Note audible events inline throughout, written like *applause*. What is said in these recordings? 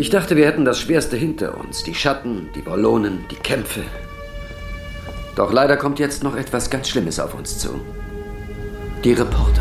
Ich dachte, wir hätten das Schwerste hinter uns. Die Schatten, die Wallonen, die Kämpfe. Doch leider kommt jetzt noch etwas ganz Schlimmes auf uns zu. Die Reporter.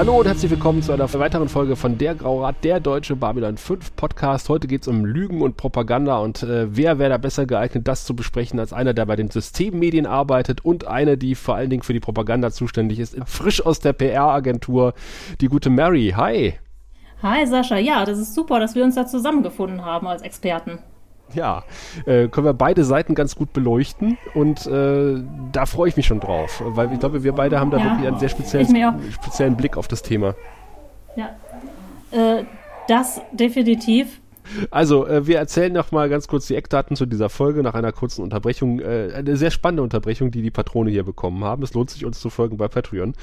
Hallo und herzlich willkommen zu einer weiteren Folge von Der Graurat, der deutsche Babylon 5 Podcast. Heute geht es um Lügen und Propaganda und äh, wer wäre da besser geeignet, das zu besprechen, als einer, der bei den Systemmedien arbeitet und eine, die vor allen Dingen für die Propaganda zuständig ist, frisch aus der PR-Agentur, die gute Mary. Hi. Hi Sascha, ja, das ist super, dass wir uns da zusammengefunden haben als Experten. Ja, äh, können wir beide Seiten ganz gut beleuchten und äh, da freue ich mich schon drauf, weil ich glaube, wir beide haben da ja, wirklich einen sehr speziellen, speziellen Blick auf das Thema. Ja, äh, das definitiv. Also, äh, wir erzählen noch mal ganz kurz die Eckdaten zu dieser Folge nach einer kurzen Unterbrechung. Äh, eine sehr spannende Unterbrechung, die die Patrone hier bekommen haben. Es lohnt sich, uns zu folgen bei Patreon.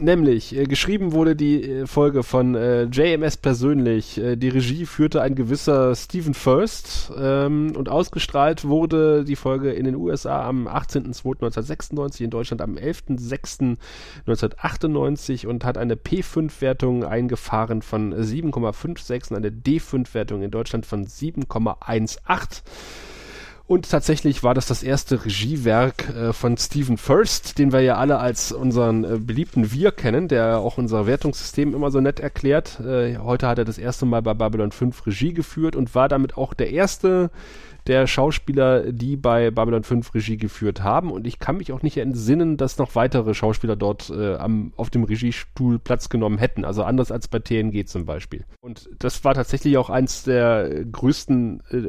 Nämlich, äh, geschrieben wurde die äh, Folge von äh, JMS persönlich. Äh, die Regie führte ein gewisser Stephen First ähm, und ausgestrahlt wurde die Folge in den USA am 18.02.1996, in Deutschland am 11.06.1998 und hat eine P5-Wertung eingefahren von 7,56 und eine D5-Wertung in Deutschland Deutschland von 7,18. Und tatsächlich war das das erste Regiewerk äh, von Stephen First, den wir ja alle als unseren äh, beliebten Wir kennen, der auch unser Wertungssystem immer so nett erklärt. Äh, heute hat er das erste Mal bei Babylon 5 Regie geführt und war damit auch der erste der Schauspieler, die bei Babylon 5 Regie geführt haben. Und ich kann mich auch nicht entsinnen, dass noch weitere Schauspieler dort äh, am, auf dem Regiestuhl Platz genommen hätten. Also anders als bei TNG zum Beispiel. Und das war tatsächlich auch eins der größten äh,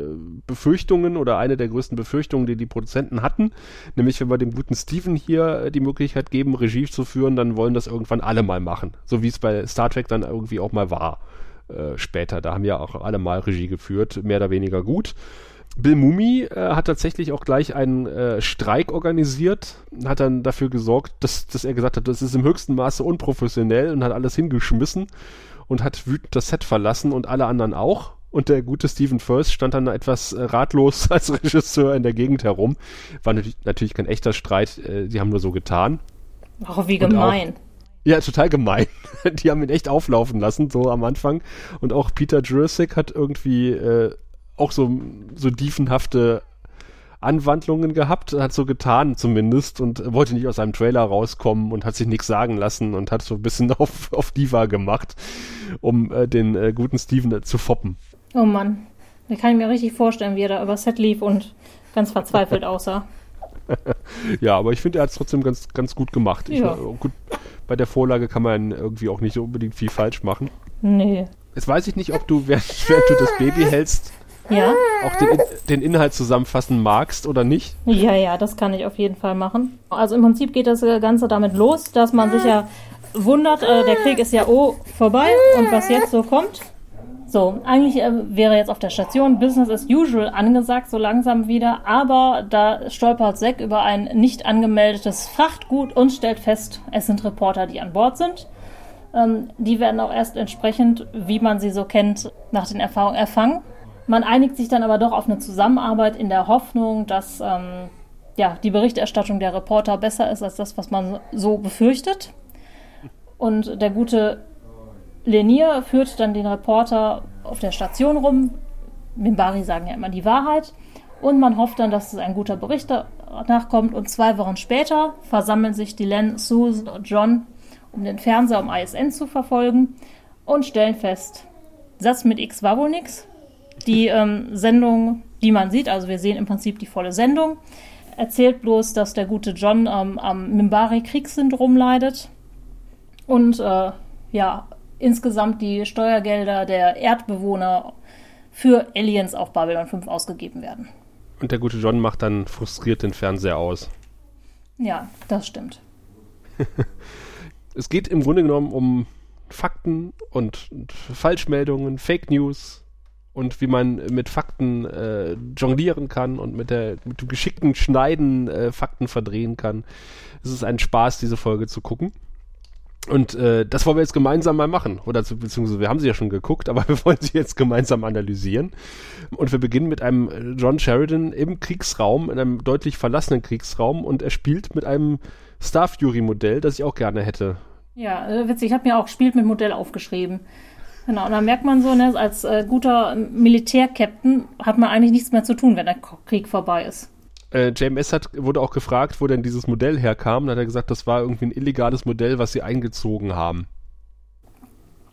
Befürchtungen oder eine der größten Befürchtungen, die die Produzenten hatten. Nämlich, wenn wir dem guten Steven hier äh, die Möglichkeit geben, Regie zu führen, dann wollen das irgendwann alle mal machen. So wie es bei Star Trek dann irgendwie auch mal war. Äh, später. Da haben ja auch alle mal Regie geführt, mehr oder weniger gut. Bill Mumi äh, hat tatsächlich auch gleich einen äh, Streik organisiert, hat dann dafür gesorgt, dass, dass er gesagt hat, das ist im höchsten Maße unprofessionell und hat alles hingeschmissen und hat wütend das Set verlassen und alle anderen auch. Und der gute Stephen First stand dann etwas äh, ratlos *laughs* als Regisseur in der Gegend herum. War natürlich, natürlich kein echter Streit, äh, die haben nur so getan. Oh, wie gemein. Ja, total gemein. *laughs* Die haben ihn echt auflaufen lassen, so am Anfang. Und auch Peter Jurassic hat irgendwie äh, auch so, so diefenhafte Anwandlungen gehabt, hat so getan zumindest und wollte nicht aus seinem Trailer rauskommen und hat sich nichts sagen lassen und hat so ein bisschen *laughs* auf, auf Diva gemacht, um äh, den äh, guten Steven äh, zu foppen. Oh Mann, da kann ich mir richtig vorstellen, wie er da über Set lief und ganz verzweifelt *laughs* aussah. ja, aber ich finde, er hat es trotzdem ganz, ganz gut gemacht. Ich, ja. gut, bei der Vorlage kann man irgendwie auch nicht so unbedingt viel falsch machen. Nee. Jetzt weiß ich nicht, ob du, während, während du das Baby *laughs* hältst, ja. auch den, den, Inhalt zusammenfassen magst oder nicht? Ja, ja, das kann ich auf jeden Fall machen. Also im Prinzip geht das Ganze damit los, dass man sich ja wundert, äh, der Krieg ist ja oh vorbei und was jetzt so kommt. So, eigentlich äh, wäre jetzt auf der Station Business as usual angesagt, so langsam wieder, aber da stolpert Zack über ein nicht angemeldetes Frachtgut und stellt fest, es sind Reporter, die an Bord sind. Ähm, die werden auch erst entsprechend, wie man sie so kennt, nach den Erfahrungen erfangen man einigt sich dann aber doch auf eine Zusammenarbeit in der Hoffnung, dass ähm, ja, die Berichterstattung der Reporter besser ist als das, was man so befürchtet. Und der gute Lenier führt dann den Reporter auf der Station rum. Mimbari sagen ja immer die Wahrheit. Und man hofft dann, dass es ein guter Bericht nachkommt. Und zwei Wochen später versammeln sich die Len, Susan und John, um den Fernseher um ISN zu verfolgen und stellen fest, Satz mit X war wohl nix. Die ähm, Sendung, die man sieht, also wir sehen im Prinzip die volle Sendung, erzählt bloß, dass der gute John ähm, am Mimbari-Kriegssyndrom leidet und äh, ja, insgesamt die Steuergelder der Erdbewohner für Aliens auf Babylon 5 ausgegeben werden. Und der gute John macht dann frustriert den Fernseher aus. Ja, das stimmt. *laughs* es geht im Grunde genommen um Fakten und, und Falschmeldungen, Fake News, und wie man mit Fakten äh, jonglieren kann und mit, der, mit dem geschickten Schneiden äh, Fakten verdrehen kann. Es ist ein Spaß, diese Folge zu gucken. Und äh, das wollen wir jetzt gemeinsam mal machen. Oder zu, beziehungsweise wir haben sie ja schon geguckt, *laughs* aber wir wollen sie jetzt gemeinsam analysieren. Und wir beginnen mit einem äh, John Sheridan im Kriegsraum, in einem deutlich verlassenen Kriegsraum und er spielt mit einem Star Fury Modell, das ich auch gerne hätte. Ja, äh, witzig. Ich habe mir auch spielt mit Modell aufgeschrieben. Genau, und dann merkt man so, ne, als äh, guter Militärkapitän hat man eigentlich nichts mehr zu tun, wenn der Krieg vorbei ist. Äh, JMS hat, wurde auch gefragt, wo denn dieses Modell herkam. Dann hat er gesagt, das war irgendwie ein illegales Modell, was sie eingezogen haben.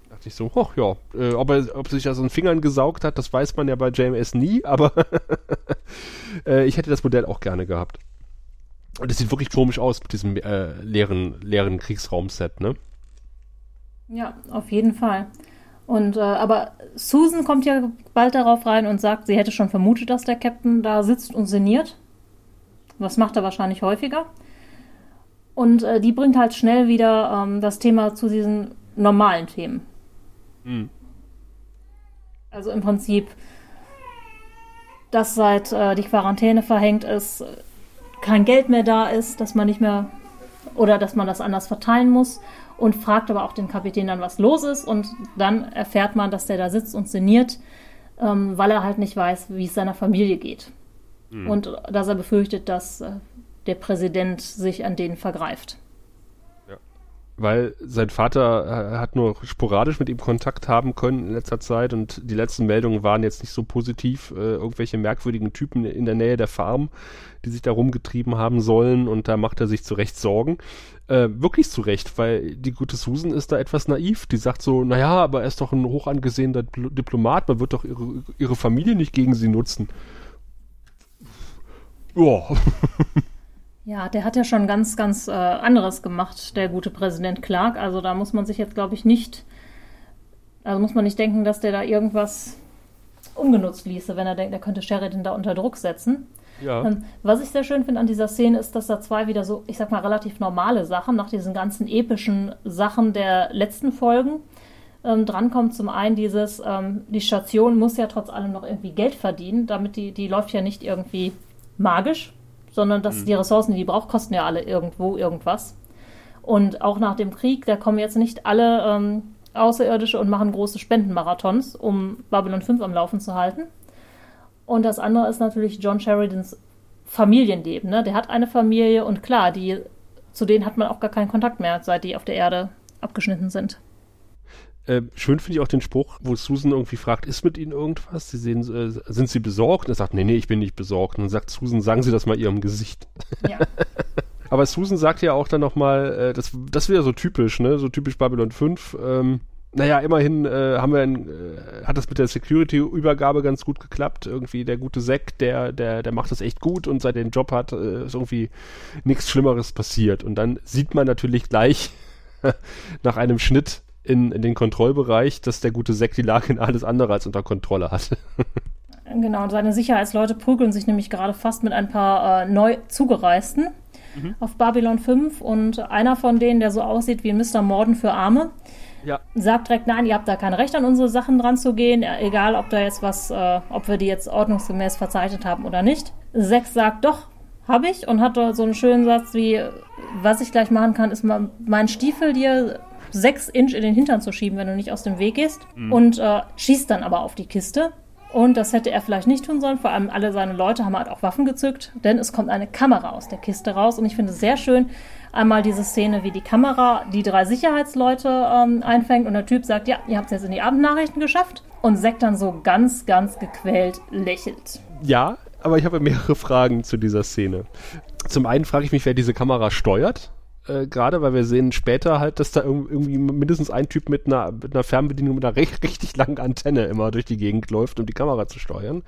Da dachte ich so, ach ja, äh, ob er ob sich das in den Fingern gesaugt hat, das weiß man ja bei JMS nie, *laughs* aber äh, ich hätte das Modell auch gerne gehabt. Und es sieht wirklich komisch aus mit diesem äh, leeren, leeren Kriegsraumset, ne? Ja, auf jeden Fall. Und äh, aber Susan kommt ja bald darauf rein und sagt, sie hätte schon vermutet, dass der Captain da sitzt und sinniert. Das macht er wahrscheinlich häufiger. Und äh, die bringt halt schnell wieder ähm, das Thema zu diesen normalen Themen. Mhm. Also im Prinzip, dass seit äh, die Quarantäne verhängt ist, kein Geld mehr da ist, dass man nicht mehr oder dass man das anders verteilen muss und fragt aber auch den Kapitän dann, was los ist. Und dann erfährt man, dass der da sitzt und sinniert, ähm, weil er halt nicht weiß, wie es seiner Familie geht. Mhm. Und dass er befürchtet, dass äh, der Präsident sich an denen vergreift. Ja. Weil sein Vater äh, hat nur sporadisch mit ihm Kontakt haben können in letzter Zeit und die letzten Meldungen waren jetzt nicht so positiv. Äh, irgendwelche merkwürdigen Typen in der Nähe der Farm, die sich da rumgetrieben haben sollen und da macht er sich zu Recht Sorgen äh, wirklich zu Recht, weil die gute Susan ist da etwas naiv. Die sagt so, naja, aber er ist doch ein hoch angesehener Diplomat, man wird doch ihre, ihre Familie nicht gegen sie nutzen. Ja. *laughs* ja, der hat ja schon ganz, ganz äh, anderes gemacht, der gute Präsident Clark. Also da muss man sich jetzt, glaube ich, nicht, also muss man nicht denken, dass der da irgendwas ungenutzt ließe, wenn er denkt, er könnte Sheridan da unter Druck setzen. Ja. Ähm, was ich sehr schön finde an dieser Szene ist, dass da zwei wieder so, ich sag mal, relativ normale Sachen nach diesen ganzen epischen Sachen der letzten Folgen ähm, drankommt. Zum einen dieses, ähm, die Station muss ja trotz allem noch irgendwie Geld verdienen, damit die, die läuft ja nicht irgendwie magisch, sondern dass mhm. die Ressourcen, die die braucht, kosten ja alle irgendwo irgendwas. Und auch nach dem Krieg, da kommen jetzt nicht alle ähm, Außerirdische und machen große Spendenmarathons, um Babylon 5 am Laufen zu halten. Und das andere ist natürlich John Sheridans Familienleben. Ne? Der hat eine Familie und klar, die, zu denen hat man auch gar keinen Kontakt mehr, seit die auf der Erde abgeschnitten sind. Äh, schön finde ich auch den Spruch, wo Susan irgendwie fragt, ist mit Ihnen irgendwas? Sie sehen, äh, sind Sie besorgt? Und er sagt, nee, nee, ich bin nicht besorgt. Und dann sagt Susan, sagen Sie das mal Ihrem Gesicht. Ja. *laughs* Aber Susan sagt ja auch dann nochmal, äh, das, das wäre so typisch, ne? So typisch Babylon 5. Ähm, naja, immerhin äh, haben wir ein, äh, hat das mit der Security-Übergabe ganz gut geklappt. Irgendwie der gute Zack, der, der, der macht das echt gut und seit er den Job hat, äh, ist irgendwie nichts Schlimmeres passiert. Und dann sieht man natürlich gleich *laughs* nach einem Schnitt in, in den Kontrollbereich, dass der gute Zack die Lage in alles andere als unter Kontrolle hat. *laughs* genau, und seine Sicherheitsleute prügeln sich nämlich gerade fast mit ein paar äh, neu zugereisten mhm. auf Babylon 5 und einer von denen, der so aussieht wie Mr. Morden für Arme, ja. sagt direkt, nein, ihr habt da kein Recht an unsere Sachen dran zu gehen, egal ob da jetzt was, äh, ob wir die jetzt ordnungsgemäß verzeichnet haben oder nicht. Sex sagt doch, habe ich und hat so einen schönen Satz wie, was ich gleich machen kann, ist mal meinen Stiefel dir sechs Inch in den Hintern zu schieben, wenn du nicht aus dem Weg gehst. Mhm. Und äh, schießt dann aber auf die Kiste. Und das hätte er vielleicht nicht tun sollen. Vor allem alle seine Leute haben halt auch Waffen gezückt, denn es kommt eine Kamera aus der Kiste raus. Und ich finde es sehr schön, einmal diese Szene, wie die Kamera die drei Sicherheitsleute ähm, einfängt und der Typ sagt, ja, ihr habt es jetzt in die Abendnachrichten geschafft. Und Zack dann so ganz, ganz gequält lächelt. Ja, aber ich habe mehrere Fragen zu dieser Szene. Zum einen frage ich mich, wer diese Kamera steuert äh, gerade, weil wir sehen später halt, dass da irgendwie mindestens ein Typ mit einer, mit einer Fernbedienung mit einer recht, richtig langen Antenne immer durch die Gegend läuft, um die Kamera zu steuern.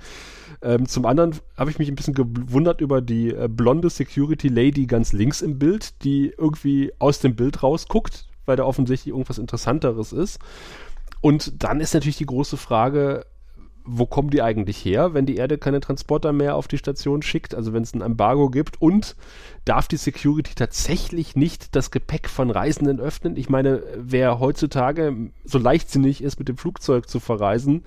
Ähm, zum anderen habe ich mich ein bisschen gewundert über die äh, blonde Security Lady ganz links im Bild, die irgendwie aus dem Bild rausguckt, weil da offensichtlich irgendwas Interessanteres ist. Und dann ist natürlich die große Frage, wo kommen die eigentlich her, wenn die Erde keine Transporter mehr auf die Station schickt, also wenn es ein Embargo gibt und darf die Security tatsächlich nicht das Gepäck von Reisenden öffnen? Ich meine, wer heutzutage so leichtsinnig ist, mit dem Flugzeug zu verreisen,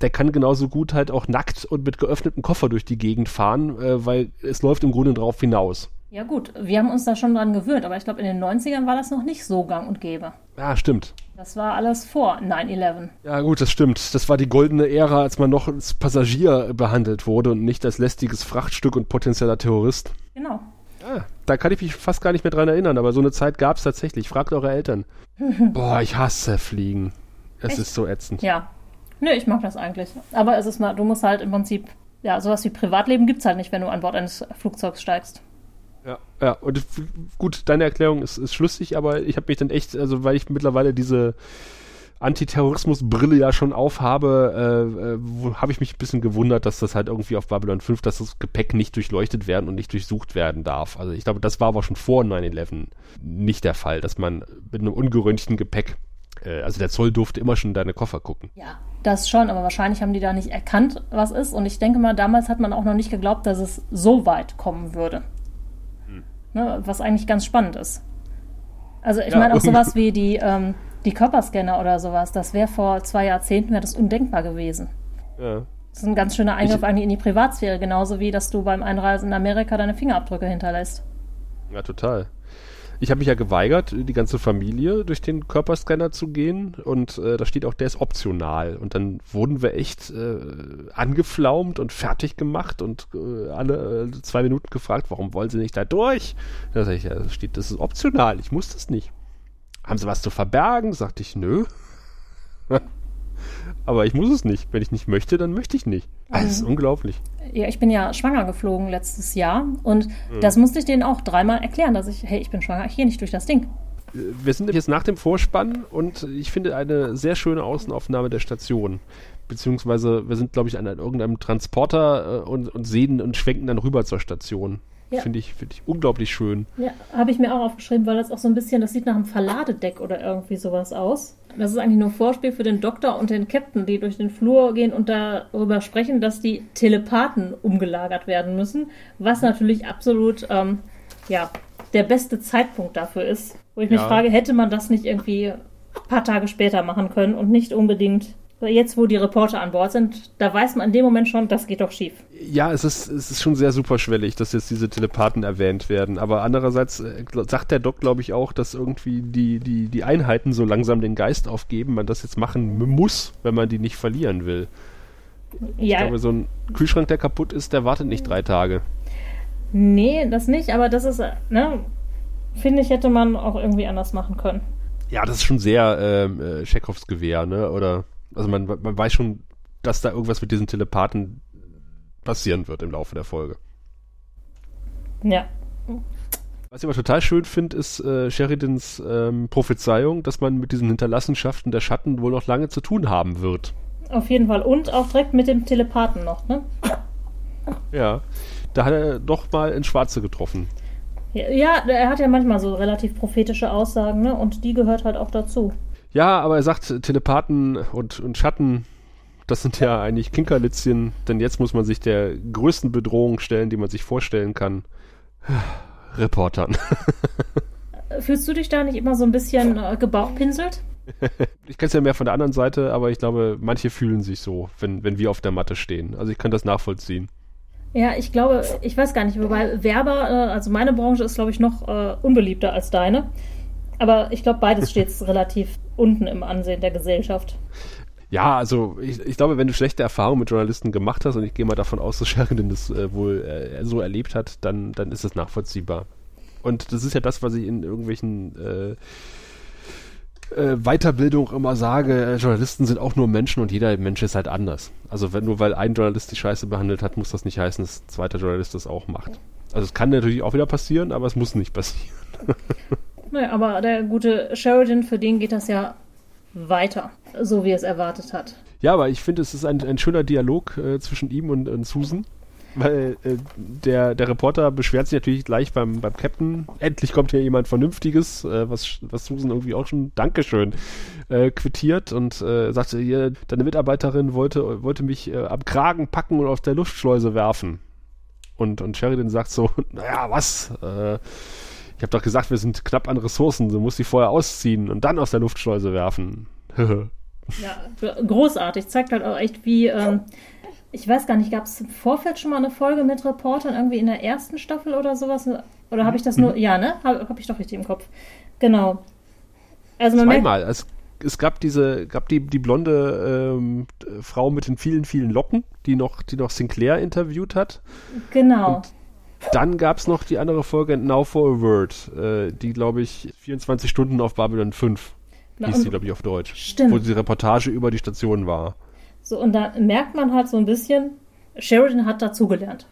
der kann genauso gut halt auch nackt und mit geöffnetem Koffer durch die Gegend fahren, äh, weil es läuft im Grunde drauf hinaus. Ja gut, wir haben uns da schon dran gewöhnt, aber ich glaube, in den 90ern war das noch nicht so gang und gäbe. Ja, stimmt. Das war alles vor 9-11. Ja gut, das stimmt. Das war die goldene Ära, als man noch als Passagier behandelt wurde und nicht als lästiges Frachtstück und potenzieller Terrorist. Genau. Ja, da kann ich mich fast gar nicht mehr dran erinnern, aber so eine Zeit gab es tatsächlich. Fragt eure Eltern. *laughs* Boah, ich hasse Fliegen. Es Echt? ist so ätzend. Ja. Nö, ich mag das eigentlich. Aber es ist mal, du musst halt im Prinzip, ja, sowas wie Privatleben gibt es halt nicht, wenn du an Bord eines Flugzeugs steigst. Ja, ja, und gut, deine Erklärung ist, ist schlüssig, aber ich habe mich dann echt, also weil ich mittlerweile diese Antiterrorismusbrille ja schon aufhabe, äh, äh, habe ich mich ein bisschen gewundert, dass das halt irgendwie auf Babylon 5, dass das Gepäck nicht durchleuchtet werden und nicht durchsucht werden darf. Also ich glaube, das war aber schon vor 9-11 nicht der Fall, dass man mit einem ungeröntgten Gepäck, äh, also der Zoll durfte immer schon in deine Koffer gucken. Ja, das schon, aber wahrscheinlich haben die da nicht erkannt, was ist. Und ich denke mal, damals hat man auch noch nicht geglaubt, dass es so weit kommen würde. Ne, was eigentlich ganz spannend ist. Also ich Ja, meine auch sowas *laughs* wie die, ähm, die Körperscanner oder sowas, das wäre vor zwei Jahrzehnten wäre das undenkbar gewesen. Ja. Das ist ein ganz schöner Eingriff eigentlich in die Privatsphäre, genauso wie dass du beim Einreisen in Amerika deine Fingerabdrücke hinterlässt. Ja, total. Ich habe mich ja geweigert, die ganze Familie durch den Körperscanner zu gehen und äh, da steht auch, der ist optional. Und dann wurden wir echt äh, angeflaumt und fertig gemacht und äh, alle äh, zwei Minuten gefragt, warum wollen sie nicht da durch? Da sag ich, ja, da steht, das ist optional, ich muss das nicht. Haben sie was zu verbergen? Sagte ich, nö. Aber ich muss es nicht. Wenn ich nicht möchte, dann möchte ich nicht. Das ist unglaublich. Ja, ich bin ja schwanger geflogen letztes Jahr und das musste ich denen auch dreimal erklären, dass ich, hey, ich bin schwanger, ich gehe nicht durch das Ding. Wir sind jetzt nach dem Vorspann und ich finde eine sehr schöne Außenaufnahme der Station. Beziehungsweise wir sind, glaube ich, an irgendeinem Transporter äh, und, und sehen und schwenken dann rüber zur Station. Ja. Finde ich, finde ich unglaublich schön. Ja, habe ich mir auch aufgeschrieben, weil das auch so ein bisschen, das sieht nach einem Verladedeck oder irgendwie sowas aus. Das ist eigentlich nur Vorspiel für den Doktor und den Captain, die durch den Flur gehen und darüber sprechen, dass die Telepathen umgelagert werden müssen, was natürlich absolut, ähm, ja, der beste Zeitpunkt dafür ist. Wo ich mich Ja. frage, hätte man das nicht irgendwie ein paar Tage später machen können und nicht unbedingt jetzt, wo die Reporter an Bord sind, da weiß man in dem Moment schon, das geht doch schief. Ja, es ist, es ist schon sehr superschwellig, dass jetzt diese Telepathen erwähnt werden. Aber andererseits äh, sagt der Doc, glaube ich, auch, dass irgendwie die, die, die Einheiten so langsam den Geist aufgeben, man das jetzt machen muss, wenn man die nicht verlieren will. Ich Ja, glaube, so ein Kühlschrank, der kaputt ist, der wartet nicht drei Tage. Nee, das nicht, aber das ist, ne, finde ich, hätte man auch irgendwie anders machen können. Ja, das ist schon sehr ähm, äh, Chekhovs Gewehr, ne? Oder also man, man weiß schon, dass da irgendwas mit diesen Telepathen passieren wird im Laufe der Folge. Ja. Was ich aber total schön finde, ist äh, Sheridans ähm, Prophezeiung, dass man mit diesen Hinterlassenschaften der Schatten wohl noch lange zu tun haben wird. Auf jeden Fall. Und auch direkt mit dem Telepathen noch, ne? Ja, da hat er doch mal ins Schwarze getroffen. Ja, ja, er hat ja manchmal so relativ prophetische Aussagen, ne? Und die gehört halt auch dazu. Ja, aber er sagt, Telepathen und, und Schatten, das sind ja eigentlich Kinkerlitzchen, denn jetzt muss man sich der größten Bedrohung stellen, die man sich vorstellen kann. *sighs* Reportern. Fühlst du dich da nicht immer so ein bisschen äh, gebauchpinselt? *laughs* Ich kenne es ja mehr von der anderen Seite, aber ich glaube, manche fühlen sich so, wenn, wenn wir auf der Matte stehen. Also ich kann das nachvollziehen. Ja, ich glaube, ich weiß gar nicht, wobei Werber, äh, also meine Branche ist, glaube ich, noch äh, unbeliebter als deine. Aber ich glaube, beides steht relativ unten im Ansehen der Gesellschaft. Ja, also ich, ich glaube, wenn du schlechte Erfahrungen mit Journalisten gemacht hast, und ich gehe mal davon aus, dass Sheridan das äh, wohl äh, so erlebt hat, dann, dann ist das nachvollziehbar. Und das ist ja das, was ich in irgendwelchen äh, äh, Weiterbildung immer sage, äh, Journalisten sind auch nur Menschen und jeder Mensch ist halt anders. Also wenn, nur weil ein Journalist die Scheiße behandelt hat, muss das nicht heißen, dass ein zweiter Journalist das auch macht. Also es kann natürlich auch wieder passieren, aber es muss nicht passieren. *laughs* Naja, aber der gute Sheridan, für den geht das ja weiter, so wie er es erwartet hat. Ja, aber ich finde, es ist ein, ein schöner Dialog äh, zwischen ihm und, und Susan. weil äh, der, der Reporter beschwert sich natürlich gleich beim, beim Captain. Endlich kommt hier jemand Vernünftiges, äh, was, was Susan irgendwie auch schon Dankeschön äh, quittiert und äh, sagte, hier, deine Mitarbeiterin wollte, wollte mich äh, am Kragen packen und aus der Luftschleuse werfen. Und, und Sheridan sagt so, *laughs* naja, was? Äh, ich habe doch gesagt, wir sind knapp an Ressourcen, du musst sie vorher ausziehen und dann aus der Luftschleuse werfen. *laughs* ja, großartig. Zeigt halt auch echt, wie ähm, ich weiß gar nicht, gab es im Vorfeld schon mal eine Folge mit Reportern irgendwie in der ersten Staffel oder sowas? Oder habe ich das nur? Mhm. Ja, ne? Habe hab ich doch richtig im Kopf. Genau. Also man Zweimal. Es, es gab diese, gab die, die blonde ähm, Frau mit den vielen, vielen Locken, die noch, die noch Sinclair interviewt hat. Genau. Und dann gab es noch die andere Folge Now for a Word, äh, die, glaube ich, 24 Stunden auf Babylon 5 Na, hieß die, glaube ich, auf Deutsch. Stimmt. Wo die Reportage über die Station war. So, und da merkt man halt so ein bisschen, Sheridan hat dazugelernt.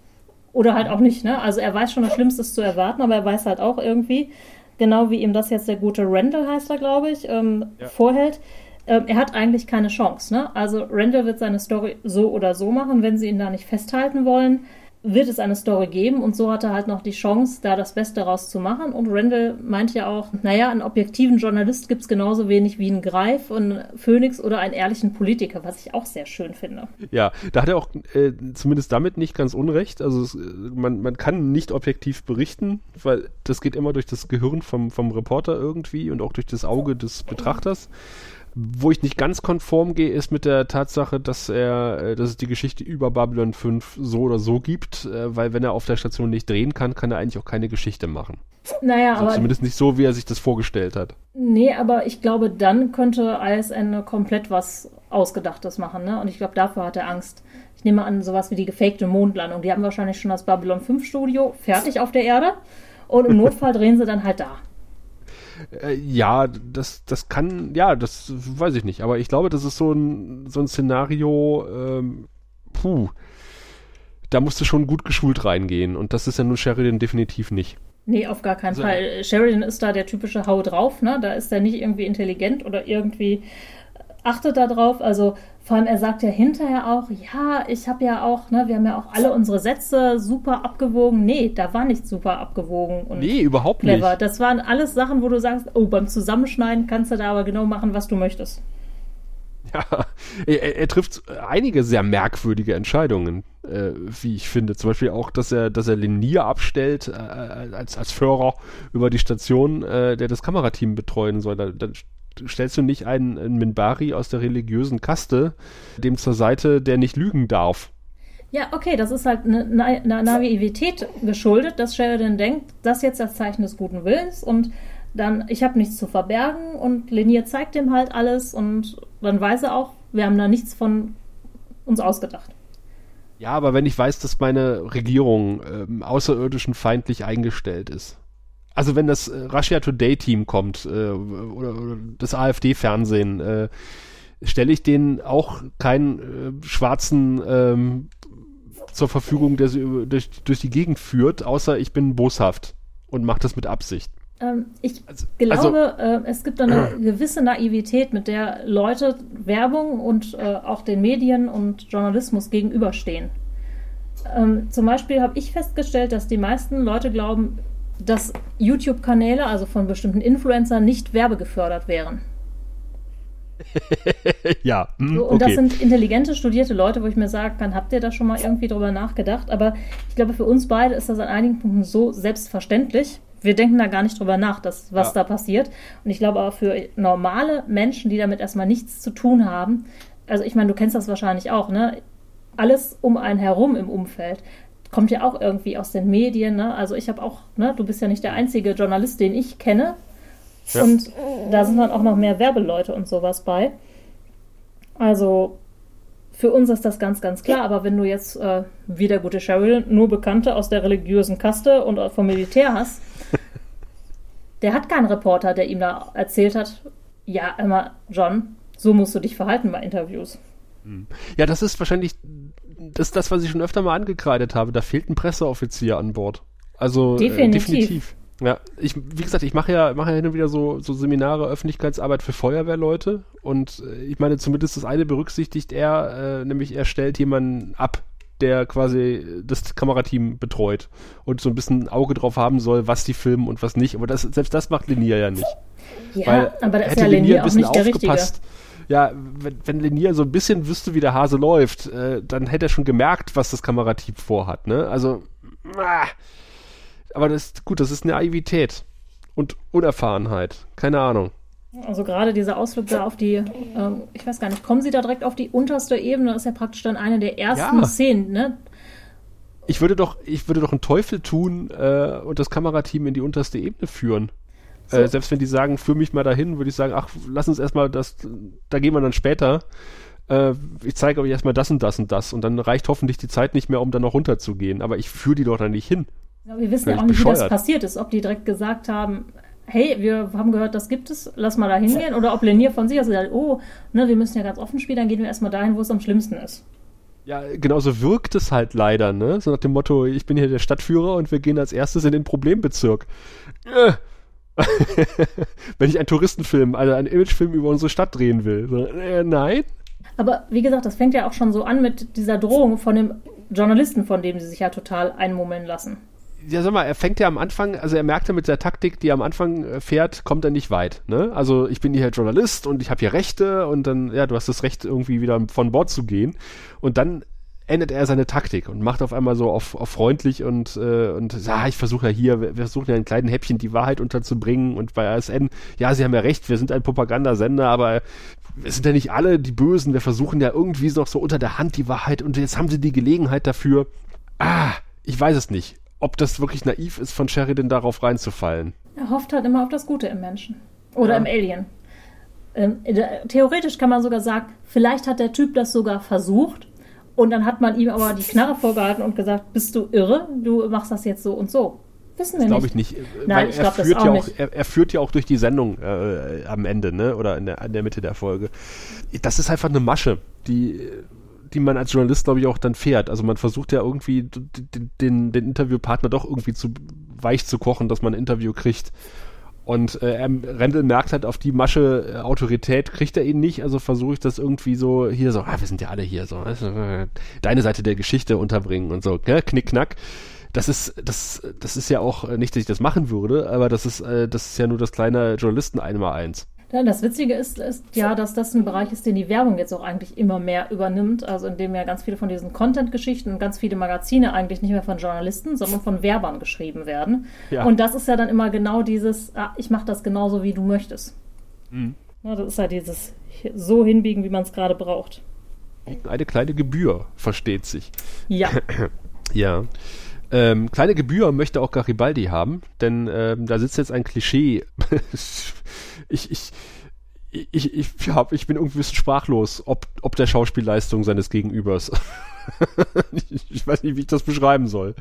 Oder halt auch nicht, ne? Also er weiß schon, das Schlimmste ist zu erwarten, aber er weiß halt auch irgendwie, genau wie ihm das jetzt der gute Randall heißt er, glaube ich, ähm, ja. vorhält, ähm, er hat eigentlich keine Chance, ne? Also Randall wird seine Story so oder so machen, wenn sie ihn da nicht festhalten wollen wird es eine Story geben und so hat er halt noch die Chance, da das Beste rauszumachen. Und Randall meint ja auch, naja, einen objektiven Journalist gibt es genauso wenig wie einen Greif und Phönix oder einen ehrlichen Politiker, was ich auch sehr schön finde. Ja, da hat er auch äh, zumindest damit nicht ganz unrecht. Also es, man, man kann nicht objektiv berichten, weil das geht immer durch das Gehirn vom, vom Reporter irgendwie und auch durch das Auge des Betrachters. Wo ich nicht ganz konform gehe, ist mit der Tatsache, dass er, äh, dass es die Geschichte über Babylon 5 so oder so gibt, äh, weil wenn er auf der Station nicht drehen kann, kann er eigentlich auch keine Geschichte machen. Naja, also aber. Zumindest nicht so, wie er sich das vorgestellt hat. Nee, aber ich glaube, dann könnte ISN komplett was Ausgedachtes machen, ne? Und ich glaube, dafür hat er Angst. Ich nehme an, sowas wie die gefakte Mondlandung. Die haben wahrscheinlich schon das Babylon 5 Studio fertig auf der Erde. Und im Notfall drehen sie dann halt da. Äh, ja, das, das kann, ja, das weiß ich nicht. Aber ich glaube, das ist so ein, so ein Szenario, ähm, puh, da musst du schon gut geschult reingehen. Und das ist ja nun Sheridan definitiv nicht. Nee, auf gar keinen also, Fall. Sheridan ist da der typische Hau drauf, ne? Da ist er nicht irgendwie intelligent oder irgendwie achtet da drauf. Also vor allem, er sagt ja hinterher auch, ja, ich habe ja auch, ne, wir haben ja auch alle unsere Sätze super abgewogen. Nee, da war nicht super abgewogen und nee, überhaupt clever. Nicht. Das waren alles Sachen, wo du sagst, oh, beim Zusammenschneiden kannst du da aber genau machen, was du möchtest. Ja, er, er trifft einige sehr merkwürdige Entscheidungen, äh, wie ich finde. Zum Beispiel auch, dass er, dass er Linier abstellt äh, als, als Führer über die Station, äh, der das Kamerateam betreuen soll. Da, da stellst du nicht einen, einen Minbari aus der religiösen Kaste dem zur Seite, der nicht lügen darf. Ja, okay, das ist halt eine, eine Naivität geschuldet, dass Sheridan denkt, das ist jetzt das Zeichen des guten Willens und dann, ich habe nichts zu verbergen und Linier zeigt ihm halt alles und dann weiß er auch, wir haben da nichts von uns ausgedacht. Ja, aber wenn ich weiß, dass meine Regierung ähm, außerirdischen feindlich eingestellt ist, also wenn das äh, Russia Today Team kommt äh, oder, oder, das AfD-Fernsehen, äh, stelle ich denen auch keinen äh, schwarzen ähm, zur Verfügung, der sie durch, durch die Gegend führt, außer ich bin boshaft und mache das mit Absicht. Ähm, ich also, glaube, also, äh, es gibt eine *clears throat* gewisse Naivität, mit der Leute Werbung und äh, auch den Medien und Journalismus gegenüberstehen. Ähm, zum Beispiel habe ich festgestellt, dass die meisten Leute glauben, dass YouTube-Kanäle, also von bestimmten Influencern, nicht werbegefördert wären. *laughs* ja. Hm, und okay. das sind intelligente, studierte Leute, wo ich mir sagen kann, habt ihr da schon mal irgendwie drüber nachgedacht? Aber ich glaube, für uns beide ist das an einigen Punkten so selbstverständlich. Wir denken da gar nicht drüber nach, dass, was ja. da passiert. Und ich glaube aber für normale Menschen, die damit erstmal nichts zu tun haben, also ich meine, du kennst das wahrscheinlich auch, ne? Alles um einen herum im Umfeld kommt ja auch irgendwie aus den Medien. Ne? Also ich habe auch, ne, du bist ja nicht der einzige Journalist, den ich kenne. Ja. Und da sind dann auch noch mehr Werbeleute und sowas bei. Also für uns ist das ganz, ganz klar. Aber wenn du jetzt, äh, wie der gute Cheryl, nur Bekannte aus der religiösen Kaste und vom Militär hast, *laughs* der hat keinen Reporter, der ihm da erzählt hat, ja, immer, John, so musst du dich verhalten bei Interviews. Hm. Ja, das ist wahrscheinlich das ist das, was ich schon öfter mal angekreidet habe. Da fehlt ein Presseoffizier an Bord. Also definitiv. Äh, definitiv. Ja, ich, wie gesagt, ich mache ja, mache ja hin und wieder so, so Seminare, Öffentlichkeitsarbeit für Feuerwehrleute und äh, ich meine, zumindest das eine berücksichtigt er, äh, nämlich er stellt jemanden ab, der quasi das Kamerateam betreut und so ein bisschen ein Auge drauf haben soll, was die filmen und was nicht. Aber das, selbst das macht Linier ja nicht. Ja, Weil aber das ist ja Linier auch nicht der Richtige. Ja, wenn, wenn Linier so ein bisschen wüsste, wie der Hase läuft, äh, dann hätte er schon gemerkt, was das Kamerateam vorhat, ne? Also, ah. aber das ist gut, das ist Naivität und Unerfahrenheit. Keine Ahnung. Also gerade dieser Ausflug da auf die, ähm, ich weiß gar nicht, kommen Sie da direkt auf die unterste Ebene? Das ist ja praktisch dann eine der ersten ja. Szenen, ne? Ich würde doch, ich würde doch einen Teufel tun äh, und das Kamerateam in die unterste Ebene führen. So. Äh, selbst wenn die sagen, führ mich mal dahin, würde ich sagen, ach, lass uns erstmal das, da gehen wir dann später. Äh, ich zeige euch erstmal das und das und das und dann reicht hoffentlich die Zeit nicht mehr, um dann noch runterzugehen. Aber ich führe die doch da nicht hin. Ja, wir wissen ja auch nicht, bescheuert. wie das passiert ist. Ob die direkt gesagt haben, hey, wir haben gehört, das gibt es, lass mal da hingehen. Oder ob Lenier von sich aus gesagt oh, ne, wir müssen ja ganz offen spielen, dann gehen wir erstmal dahin, wo es am schlimmsten ist. Ja, genauso wirkt es halt leider, ne? So nach dem Motto, ich bin hier der Stadtführer und wir gehen als erstes in den Problembezirk. Äh. *laughs* Wenn ich einen Touristenfilm, also einen Imagefilm über unsere Stadt drehen will. So, äh, nein. Aber wie gesagt, das fängt ja auch schon so an mit dieser Drohung von dem Journalisten, von dem sie sich ja total einmummeln lassen ja, sag mal, er fängt ja am Anfang, also er merkt ja mit der Taktik, die er am Anfang äh, fährt, kommt er nicht weit. Ne? Also ich bin hier Journalist und ich habe hier Rechte und dann, ja, du hast das Recht, irgendwie wieder von Bord zu gehen. Und dann ändert er seine Taktik und macht auf einmal so auf, auf freundlich und, äh, und ja, ich versuche ja hier, wir versuchen ja in kleinen Häppchen die Wahrheit unterzubringen und bei ASN, ja, sie haben ja recht, wir sind ein Propagandasender, aber wir sind ja nicht alle die Bösen, wir versuchen ja irgendwie noch so unter der Hand die Wahrheit und jetzt haben sie die Gelegenheit dafür. Ah, ich weiß es nicht ob das wirklich naiv ist, von Sheridan darauf reinzufallen. Er hofft halt immer auf das Gute im Menschen. Oder ja. im Alien. Ähm, theoretisch kann man sogar sagen, vielleicht hat der Typ das sogar versucht und dann hat man ihm aber die Knarre vorgehalten und gesagt, bist du irre? Du machst das jetzt so und so. Wissen wir das nicht. glaube ich nicht. Nein, ich glaube das auch ja nicht. er, er, führt ja auch durch die Sendung äh, am Ende, ne? Oder in der, in der Mitte der Folge. Das ist einfach eine Masche, die die man als Journalist, glaube ich, auch dann fährt. Also man versucht ja irgendwie den, den, den Interviewpartner doch irgendwie zu weich zu kochen, dass man ein Interview kriegt. Und äh, Rendel merkt halt auf die Masche äh, Autorität kriegt er ihn nicht, also versuche ich das irgendwie so hier so, ah, wir sind ja alle hier so, äh, deine Seite der Geschichte unterbringen und so, ne? knick knack. Das ist das das ist ja auch nicht, dass ich das machen würde, aber das ist äh, das ist ja nur das kleine Journalisten einmal eins. Das Witzige ist, ist ja, dass das ein Bereich ist, den die Werbung jetzt auch eigentlich immer mehr übernimmt. Also in dem ja ganz viele von diesen Content-Geschichten und ganz viele Magazine eigentlich nicht mehr von Journalisten, sondern von Werbern geschrieben werden. Ja. Und das ist ja dann immer genau dieses, ah, ich mache das genauso, wie du möchtest. Mhm. Ja, das ist ja dieses so hinbiegen, wie man es gerade braucht. Eine kleine Gebühr, versteht sich. Ja. ja. Ähm, kleine Gebühr möchte auch Garibaldi haben, denn ähm, da sitzt jetzt ein Klischee. *laughs* ich, ich, ich, ich, ja, ich bin irgendwie ein bisschen sprachlos, ob, ob der Schauspielleistung seines Gegenübers. ich, *laughs* ich, weiß nicht, wie ich das beschreiben soll.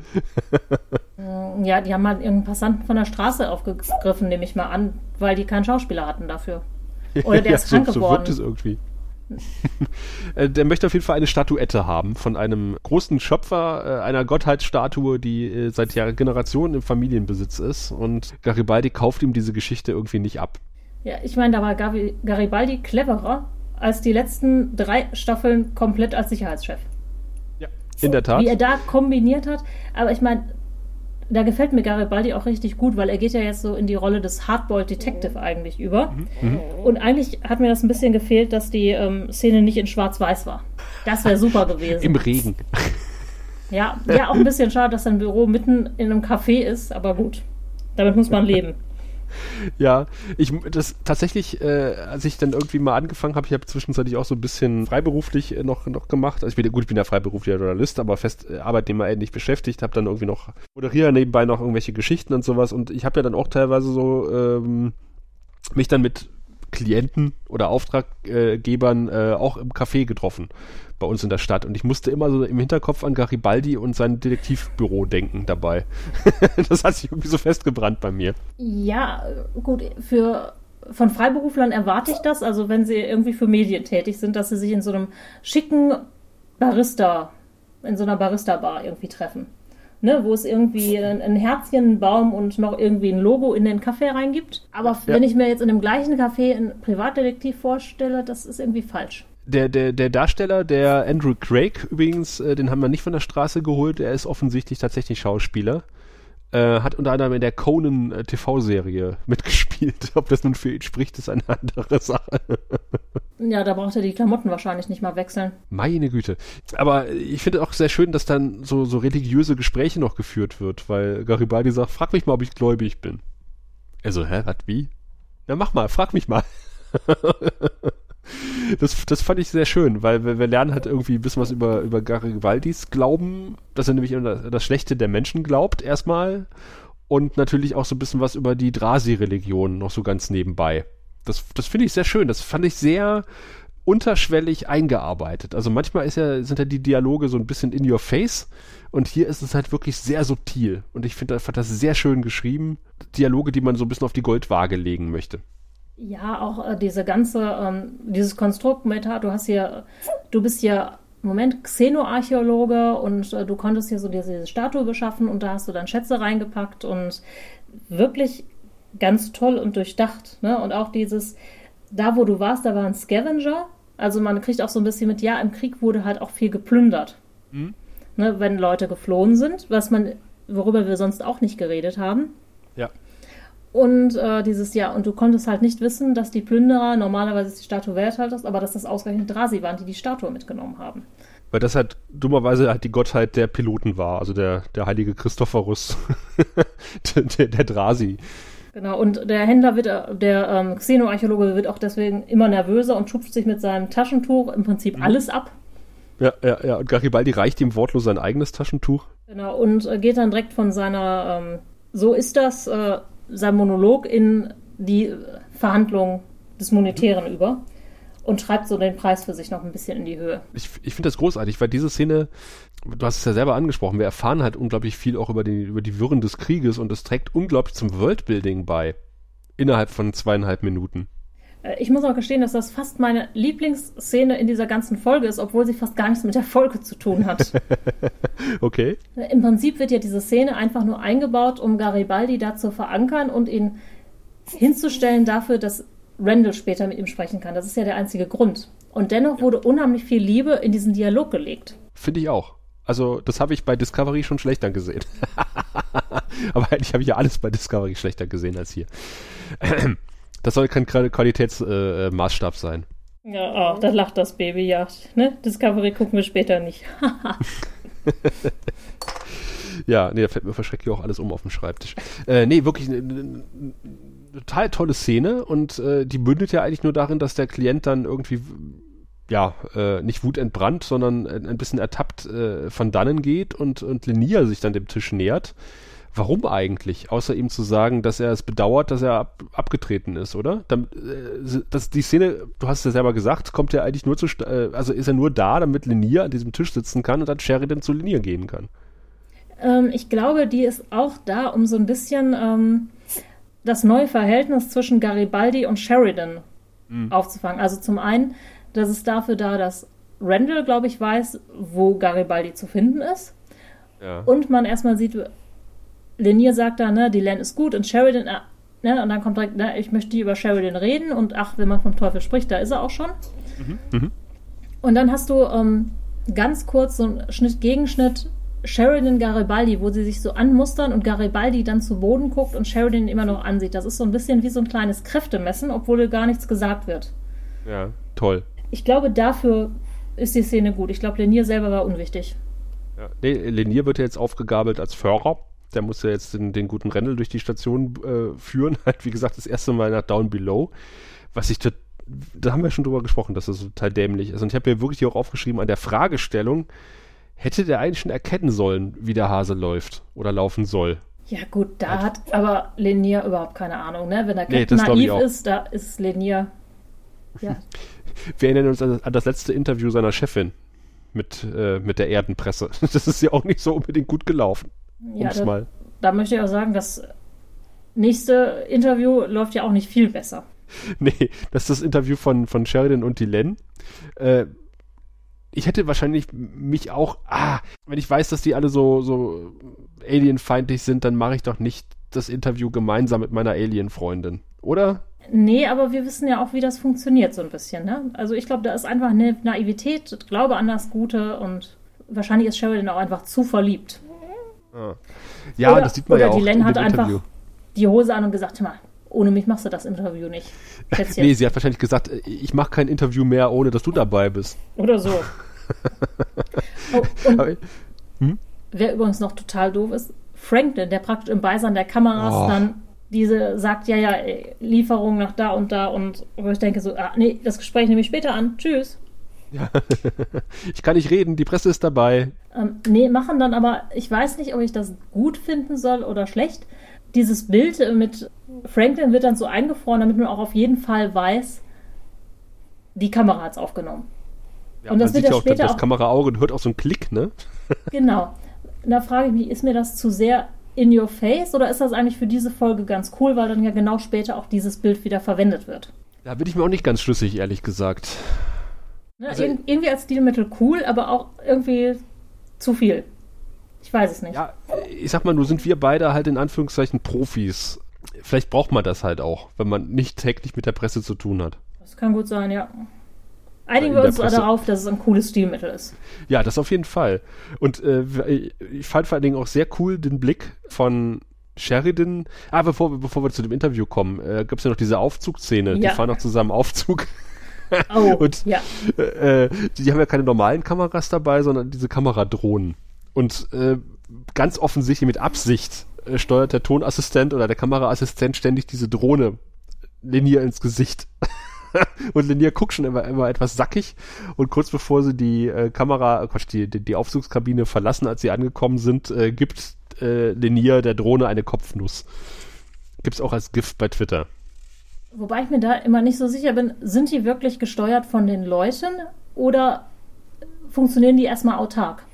*laughs* ja, die haben halt irgendeinen Passanten von der Straße aufgegriffen, nehme ich mal an, weil die keinen Schauspieler hatten dafür. Oder der ja, ist krank so, geworden. So wirkt es irgendwie. *laughs* Äh, der möchte auf jeden Fall eine Statuette haben von einem großen Schöpfer, äh, einer Gottheitsstatue, die äh, seit Generationen im Familienbesitz ist. Und Garibaldi kauft ihm diese Geschichte irgendwie nicht ab. Ja, ich meine, da war Garibaldi cleverer als die letzten drei Staffeln komplett als Sicherheitschef. Ja, in der Tat. Wie er da kombiniert hat. Aber ich meine, da gefällt mir Garibaldi auch richtig gut, weil er geht ja jetzt so in die Rolle des Hardboiled Detective eigentlich über. Mhm. mhm. Und eigentlich hat mir das ein bisschen gefehlt, dass die ähm, Szene nicht in Schwarz-Weiß war. Das wäre super gewesen. Im Regen. *laughs* Ja, ja, auch ein bisschen schade, dass sein Büro mitten in einem Café ist, aber gut. Damit muss man leben. *laughs* ja, ich das tatsächlich, äh, als ich dann irgendwie mal angefangen habe, ich habe zwischenzeitlich auch so ein bisschen freiberuflich äh, noch noch gemacht. Also ich bin gut, ich bin ja freiberuflicher Journalist, aber fest äh, Arbeitnehmer ähnlich beschäftigt, habe dann irgendwie noch moderiere nebenbei noch irgendwelche Geschichten und sowas und ich habe ja dann auch teilweise so ähm, mich dann mit Klienten oder Auftraggebern äh, auch im Café getroffen bei uns in der Stadt. Und ich musste immer so im Hinterkopf an Garibaldi und sein Detektivbüro denken dabei. *laughs* das hat sich irgendwie so festgebrannt bei mir. Ja, gut, für von Freiberuflern erwarte ich das, also wenn sie irgendwie für Medien tätig sind, dass sie sich in so einem schicken Barista, in so einer Barista-Bar irgendwie treffen. Ne, wo es irgendwie ein, ein Herzchen, einen Baum und noch irgendwie ein Logo in den Kaffee reingibt. Aber ja. wenn ich mir jetzt in dem gleichen Café einen Privatdetektiv vorstelle, das ist irgendwie falsch Der, der, der Darsteller, der Andrew Craig übrigens, äh, den haben wir nicht von der Straße geholt, er ist offensichtlich tatsächlich Schauspieler. Äh, hat unter anderem in der Conan äh, TV-Serie mitgespielt. *laughs* Ob das nun für ihn spricht, ist eine andere Sache. Ja, da braucht er die Klamotten wahrscheinlich nicht mal wechseln. Meine Güte. Aber ich finde auch sehr schön, dass dann so, so religiöse Gespräche noch geführt wird, weil Garibaldi sagt, frag mich mal, ob ich gläubig bin. Also, hä, was, wie? Ja, mach mal, frag mich mal. *laughs* das, das fand ich sehr schön, weil wir, wir lernen halt irgendwie ein bisschen was über, über Garibaldis Glauben, dass er nämlich an das, das Schlechte der Menschen glaubt, erstmal. Und natürlich auch so ein bisschen was über die Drasi-Religion noch so ganz nebenbei. Das, das finde ich sehr schön. Das fand ich sehr unterschwellig eingearbeitet. Also manchmal ist ja, sind ja die Dialoge so ein bisschen in your face und hier ist es halt wirklich sehr subtil. Und ich finde, fand das sehr schön geschrieben. Dialoge, die man so ein bisschen auf die Goldwaage legen möchte. Ja, auch äh, diese ganze, ähm, dieses Konstrukt, Meta, du hast hier, du bist ja, Moment, Xenoarchäologe und äh, du konntest hier so diese, diese Statue beschaffen und da hast du dann Schätze reingepackt und wirklich ganz toll und durchdacht. Ne? Und auch dieses, da wo du warst, da war ein Scavenger. Also man kriegt auch so ein bisschen mit, ja, im Krieg wurde halt auch viel geplündert. Mhm. Ne, wenn Leute geflohen sind, was man, worüber wir sonst auch nicht geredet haben. Ja. Und äh, dieses Jahr, und du konntest halt nicht wissen, dass die Plünderer normalerweise die Statue wert hattest, aber dass das ausgerechnet Drasi waren, die die Statue mitgenommen haben. Weil das halt dummerweise halt die Gottheit der Piloten war, also der, der heilige Christophorus, *laughs* der, der, der Drasi. Genau, und der Händler wird, der ähm, Xenoarchäologe wird auch deswegen immer nervöser und schupft sich mit seinem Taschentuch im Prinzip mhm. alles ab. Ja, ja, ja. Und Garibaldi reicht ihm wortlos sein eigenes Taschentuch. Genau, und äh, geht dann direkt von seiner, ähm, so ist das, äh, sein Monolog in die Verhandlung des Monetären mhm. über und schreibt so den Preis für sich noch ein bisschen in die Höhe. Ich, ich finde das großartig, weil diese Szene, du hast es ja selber angesprochen, wir erfahren halt unglaublich viel auch über die, über die Wirren des Krieges und es trägt unglaublich zum Worldbuilding bei. Innerhalb von zweieinhalb Minuten. Äh, ich muss auch gestehen, dass das fast meine Lieblingsszene in dieser ganzen Folge ist, obwohl sie fast gar nichts mit der Folge zu tun hat. *laughs* okay. Im Prinzip wird ja diese Szene einfach nur eingebaut, um Garibaldi da zu verankern und ihn hinzustellen dafür, dass Randall später mit ihm sprechen kann. Das ist ja der einzige Grund. Und dennoch wurde unheimlich viel Liebe in diesen Dialog gelegt. Finde ich auch. Also, das habe ich bei Discovery schon schlechter gesehen. *laughs* Aber eigentlich habe ich ja alles bei Discovery schlechter gesehen als hier. *clears throat* Das soll kein Qualitätsmaßstab äh, sein. Ja, oh, da lacht das Baby, ja. Ne? Discovery gucken wir später nicht. *laughs* *laughs* ja, nee, da fällt mir verschrecklich auch alles um auf dem Schreibtisch. Äh, nee, wirklich eine ne, total tolle Szene und äh, die mündet ja eigentlich nur darin, dass der Klient dann irgendwie ja, äh, nicht wutentbrannt, sondern ein bisschen ertappt äh, von dannen geht und, und Lenia sich dann dem Tisch nähert. Warum eigentlich? Außer ihm zu sagen, dass er es bedauert, dass er ab, abgetreten ist, oder? Dann, äh, das, die Szene, du hast es ja selber gesagt, kommt ja eigentlich nur zu, äh, also ist er nur da, damit Linier an diesem Tisch sitzen kann und dann Sheridan zu Linier gehen kann. Ähm, ich glaube, die ist auch da, um so ein bisschen ähm, das neue Verhältnis zwischen Garibaldi und Sheridan mhm. aufzufangen. Also zum einen, das ist dafür da, dass Randall, glaube ich, weiß, wo Garibaldi zu finden ist. Ja. Und man erstmal sieht, Lenier sagt da, ne, die Len ist gut und Sheridan, äh, ne, und dann kommt direkt, ne, ich möchte über Sheridan reden und ach, wenn man vom Teufel spricht, da ist er auch schon. Mhm. Mhm. Und dann hast du ähm, ganz kurz so einen Schnitt, Gegenschnitt Sheridan Garibaldi, wo sie sich so anmustern und Garibaldi dann zu Boden guckt und Sheridan immer noch ansieht. Das ist so ein bisschen wie so ein kleines Kräftemessen, obwohl gar nichts gesagt wird. Ja, toll. Ich glaube, dafür ist die Szene gut. Ich glaube, Lenier selber war unwichtig. Ja, nee, Lenier wird ja jetzt aufgegabelt als Führer der muss ja jetzt den, den guten Rennel durch die Station äh, führen. *laughs* Halt, wie gesagt, das erste Mal nach Down Below. Was ich da haben wir schon drüber gesprochen, dass das total dämlich ist. Und ich habe mir wirklich hier auch aufgeschrieben, an der Fragestellung, hätte der eigentlich schon erkennen sollen, wie der Hase läuft oder laufen soll. Ja, gut, da hat, hat aber Lenier überhaupt keine Ahnung, ne? Wenn Captain nee, naiv ist, da ist Lenier. Ja. *laughs* wir erinnern uns an das letzte Interview seiner Chefin mit, äh, mit der Erdenpresse. *laughs* Das ist ja auch nicht so unbedingt gut gelaufen. Ja, da, mal. da möchte ich auch sagen, das nächste Interview läuft ja auch nicht viel besser. *laughs* Nee, das ist das Interview von, von Sheridan und Dylan. Äh, ich hätte wahrscheinlich mich auch, ah, wenn ich weiß, dass die alle so, so alienfeindlich sind, dann mache ich doch nicht das Interview gemeinsam mit meiner Alien-Freundin. Oder? Nee, aber wir wissen ja auch, wie das funktioniert so ein bisschen. Ne? Also ich glaube, da ist einfach eine Naivität, Glaube an das Gute und wahrscheinlich ist Sheridan auch einfach zu verliebt. Ah. Ja, oder, das sieht man ja auch. Oder die Len hat einfach die Hose an und gesagt, mal, ohne mich machst du das Interview nicht. nee, sie hat wahrscheinlich gesagt, ich mache kein Interview mehr, ohne dass du dabei bist. Oder so. *laughs* oh, und hm? Wer übrigens noch total doof ist, Franklin, der praktisch im Beisein der Kameras oh. dann diese sagt, ja, ja, Lieferung nach da und da und wo ich denke so, ah, nee, das Gespräch nehme ich später an. Tschüss. Ja, *laughs* ich kann nicht reden, die Presse ist dabei. Ähm, nee, machen dann aber, ich weiß nicht, ob ich das gut finden soll oder schlecht. Dieses Bild mit Franklin wird dann so eingefroren, damit man auch auf jeden Fall weiß, die Kamera hat es aufgenommen. Ja, und das wird ja auch später das auch, Kameraauge und hört auch so einen Klick, ne? *laughs* genau. Da frage ich mich, ist mir das zu sehr in your face oder ist das eigentlich für diese Folge ganz cool, weil dann ja genau später auch dieses Bild wieder verwendet wird? Da bin ich mir auch nicht ganz schlüssig, ehrlich gesagt. Ne, also, irgendwie als Stilmittel cool, aber auch irgendwie zu viel. Ich weiß es nicht. Ja, ich sag mal, nur sind wir beide halt in Anführungszeichen Profis. Vielleicht braucht man das halt auch, wenn man nicht täglich mit der Presse zu tun hat. Das kann gut sein, ja. Einigen wir uns darauf, dass es ein cooles Stilmittel ist. Ja, das auf jeden Fall. Und äh, ich fand vor allen Dingen auch sehr cool den Blick von Sheridan. Ah, bevor, bevor wir zu dem Interview kommen, äh, gab es ja noch diese Aufzugszene. Ja. Die fahren noch zusammen Aufzug. Oh, *laughs* und ja. Äh, die, die haben ja keine normalen Kameras dabei, sondern diese Kameradrohnen. Und äh, ganz offensichtlich mit Absicht äh, steuert der Tonassistent oder der Kameraassistent ständig diese Drohne linear ins Gesicht. *laughs* und Linier guckt schon immer, immer etwas sackig. Und kurz bevor sie die äh, Kamera, Quatsch, die, die, die Aufzugskabine verlassen, als sie angekommen sind, äh, gibt äh, Linier der Drohne eine Kopfnuss. Gibt's auch als Gift bei Twitter. Wobei ich mir da immer nicht so sicher bin, sind die wirklich gesteuert von den Leuten oder funktionieren die erstmal autark?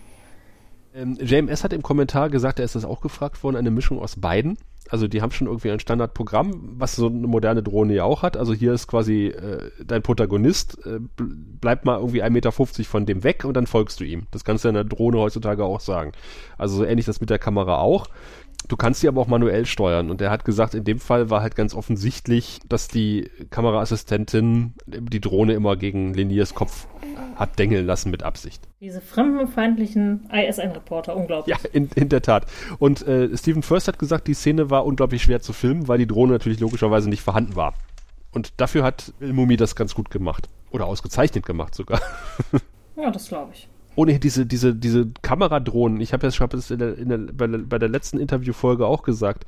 Ähm, JMS hat im Kommentar gesagt, er ist das auch gefragt worden, eine Mischung aus beiden also die haben schon irgendwie ein Standardprogramm, was so eine moderne Drohne ja auch hat. Also hier ist quasi äh, dein Protagonist, äh, bleib mal irgendwie 1,50 Meter von dem weg und dann folgst du ihm. Das kannst du in der Drohne heutzutage auch sagen. Also so ähnlich das mit der Kamera auch. Du kannst sie aber auch manuell steuern. Und er hat gesagt, in dem Fall war halt ganz offensichtlich, dass die Kameraassistentin die Drohne immer gegen Liniers Kopf hat dengeln lassen mit Absicht. Diese fremdenfeindlichen ISN-Reporter, unglaublich. Ja, in, in der Tat. Und äh, Stephen First hat gesagt, die Szene war unglaublich schwer zu filmen, weil die Drohne natürlich logischerweise nicht vorhanden war. Und dafür hat Mumi das ganz gut gemacht. Oder ausgezeichnet gemacht sogar. *laughs* ja, das glaube ich ohne diese, diese, diese Kameradrohnen, ich habe ja hab in der, in der, bei, der, bei der letzten Interviewfolge auch gesagt,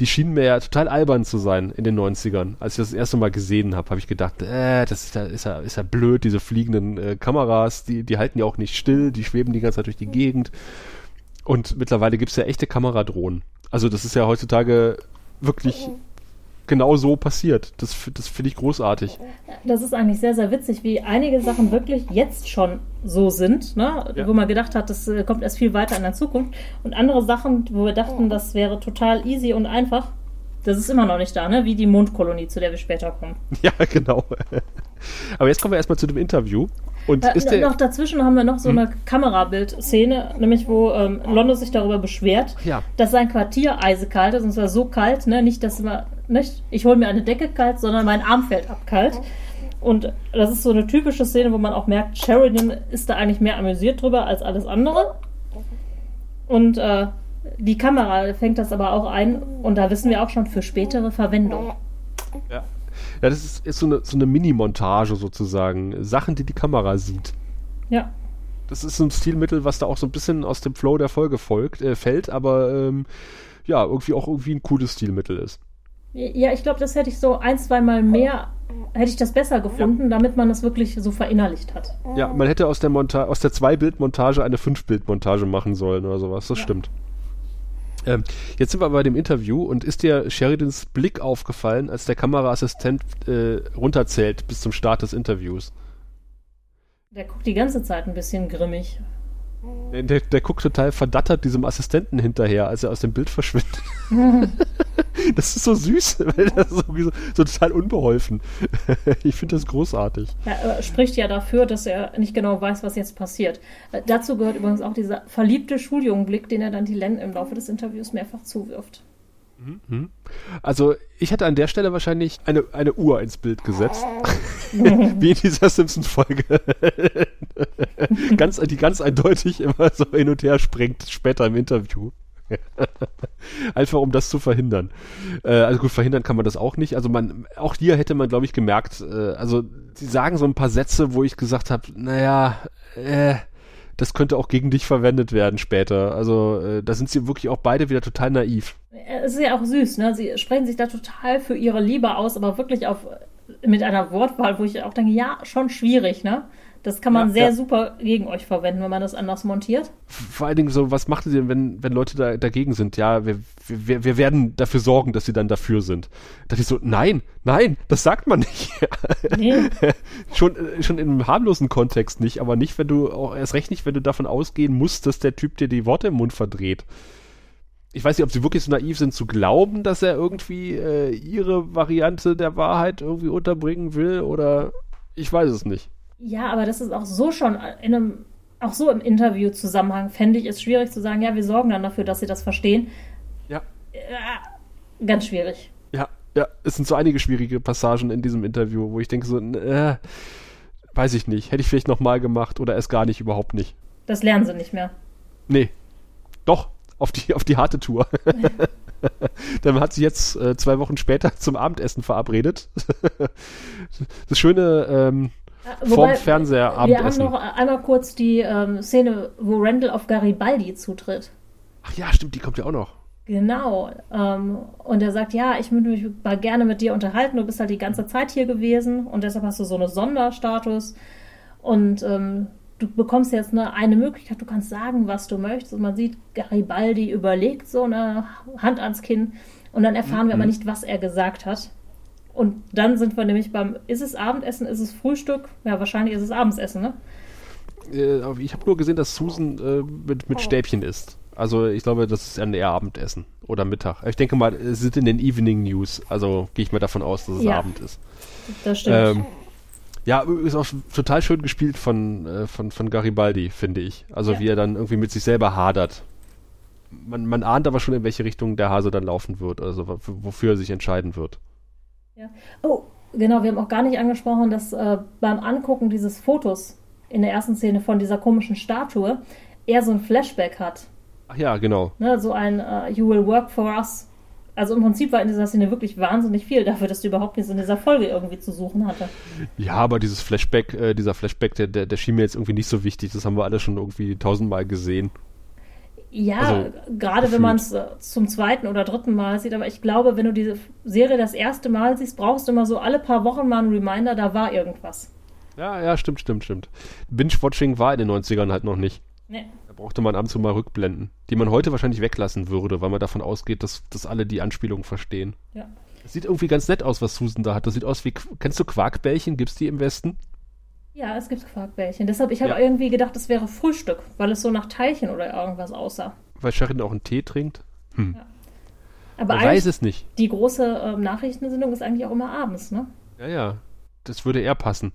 die schienen mir ja total albern zu sein in den 90ern. Als ich das, das erste Mal gesehen habe, habe ich gedacht, äh, das ist ja, ist ja, ist ja blöd, diese fliegenden äh, Kameras, die, die halten ja auch nicht still, die schweben die ganze Zeit durch die Gegend. Und mittlerweile gibt's ja echte Kameradrohnen. Also das ist ja heutzutage wirklich genau so passiert. Das, das finde ich großartig. Das ist eigentlich sehr, sehr witzig, wie einige Sachen wirklich jetzt schon so sind, ne? Ja. wo man gedacht hat, das äh, kommt erst viel weiter in der Zukunft. Und andere Sachen, wo wir dachten, das wäre total easy und einfach, das ist immer noch nicht da, ne? wie die Mondkolonie, zu der wir später kommen. *laughs* Ja, genau. *laughs* Aber jetzt kommen wir erstmal zu dem Interview. Und äh, noch dazwischen haben wir noch so hm. eine Kamerabildszene, nämlich wo ähm, Londo sich darüber beschwert, ja. dass sein Quartier eisekalt ist, und zwar so kalt, ne? nicht, dass immer, nicht, ich hole mir eine Decke kalt, sondern mein Arm fällt ab kalt. Und das ist so eine typische Szene, wo man auch merkt, Sheridan ist da eigentlich mehr amüsiert drüber als alles andere. Und äh, die Kamera fängt das aber auch ein und da wissen wir auch schon für spätere Verwendung. Ja. Ja, das ist, ist so eine, so eine Mini-Montage sozusagen. Sachen, die die Kamera sieht. Ja. Das ist so ein Stilmittel, was da auch so ein bisschen aus dem Flow der Folge folgt, äh, fällt, aber ähm, ja, irgendwie auch irgendwie ein cooles Stilmittel ist. Ja, ich glaube, das hätte ich so ein, zwei Mal mehr, hätte ich das besser gefunden, ja. damit man das wirklich so verinnerlicht hat. Ja, man hätte aus der, Monta aus der Zwei-Bild-Montage eine Fünf-Bild-Montage machen sollen oder sowas, das ja. stimmt. Ähm, jetzt sind wir bei dem Interview und ist dir Sheridans Blick aufgefallen, als der Kameraassistent äh, runterzählt bis zum Start des Interviews? Der guckt die ganze Zeit ein bisschen grimmig. Der, der, der, guckt total verdattert diesem Assistenten hinterher, als er aus dem Bild verschwindet. *laughs* das ist so süß, weil so, so, so total unbeholfen. *laughs* ich finde das großartig. Ja, spricht ja dafür, dass er nicht genau weiß, was jetzt passiert. Äh, dazu gehört übrigens auch dieser verliebte Schuljungenblick, den er dann die Len im Laufe des Interviews mehrfach zuwirft. Also ich hätte an der Stelle wahrscheinlich eine, eine Uhr ins Bild gesetzt. *laughs* Wie in dieser Simpsons-Folge. *laughs* ganz, die ganz eindeutig immer so hin und her springt später im Interview. *laughs* Einfach um das zu verhindern. Äh, also gut, verhindern kann man das auch nicht. Also man, auch hier hätte man, glaube ich, gemerkt, äh, also sie sagen so ein paar Sätze, wo ich gesagt habe, naja, äh, das könnte auch gegen dich verwendet werden später. Also äh, da sind sie wirklich auch beide wieder total naiv. Es ist ja auch süß, ne? Sie sprechen sich da total für ihre Liebe aus, aber wirklich auf mit einer Wortwahl, wo ich auch denke, ja, schon schwierig, ne? Das kann man Ja, sehr ja. super gegen euch verwenden, wenn man das anders montiert. Vor allen Dingen so, was macht ihr denn, wenn, wenn Leute da, dagegen sind? Ja, wir, wir, wir werden dafür sorgen, dass sie dann dafür sind. Da dachte ich so, nein, nein, das sagt man nicht. *laughs* Nee. schon, schon in einem harmlosen Kontext nicht, aber nicht, wenn du, auch erst recht nicht, wenn du davon ausgehen musst, dass der Typ dir die Worte im Mund verdreht. Ich weiß nicht, ob sie wirklich so naiv sind zu glauben, dass er irgendwie äh, ihre Variante der Wahrheit irgendwie unterbringen will oder ich weiß es nicht. Ja, aber das ist auch so schon in einem, auch so im Interview-Zusammenhang, fände ich es schwierig zu sagen, ja, wir sorgen dann dafür, dass sie das verstehen. Ja. Äh, ganz schwierig. Ja, ja, es sind so einige schwierige Passagen in diesem Interview, wo ich denke so, äh, weiß ich nicht, hätte ich vielleicht nochmal gemacht oder erst gar nicht, überhaupt nicht. Das lernen sie nicht mehr. Nee, doch, auf die, auf die harte Tour. *laughs* Dann hat sie jetzt äh, zwei Wochen später *laughs* zum Abendessen verabredet. *laughs* das schöne ähm, Äh, vorm Fernseher Wir haben Abendessen. noch einmal kurz die ähm, Szene, wo Randall auf Garibaldi zutritt. Ach ja, stimmt, die kommt ja auch noch. Genau. Ähm, und er sagt, ja, ich würde mich mal gerne mit dir unterhalten. Du bist halt die ganze Zeit hier gewesen und deshalb hast du so einen Sonderstatus. Und ähm, du bekommst jetzt eine, eine Möglichkeit, du kannst sagen, was du möchtest. Und man sieht, Garibaldi überlegt so eine Hand ans Kinn. Und dann erfahren wir aber nicht, was er gesagt hat. Und dann sind wir nämlich beim, ist es Abendessen, ist es Frühstück? Ja, wahrscheinlich ist es Abendessen, ne? Äh, aber ich habe nur gesehen, dass Susan äh, mit, mit Stäbchen isst. Also ich glaube, das ist dann eher Abendessen oder Mittag. Ich denke mal, es sind in den Evening News. Also gehe ich mal davon aus, dass es Ja. Abend ist. Das stimmt. Ähm, ja, ist auch total schön gespielt von, äh, von, von Garibaldi, finde ich. Also Ja. wie er dann irgendwie mit sich selber hadert. Man, man ahnt aber schon, in welche Richtung der Hase dann laufen wird, also wofür er sich entscheiden wird. Ja. Oh, genau, wir haben auch gar nicht angesprochen, dass äh, beim Angucken dieses Fotos in der ersten Szene von dieser komischen Statue er so ein Flashback hat. Ach ja, genau. Ne? So ein äh, You will work for us. Also im Prinzip war in dieser Szene wirklich wahnsinnig viel dafür, dass du überhaupt nichts in dieser Folge irgendwie zu suchen hatte. Ja, aber dieses Flashback, äh, dieser Flashback, der, der, der schien mir jetzt irgendwie nicht so wichtig. Das haben wir alle schon irgendwie tausendmal gesehen. Ja, Also, gerade wenn man es äh, zum zweiten oder dritten Mal sieht, aber ich glaube, wenn du diese Serie das erste Mal siehst, brauchst du immer so alle paar Wochen mal einen Reminder, da war irgendwas. Ja, ja, stimmt, stimmt, stimmt. Binge-Watching war in den 90ern halt noch nicht. Nee. Brauchte man ab und zu mal Rückblenden, die man heute wahrscheinlich weglassen würde, weil man davon ausgeht, dass, dass alle die Anspielungen verstehen. Ja. Es sieht irgendwie ganz nett aus, was Susan da hat. Das sieht aus wie, kennst du Quarkbällchen? Gibt's die im Westen? Ja, es gibt Quarkbällchen. Deshalb, ich habe Ja. irgendwie gedacht, es wäre Frühstück, weil es so nach Teilchen oder irgendwas aussah. Weil Sharon auch einen Tee trinkt? Hm. Aber Man eigentlich, weiß es nicht. die große ähm, Nachrichtensendung ist eigentlich auch immer abends, ne? Ja, ja. Das würde eher passen.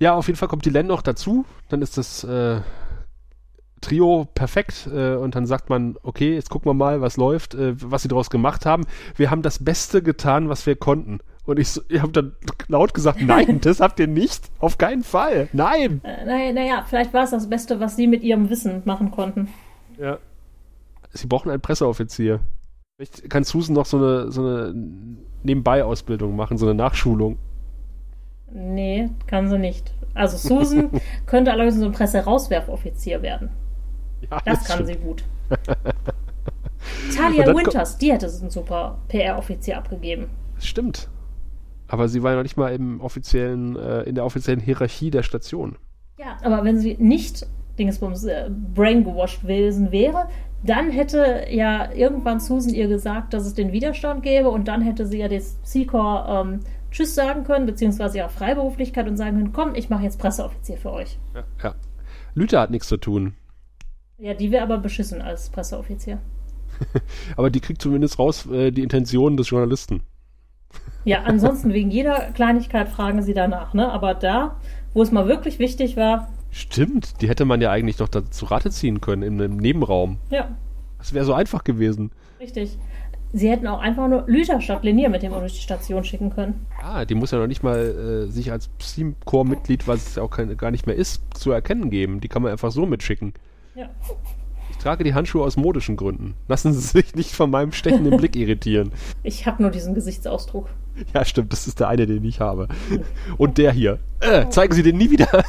Ja, auf jeden Fall kommt die Len noch dazu. Dann ist das äh, Trio perfekt. Äh, und dann sagt man, okay, jetzt gucken wir mal, was läuft, äh, was sie daraus gemacht haben. Wir haben das Beste getan, was wir konnten. Und ich, ich habe dann laut gesagt, *laughs* nein, das habt ihr nicht. Auf keinen Fall. Nein. Äh, naja, naja, vielleicht war es das Beste, was sie mit ihrem Wissen machen konnten. Ja. Sie brauchen einen Presseoffizier. Vielleicht kann Susan noch so eine, so eine Nebenbei-Ausbildung machen, so eine Nachschulung. Nee, kann sie nicht. Also Susan *laughs* könnte allerdings so ein Presse-Rauswerfoffizier werden. Ja, Das kann stimmt. sie gut. *laughs* Talia Winters, die hätte einen super PR-Offizier abgegeben. Stimmt. Aber sie war ja noch nicht mal im offiziellen, äh, in der offiziellen Hierarchie der Station. Ja, aber wenn sie nicht Dingsbums äh, braingewashed gewesen wäre, dann hätte ja irgendwann Susan ihr gesagt, dass es den Widerstand gäbe und dann hätte sie ja das Seacor ähm, Tschüss sagen können, beziehungsweise ihre Freiberuflichkeit und sagen können, komm, ich mache jetzt Presseoffizier für euch. Ja. ja. Lüther hat nichts zu tun. Ja, die wäre aber beschissen als Presseoffizier. *laughs* Aber die kriegt zumindest raus äh, die Intentionen des Journalisten. Ja, ansonsten wegen jeder Kleinigkeit fragen sie danach, ne? Aber da, wo es mal wirklich wichtig war, Stimmt, die hätte man ja eigentlich noch dazu Rate ziehen können in einem Nebenraum. ja, Das wäre so einfach gewesen. richtig. Sie hätten auch einfach nur Lüter statt Linier mit dem durch die Station schicken können. Ah, die muss ja noch nicht mal äh, sich als Steam-Core-Mitglied, was es ja auch keine, gar nicht mehr ist, zu erkennen geben. Die kann man einfach so mitschicken. Ja. Ich trage die Handschuhe aus modischen Gründen. Lassen Sie sich nicht von meinem stechenden Blick irritieren. *laughs* Ich habe nur diesen Gesichtsausdruck. Ja, stimmt, das ist der eine, den ich habe. *laughs* Und der hier. Äh, zeigen Sie den nie wieder. *laughs*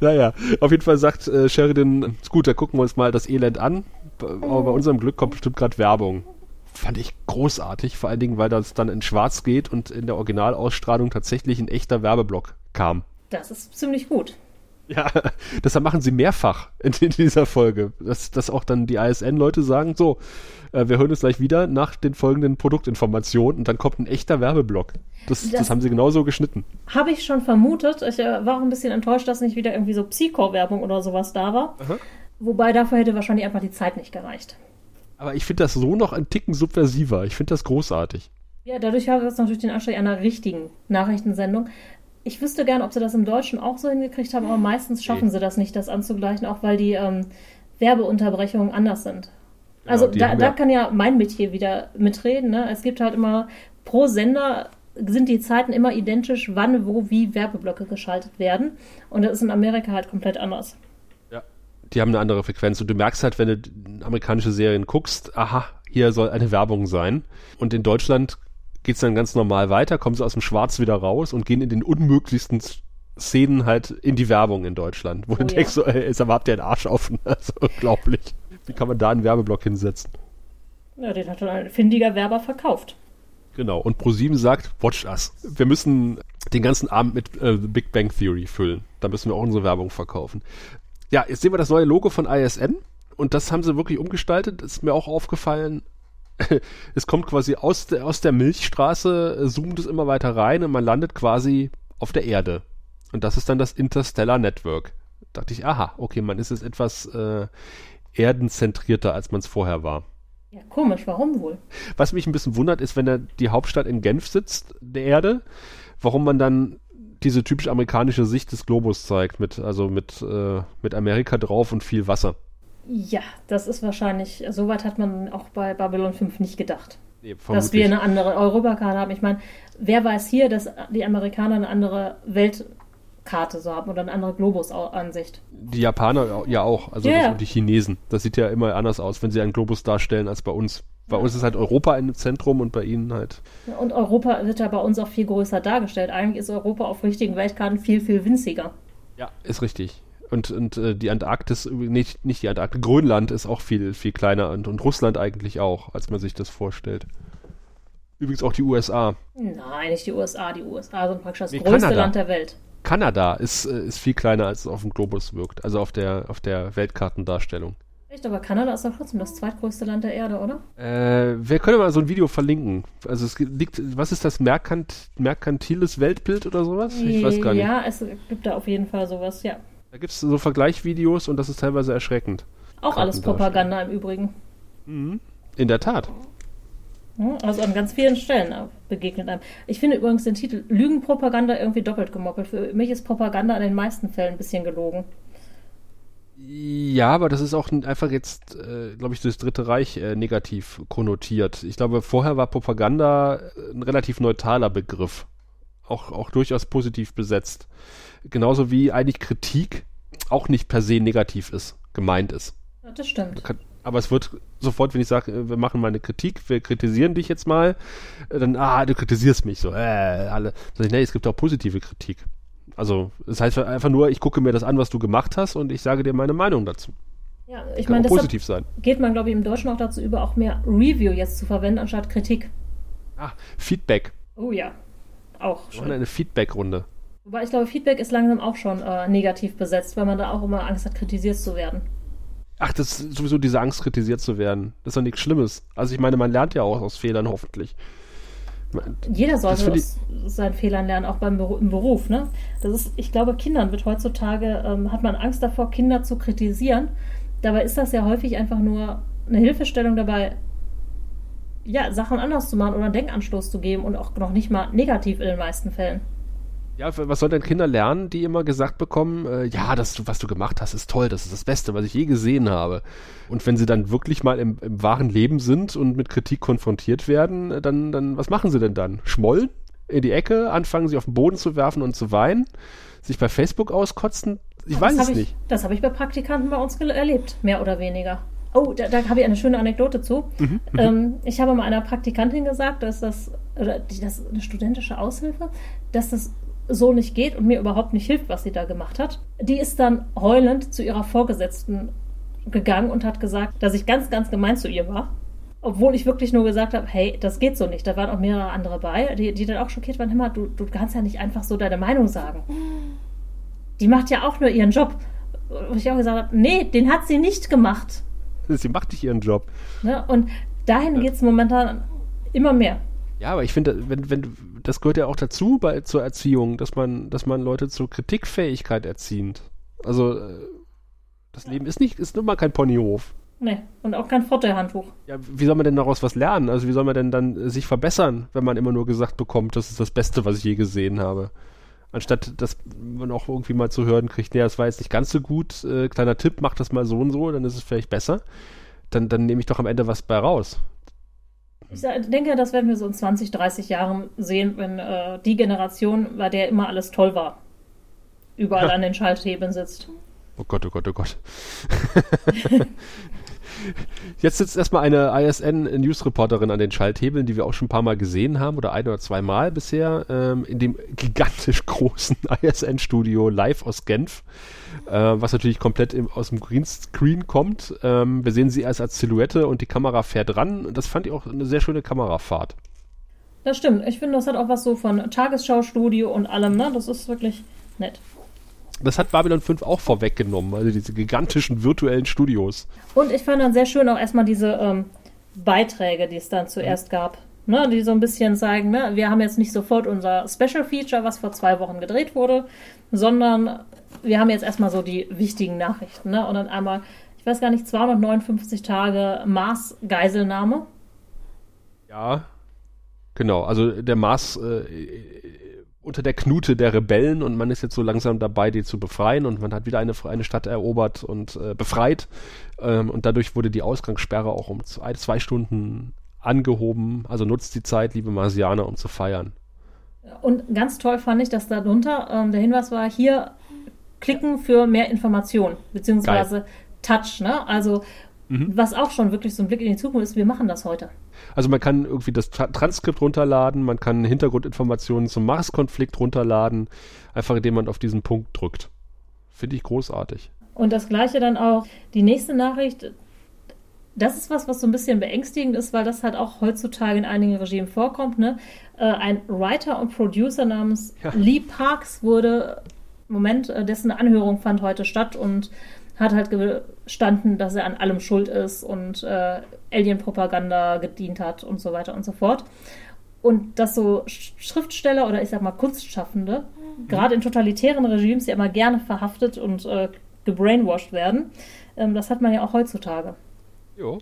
naja, auf jeden Fall sagt äh, Sheridan, gut, da gucken wir uns mal das Elend an. Aber bei unserem Glück kommt bestimmt gerade Werbung. Fand ich großartig, vor allen Dingen, weil das dann in Schwarz geht und in der Originalausstrahlung tatsächlich ein echter Werbeblock kam. Das ist ziemlich gut. Ja, *laughs* deshalb machen sie mehrfach in, in dieser Folge, dass, dass auch dann die ISN-Leute sagen, so, äh, wir hören uns gleich wieder nach den folgenden Produktinformationen und dann kommt ein echter Werbeblock. Das, das, das haben sie genauso geschnitten. Habe ich schon vermutet. Ich äh, war auch ein bisschen enttäuscht, dass nicht wieder irgendwie so Psycho-Werbung oder sowas da war. Aha. Wobei dafür hätte wahrscheinlich einfach die Zeit nicht gereicht. Aber ich finde das so noch ein Ticken subversiver. Ich finde das großartig. Ja, dadurch habe ich natürlich den Anstrich einer richtigen Nachrichtensendung ich wüsste gern, ob sie das im Deutschen auch so hingekriegt haben, aber meistens schaffen nee. sie das nicht, das anzugleichen, auch weil die ähm, Werbeunterbrechungen anders sind. Genau, also da, da kann ja mein Metier wieder mitreden. Ne? Es gibt halt immer pro Sender sind die Zeiten immer identisch, wann, wo, wie Werbeblöcke geschaltet werden. Und das ist in Amerika halt komplett anders. Ja, die haben eine andere Frequenz. Und du merkst halt, wenn du amerikanische Serien guckst, aha, hier soll eine Werbung sein. Und in Deutschland geht es dann ganz normal weiter, kommen sie aus dem Schwarz wieder raus und gehen in den unmöglichsten Szenen halt in die Werbung in Deutschland, wo oh, du ja. denkst, so, ey, jetzt habt ihr einen Arsch offen. *laughs* Also unglaublich. Wie kann man da einen Werbeblock hinsetzen? Ja, den hat ein findiger Werber verkauft. Genau, und ProSieben sagt, watch us. Wir müssen den ganzen Abend mit äh, Big Bang Theory füllen. Da müssen wir auch unsere Werbung verkaufen. Ja, jetzt sehen wir das neue Logo von ISN und das haben sie wirklich umgestaltet. Das ist mir auch aufgefallen. *laughs* es kommt quasi aus der, aus der Milchstraße, zoomt es immer weiter rein und man landet quasi auf der Erde. Und das ist dann das Interstellar Network. Da dachte ich, aha, okay, man ist jetzt etwas äh, erdenzentrierter, als man es vorher war. Ja, komisch, warum wohl? Was mich ein bisschen wundert, ist, wenn er die Hauptstadt in Genf sitzt, der Erde, warum man dann diese typisch amerikanische Sicht des Globus zeigt, mit, also mit, äh, mit Amerika drauf und viel Wasser. Ja, das ist wahrscheinlich, soweit hat man auch bei Babylon 5 nicht gedacht. Nee, dass wir eine andere Europakarte haben. Ich meine, wer weiß hier, dass die Amerikaner eine andere Weltkarte so haben oder eine andere Globus-Ansicht? Die Japaner ja auch, also ja, die Chinesen. Das sieht ja immer anders aus, wenn sie einen Globus darstellen als bei uns. Bei uns ist halt Europa im Zentrum und bei ihnen halt. Und Europa wird ja bei uns auch viel größer dargestellt. Eigentlich ist Europa auf richtigen Weltkarten viel, viel winziger. Ja, ist richtig. Und, und äh, die Antarktis, nicht, nicht die Antarktis, Grönland ist auch viel, viel kleiner und, und Russland eigentlich auch, als man sich das vorstellt. Übrigens auch die USA. Nein, nicht die USA. Die USA sind praktisch das nee, größte Kanada. Land der Welt. Kanada ist, äh, ist viel kleiner, als es auf dem Globus wirkt, also auf der, auf der Weltkartendarstellung. Echt, aber Kanada ist doch trotzdem das zweitgrößte Land der Erde, oder? Äh, wir können mal so ein Video verlinken. Also es liegt, was ist das, Merkant, merkantiles Weltbild oder sowas? Ich weiß gar nicht. Ja, es gibt da auf jeden Fall sowas, ja. Da gibt es so Vergleichvideos und das ist teilweise erschreckend. Auch alles Propaganda im Übrigen. Mhm. In der Tat. Also an ganz vielen Stellen begegnet einem. Ich finde übrigens den Titel Lügenpropaganda irgendwie doppelt gemoppelt. Für mich ist Propaganda in den meisten Fällen ein bisschen gelogen. Ja, aber das ist auch einfach jetzt, äh, glaube ich, das Dritte Reich äh, negativ konnotiert. Ich glaube, vorher war Propaganda ein relativ neutraler Begriff. Auch, auch durchaus positiv besetzt. Genauso wie eigentlich Kritik auch nicht per se negativ ist, gemeint ist. Ja, das stimmt. Aber es wird sofort, wenn ich sage, wir machen mal eine Kritik, wir kritisieren dich jetzt mal, dann, ah, du kritisierst mich so, äh, alle. Sag ich, nee, es gibt auch positive Kritik. Also, das heißt einfach nur, ich gucke mir das an, was du gemacht hast und ich sage dir meine Meinung dazu. Ja, ich meine, positiv sein. Geht man, glaube ich, im Deutschen auch dazu über, auch mehr Review jetzt zu verwenden, anstatt Kritik. Ah, Feedback. Oh ja, auch schon. eine Feedback-Runde. Wobei ich glaube, Feedback ist langsam auch schon äh, negativ besetzt, weil man da auch immer Angst hat, kritisiert zu werden. Ach, das ist sowieso diese Angst, kritisiert zu werden. Das ist doch nichts Schlimmes. Also ich meine, man lernt ja auch aus Fehlern hoffentlich. Jeder sollte aus seinen Fehlern lernen, auch beim im Beruf. Ne? Das ist, ich glaube, Kindern wird heutzutage, ähm, hat man Angst davor, Kinder zu kritisieren. Dabei ist das ja häufig einfach nur eine Hilfestellung dabei, ja, Sachen anders zu machen oder einen Denkanstoß zu geben und auch noch nicht mal negativ in den meisten Fällen. Ja, was soll denn Kinder lernen, die immer gesagt bekommen, äh, ja, das, was du gemacht hast, ist toll, das ist das Beste, was ich je gesehen habe. Und wenn sie dann wirklich mal im, im wahren Leben sind und mit Kritik konfrontiert werden, äh, dann, dann, was machen sie denn dann? Schmollen? In die Ecke, anfangen sie auf den Boden zu werfen und zu weinen? Sich bei Facebook auskotzen? Ich das weiß es ich, nicht. Das habe ich bei Praktikanten bei uns erlebt, mehr oder weniger. Oh, da, da habe ich eine schöne Anekdote zu. Mhm, mhm, ähm, ich habe mal einer Praktikantin gesagt, dass das, oder die, das eine studentische Aushilfe, dass das so nicht geht und mir überhaupt nicht hilft, was sie da gemacht hat. Die ist dann heulend zu ihrer Vorgesetzten gegangen und hat gesagt, dass ich ganz, ganz gemein zu ihr war. Obwohl ich wirklich nur gesagt habe, hey, das geht so nicht. Da waren auch mehrere andere bei, die, die dann auch schockiert waren. Hör du, du kannst ja nicht einfach so deine Meinung sagen. Die macht ja auch nur ihren Job. Wo ich auch gesagt habe, nee, den hat sie nicht gemacht. *laughs* Sie macht nicht ihren Job. Ne? Und dahin ja. geht es momentan immer mehr. Ja, aber ich finde, wenn, wenn, das gehört ja auch dazu bei, zur Erziehung, dass man, dass man Leute zur Kritikfähigkeit erzieht. Also, äh, das Leben ist nicht, ist nun mal kein Ponyhof. Nee, und auch kein Frottehandtuch. Ja, wie soll man denn daraus was lernen? Also, wie soll man denn dann äh, sich verbessern, wenn man immer nur gesagt bekommt, das ist das Beste, was ich je gesehen habe? Anstatt, dass man auch irgendwie mal zu hören kriegt, nee, das war jetzt nicht ganz so gut, äh, kleiner Tipp, mach das mal so und so, dann ist es vielleicht besser. Dann, dann nehme ich doch am Ende was bei raus. Ich denke, das werden wir so in 20, 30 Jahren sehen, wenn äh, die Generation, bei der immer alles toll war, überall ja. an den Schalthebeln sitzt. Oh Gott, oh Gott, oh Gott. *laughs* *laughs* Jetzt sitzt erstmal eine ISN-Newsreporterin an den Schalthebeln, die wir auch schon ein paar Mal gesehen haben, oder ein oder zwei Mal bisher, ähm, in dem gigantisch großen *laughs* ISN-Studio live aus Genf, äh, was natürlich komplett im, aus dem Greenscreen kommt. Ähm, wir sehen sie erst als Silhouette und die Kamera fährt ran. Das fand ich auch eine sehr schöne Kamerafahrt. Das stimmt. Ich finde, das hat auch was so von Tagesschau-Studio und allem, ne? Das ist wirklich nett. Das hat Babylon 5 auch vorweggenommen, also diese gigantischen virtuellen Studios. Und ich fand dann sehr schön auch erstmal diese ähm, Beiträge, die es dann zuerst mhm. gab. Ne, die so ein bisschen zeigen, ne, wir haben jetzt nicht sofort unser Special Feature, was vor zwei Wochen gedreht wurde, sondern wir haben jetzt erstmal so die wichtigen Nachrichten. Ne? Und dann einmal, ich weiß gar nicht, 259 Tage Mars-Geiselnahme. Ja, genau. Also der Mars äh, unter der Knute der Rebellen und man ist jetzt so langsam dabei, die zu befreien und man hat wieder eine, eine Stadt erobert und äh, befreit ähm, und dadurch wurde die Ausgangssperre auch um zwei, zwei Stunden angehoben. Also nutzt die Zeit, liebe Marsianer, um zu feiern. Und ganz toll fand ich, dass darunter ähm, der Hinweis war, hier klicken für mehr Information, beziehungsweise Geil. Touch, ne? Also mhm. was auch schon wirklich so ein Blick in die Zukunft ist, wir machen das heute. Also man kann irgendwie das Tra Transkript runterladen, man kann Hintergrundinformationen zum Mars-Konflikt runterladen, einfach indem man auf diesen Punkt drückt. Finde ich großartig. Und das gleiche dann auch, die nächste Nachricht, das ist was, was so ein bisschen beängstigend ist, weil das halt auch heutzutage in einigen Regimen vorkommt. Ne? Äh, ein Writer und Producer namens ja. Lee Parks wurde, Moment, äh, dessen Anhörung fand heute statt und hat halt gestanden, dass er an allem schuld ist und äh, Alien-Propaganda gedient hat und so weiter und so fort. Und dass so Schriftsteller oder ich sag mal Kunstschaffende, mhm. gerade in totalitären Regimes, ja immer gerne verhaftet und äh, gebrainwashed werden, ähm, das hat man ja auch heutzutage. Jo,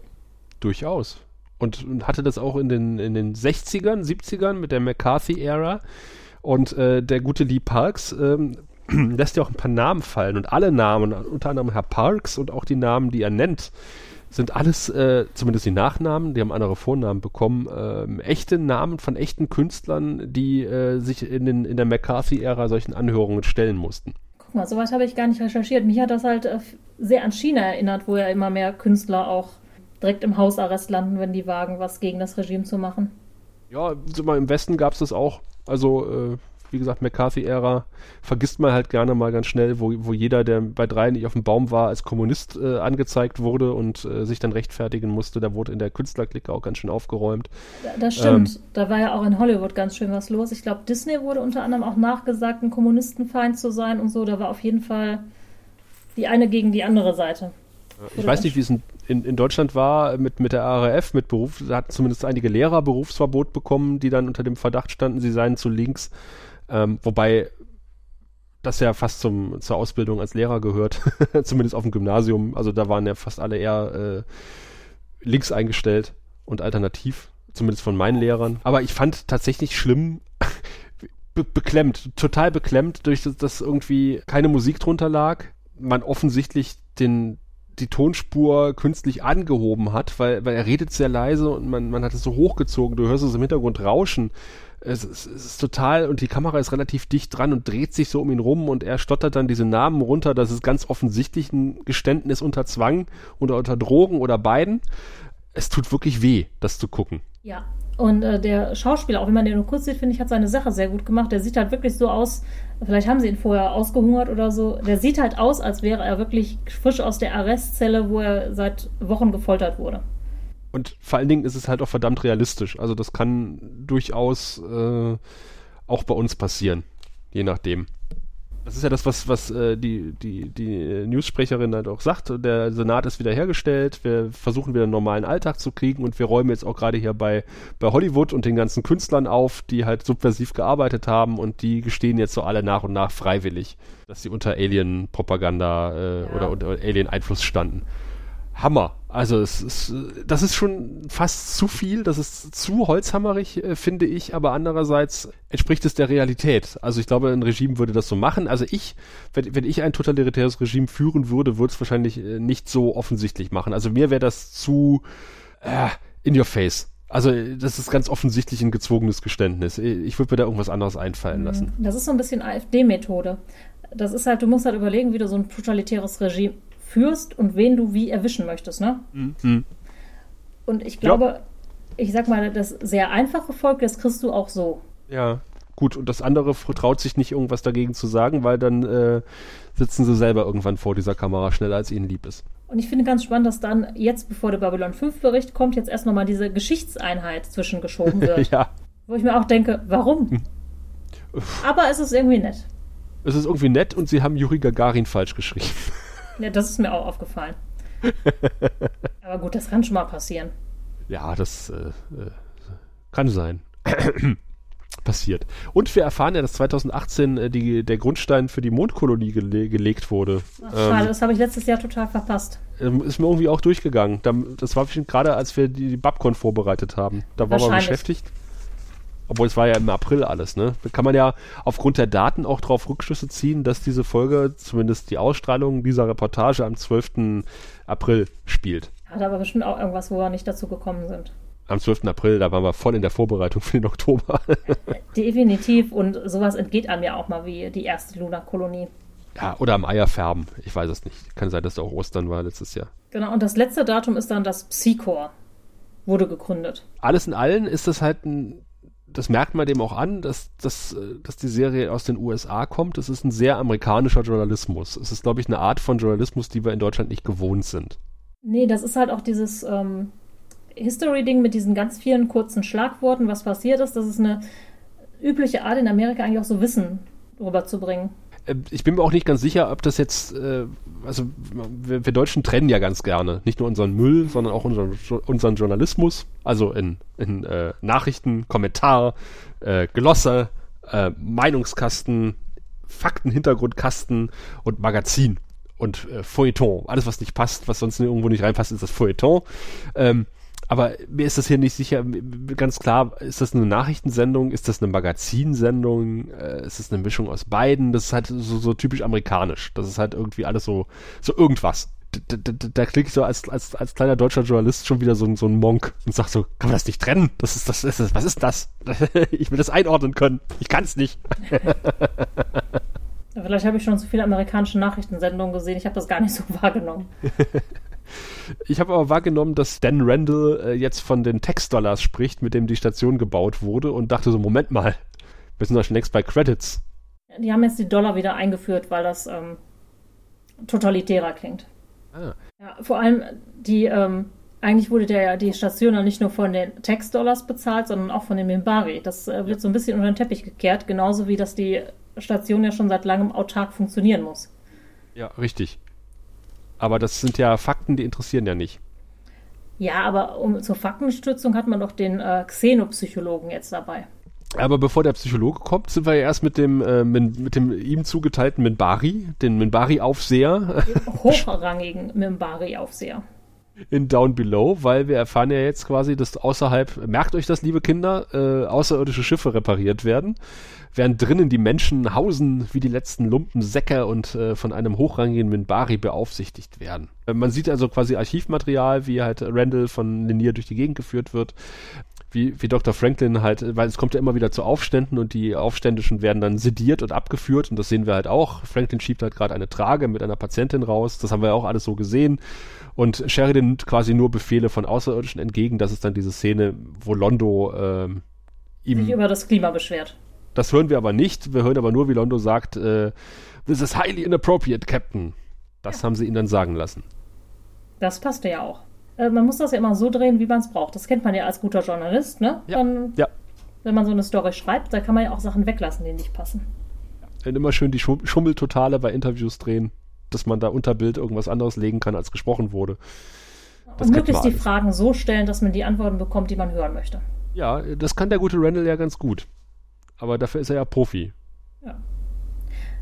durchaus. Und, und, hatte das auch in den, in den 60ern, 70ern mit der McCarthy-Ära. Und äh, der gute Lee Parks ähm, *clears throat* lässt ja auch ein paar Namen fallen und alle Namen, unter anderem Herr Parks und auch die Namen, die er nennt, sind alles, äh, zumindest die Nachnamen, die haben andere Vornamen bekommen, äh, echte Namen von echten Künstlern, die äh, sich in, den, in der McCarthy-Ära solchen Anhörungen stellen mussten. Guck mal, sowas habe ich gar nicht recherchiert. Mich hat das halt äh, sehr an China erinnert, wo ja immer mehr Künstler auch direkt im Hausarrest landen, wenn die wagen, was gegen das Regime zu machen. Ja, im Westen gab es das auch. Also äh, wie gesagt, McCarthy-Ära vergisst man halt gerne mal ganz schnell, wo, wo jeder, der bei drei nicht auf dem Baum war, als Kommunist äh, angezeigt wurde und äh, sich dann rechtfertigen musste. Da wurde in der Künstlerklicke auch ganz schön aufgeräumt. Das stimmt. Ähm, da war ja auch in Hollywood ganz schön was los. Ich glaube, Disney wurde unter anderem auch nachgesagt, ein Kommunistenfeind zu sein und so. Da war auf jeden Fall die eine gegen die andere Seite. Ich weiß nicht, wie es in, in, in, Deutschland war mit, mit der ARF, mit Beruf. Da hatten zumindest einige Lehrer Berufsverbot bekommen, die dann unter dem Verdacht standen, sie seien zu links. Ähm, wobei das ja fast zum, zur Ausbildung als Lehrer gehört, *laughs* zumindest auf dem Gymnasium. Also da waren ja fast alle eher äh, links eingestellt und alternativ, zumindest von meinen Lehrern. Aber ich fand tatsächlich schlimm, *laughs* be beklemmt, total beklemmt, durch das, dass irgendwie keine Musik drunter lag. Man offensichtlich den, die Tonspur künstlich angehoben hat, weil, weil er redet sehr leise und man, man hat es so hochgezogen, du hörst es im Hintergrund rauschen. Es, es, es ist total, und die Kamera ist relativ dicht dran und dreht sich so um ihn rum und er stottert dann diese Namen runter. Das ist ganz offensichtlich ein Geständnis unter Zwang oder unter Drogen oder beiden. Es tut wirklich weh, das zu gucken. Ja, und äh, der Schauspieler, auch wenn man den nur kurz sieht, finde ich, hat seine Sache sehr gut gemacht. Der sieht halt wirklich so aus, vielleicht haben sie ihn vorher ausgehungert oder so. Der sieht halt aus, als wäre er wirklich frisch aus der Arrestzelle, wo er seit Wochen gefoltert wurde. Und vor allen Dingen ist es halt auch verdammt realistisch. Also das kann durchaus äh, auch bei uns passieren, je nachdem. Das ist ja das, was, was äh, die, die, die News-Sprecherin halt auch sagt. Der Senat ist wiederhergestellt. Wir versuchen wieder einen normalen Alltag zu kriegen und wir räumen jetzt auch gerade hier bei, bei Hollywood und den ganzen Künstlern auf, die halt subversiv gearbeitet haben und die gestehen jetzt so alle nach und nach freiwillig, dass sie unter Alien-Propaganda äh, ja. oder unter Alien-Einfluss standen. Hammer. Also es ist, das ist schon fast zu viel, das ist zu holzhammerig, äh, finde ich, aber andererseits entspricht es der Realität. Also ich glaube, ein Regime würde das so machen. Also ich, wenn, wenn ich ein totalitäres Regime führen würde, würde es wahrscheinlich äh, nicht so offensichtlich machen. Also mir wäre das zu äh, in your face. Also das ist ganz offensichtlich ein gezwungenes Geständnis. Ich würde mir da irgendwas anderes einfallen lassen. Das ist so ein bisschen AfD-Methode. Das ist halt, du musst halt überlegen, wie du so ein totalitäres Regime führst und wen du wie erwischen möchtest, ne? Mhm. Und ich glaube, ja. ich sag mal, das sehr einfache Volk, das kriegst du auch so. Ja, gut. Und das andere traut sich nicht irgendwas dagegen zu sagen, weil dann äh, sitzen sie selber irgendwann vor dieser Kamera schneller, als ihnen lieb ist. Und ich finde ganz spannend, dass dann jetzt, bevor der Babylon 5 Bericht kommt, jetzt erst nochmal diese Geschichtseinheit zwischengeschoben *laughs* wird. ja. Wo ich mir auch denke, warum? Hm. Aber es ist irgendwie nett. Es ist irgendwie nett und sie haben Juri Gagarin falsch geschrieben. Ja, das ist mir auch aufgefallen. *laughs* Aber gut, das kann schon mal passieren. Ja, das äh, äh kann sein. *clears throat* Passiert. Und wir erfahren ja, dass 2018 äh, die, der Grundstein für die Mondkolonie gele gelegt wurde. Ach, schade, ähm, das habe ich letztes Jahr total verpasst. Ähm, ist mir irgendwie auch durchgegangen. Das war gerade, als wir die, die Babcon vorbereitet haben. Da war man beschäftigt. Obwohl es war ja im April alles, ne? Da kann man ja aufgrund der Daten auch darauf Rückschlüsse ziehen, dass diese Folge, zumindest die Ausstrahlung dieser Reportage am 12. April spielt. Hat aber bestimmt auch irgendwas, wo wir nicht dazu gekommen sind. Am 12. April, da waren wir voll in der Vorbereitung für den Oktober. *laughs* Definitiv und sowas entgeht einem ja auch mal wie die erste Luna-Kolonie. Ja, oder am Eierfärben. Ich weiß es nicht. Kann sein, dass da auch Ostern war letztes Jahr. Genau, und das letzte Datum ist dann das Psychor. Wurde gegründet. Alles in allem ist das halt ein das merkt man dem auch an, dass, dass, äh, dass die Serie aus den USA kommt. Es ist ein sehr amerikanischer Journalismus. Es ist, glaube ich, eine Art von Journalismus, die wir in Deutschland nicht gewohnt sind. Nee, das ist halt auch dieses ähm, History-Ding mit diesen ganz vielen kurzen Schlagworten, was passiert ist. Das ist eine übliche Art in Amerika eigentlich auch so Wissen rüberzubringen. Äh, ich bin mir auch nicht ganz sicher, ob das jetzt, äh, also wir, wir, Deutschen trennen ja ganz gerne nicht nur unseren Müll, sondern auch unseren, unseren Journalismus, also in, in äh, Nachrichten, Kommentar, äh, Glosse, äh, Meinungskasten, Faktenhintergrundkasten und Magazin und äh, Feuilleton. Alles, was nicht passt, was sonst irgendwo nicht reinpasst, ist das Feuilleton. Ähm, aber mir ist das hier nicht sicher, ganz klar, ist das eine Nachrichtensendung, ist das eine Magazinsendung, äh, ist das eine Mischung aus beiden? Das ist halt so, so typisch amerikanisch. Das ist halt irgendwie alles so, so irgendwas. Da, da, da klicke ich so als, als, als kleiner deutscher Journalist schon wieder so, so ein Monk und sag so, kann man das nicht trennen? Das ist das, ist das was ist das? *laughs* ich will das einordnen können. Ich kann es nicht. *laughs* Vielleicht habe ich schon zu viele amerikanische Nachrichtensendungen gesehen. Ich habe das gar nicht so wahrgenommen. *laughs* Ich habe aber wahrgenommen, dass Dan Randall äh, jetzt von den Textdollars spricht, mit dem die Station gebaut wurde und dachte so, Moment mal, wir sind doch schon längst bei Credits. Die haben jetzt die Dollar wieder eingeführt, weil das ähm, totalitärer klingt. Ah. Ja, vor allem die, ähm, eigentlich wurde der, die Station ja nicht nur von den Textdollars bezahlt, sondern auch von den Mimbari. Das äh, wird so ein bisschen unter den Teppich gekehrt, genauso wie dass die Station ja schon seit langem autark funktionieren muss. Ja, richtig. Aber das sind ja Fakten, die interessieren ja nicht. Ja, aber um, zur Faktenstützung hat man doch den äh, Xenopsychologen jetzt dabei. Aber bevor der Psychologe kommt, sind wir ja erst mit dem, äh, mit, dem ihm zugeteilten Minbari, den Minbari-Aufseher. Hochrangigen Minbari-Aufseher. in Down Below, weil wir erfahren ja jetzt quasi, dass außerhalb, merkt euch das, liebe Kinder, äh, außerirdische Schiffe repariert werden, während drinnen die Menschen hausen wie die letzten Lumpensäcke und äh, von einem hochrangigen Minbari beaufsichtigt werden. Äh, man sieht also quasi Archivmaterial, wie halt Randall von Linier durch die Gegend geführt wird wie, wie Dr. Franklin halt, weil es kommt ja immer wieder zu Aufständen und die Aufständischen werden dann sediert und abgeführt und das sehen wir halt auch. Franklin schiebt halt gerade eine Trage mit einer Patientin raus, das haben wir ja auch alles so gesehen. Und Sheridan nimmt quasi nur Befehle von Außerirdischen entgegen. Das ist dann diese Szene, wo Londo ähm, ihm. Sich über das Klima beschwert. Das hören wir aber nicht. Wir hören aber nur, wie Londo sagt, äh, This is highly inappropriate, Captain. Das ja. haben sie ihn dann sagen lassen. Das passte ja auch. Äh, man muss das ja immer so drehen, wie man es braucht. Das kennt man ja als guter Journalist, ne? Ja. Dann, ja. Wenn man so eine Story schreibt, da kann man ja auch Sachen weglassen, die nicht passen. Und immer schön die Schummeltotale bei Interviews drehen dass man da unter Bild irgendwas anderes legen kann, als gesprochen wurde. Das und möglichst die Fragen so stellen, dass man die Antworten bekommt, die man hören möchte. Ja, das kann der gute Randall ja ganz gut. Aber dafür ist er ja Profi. Ja.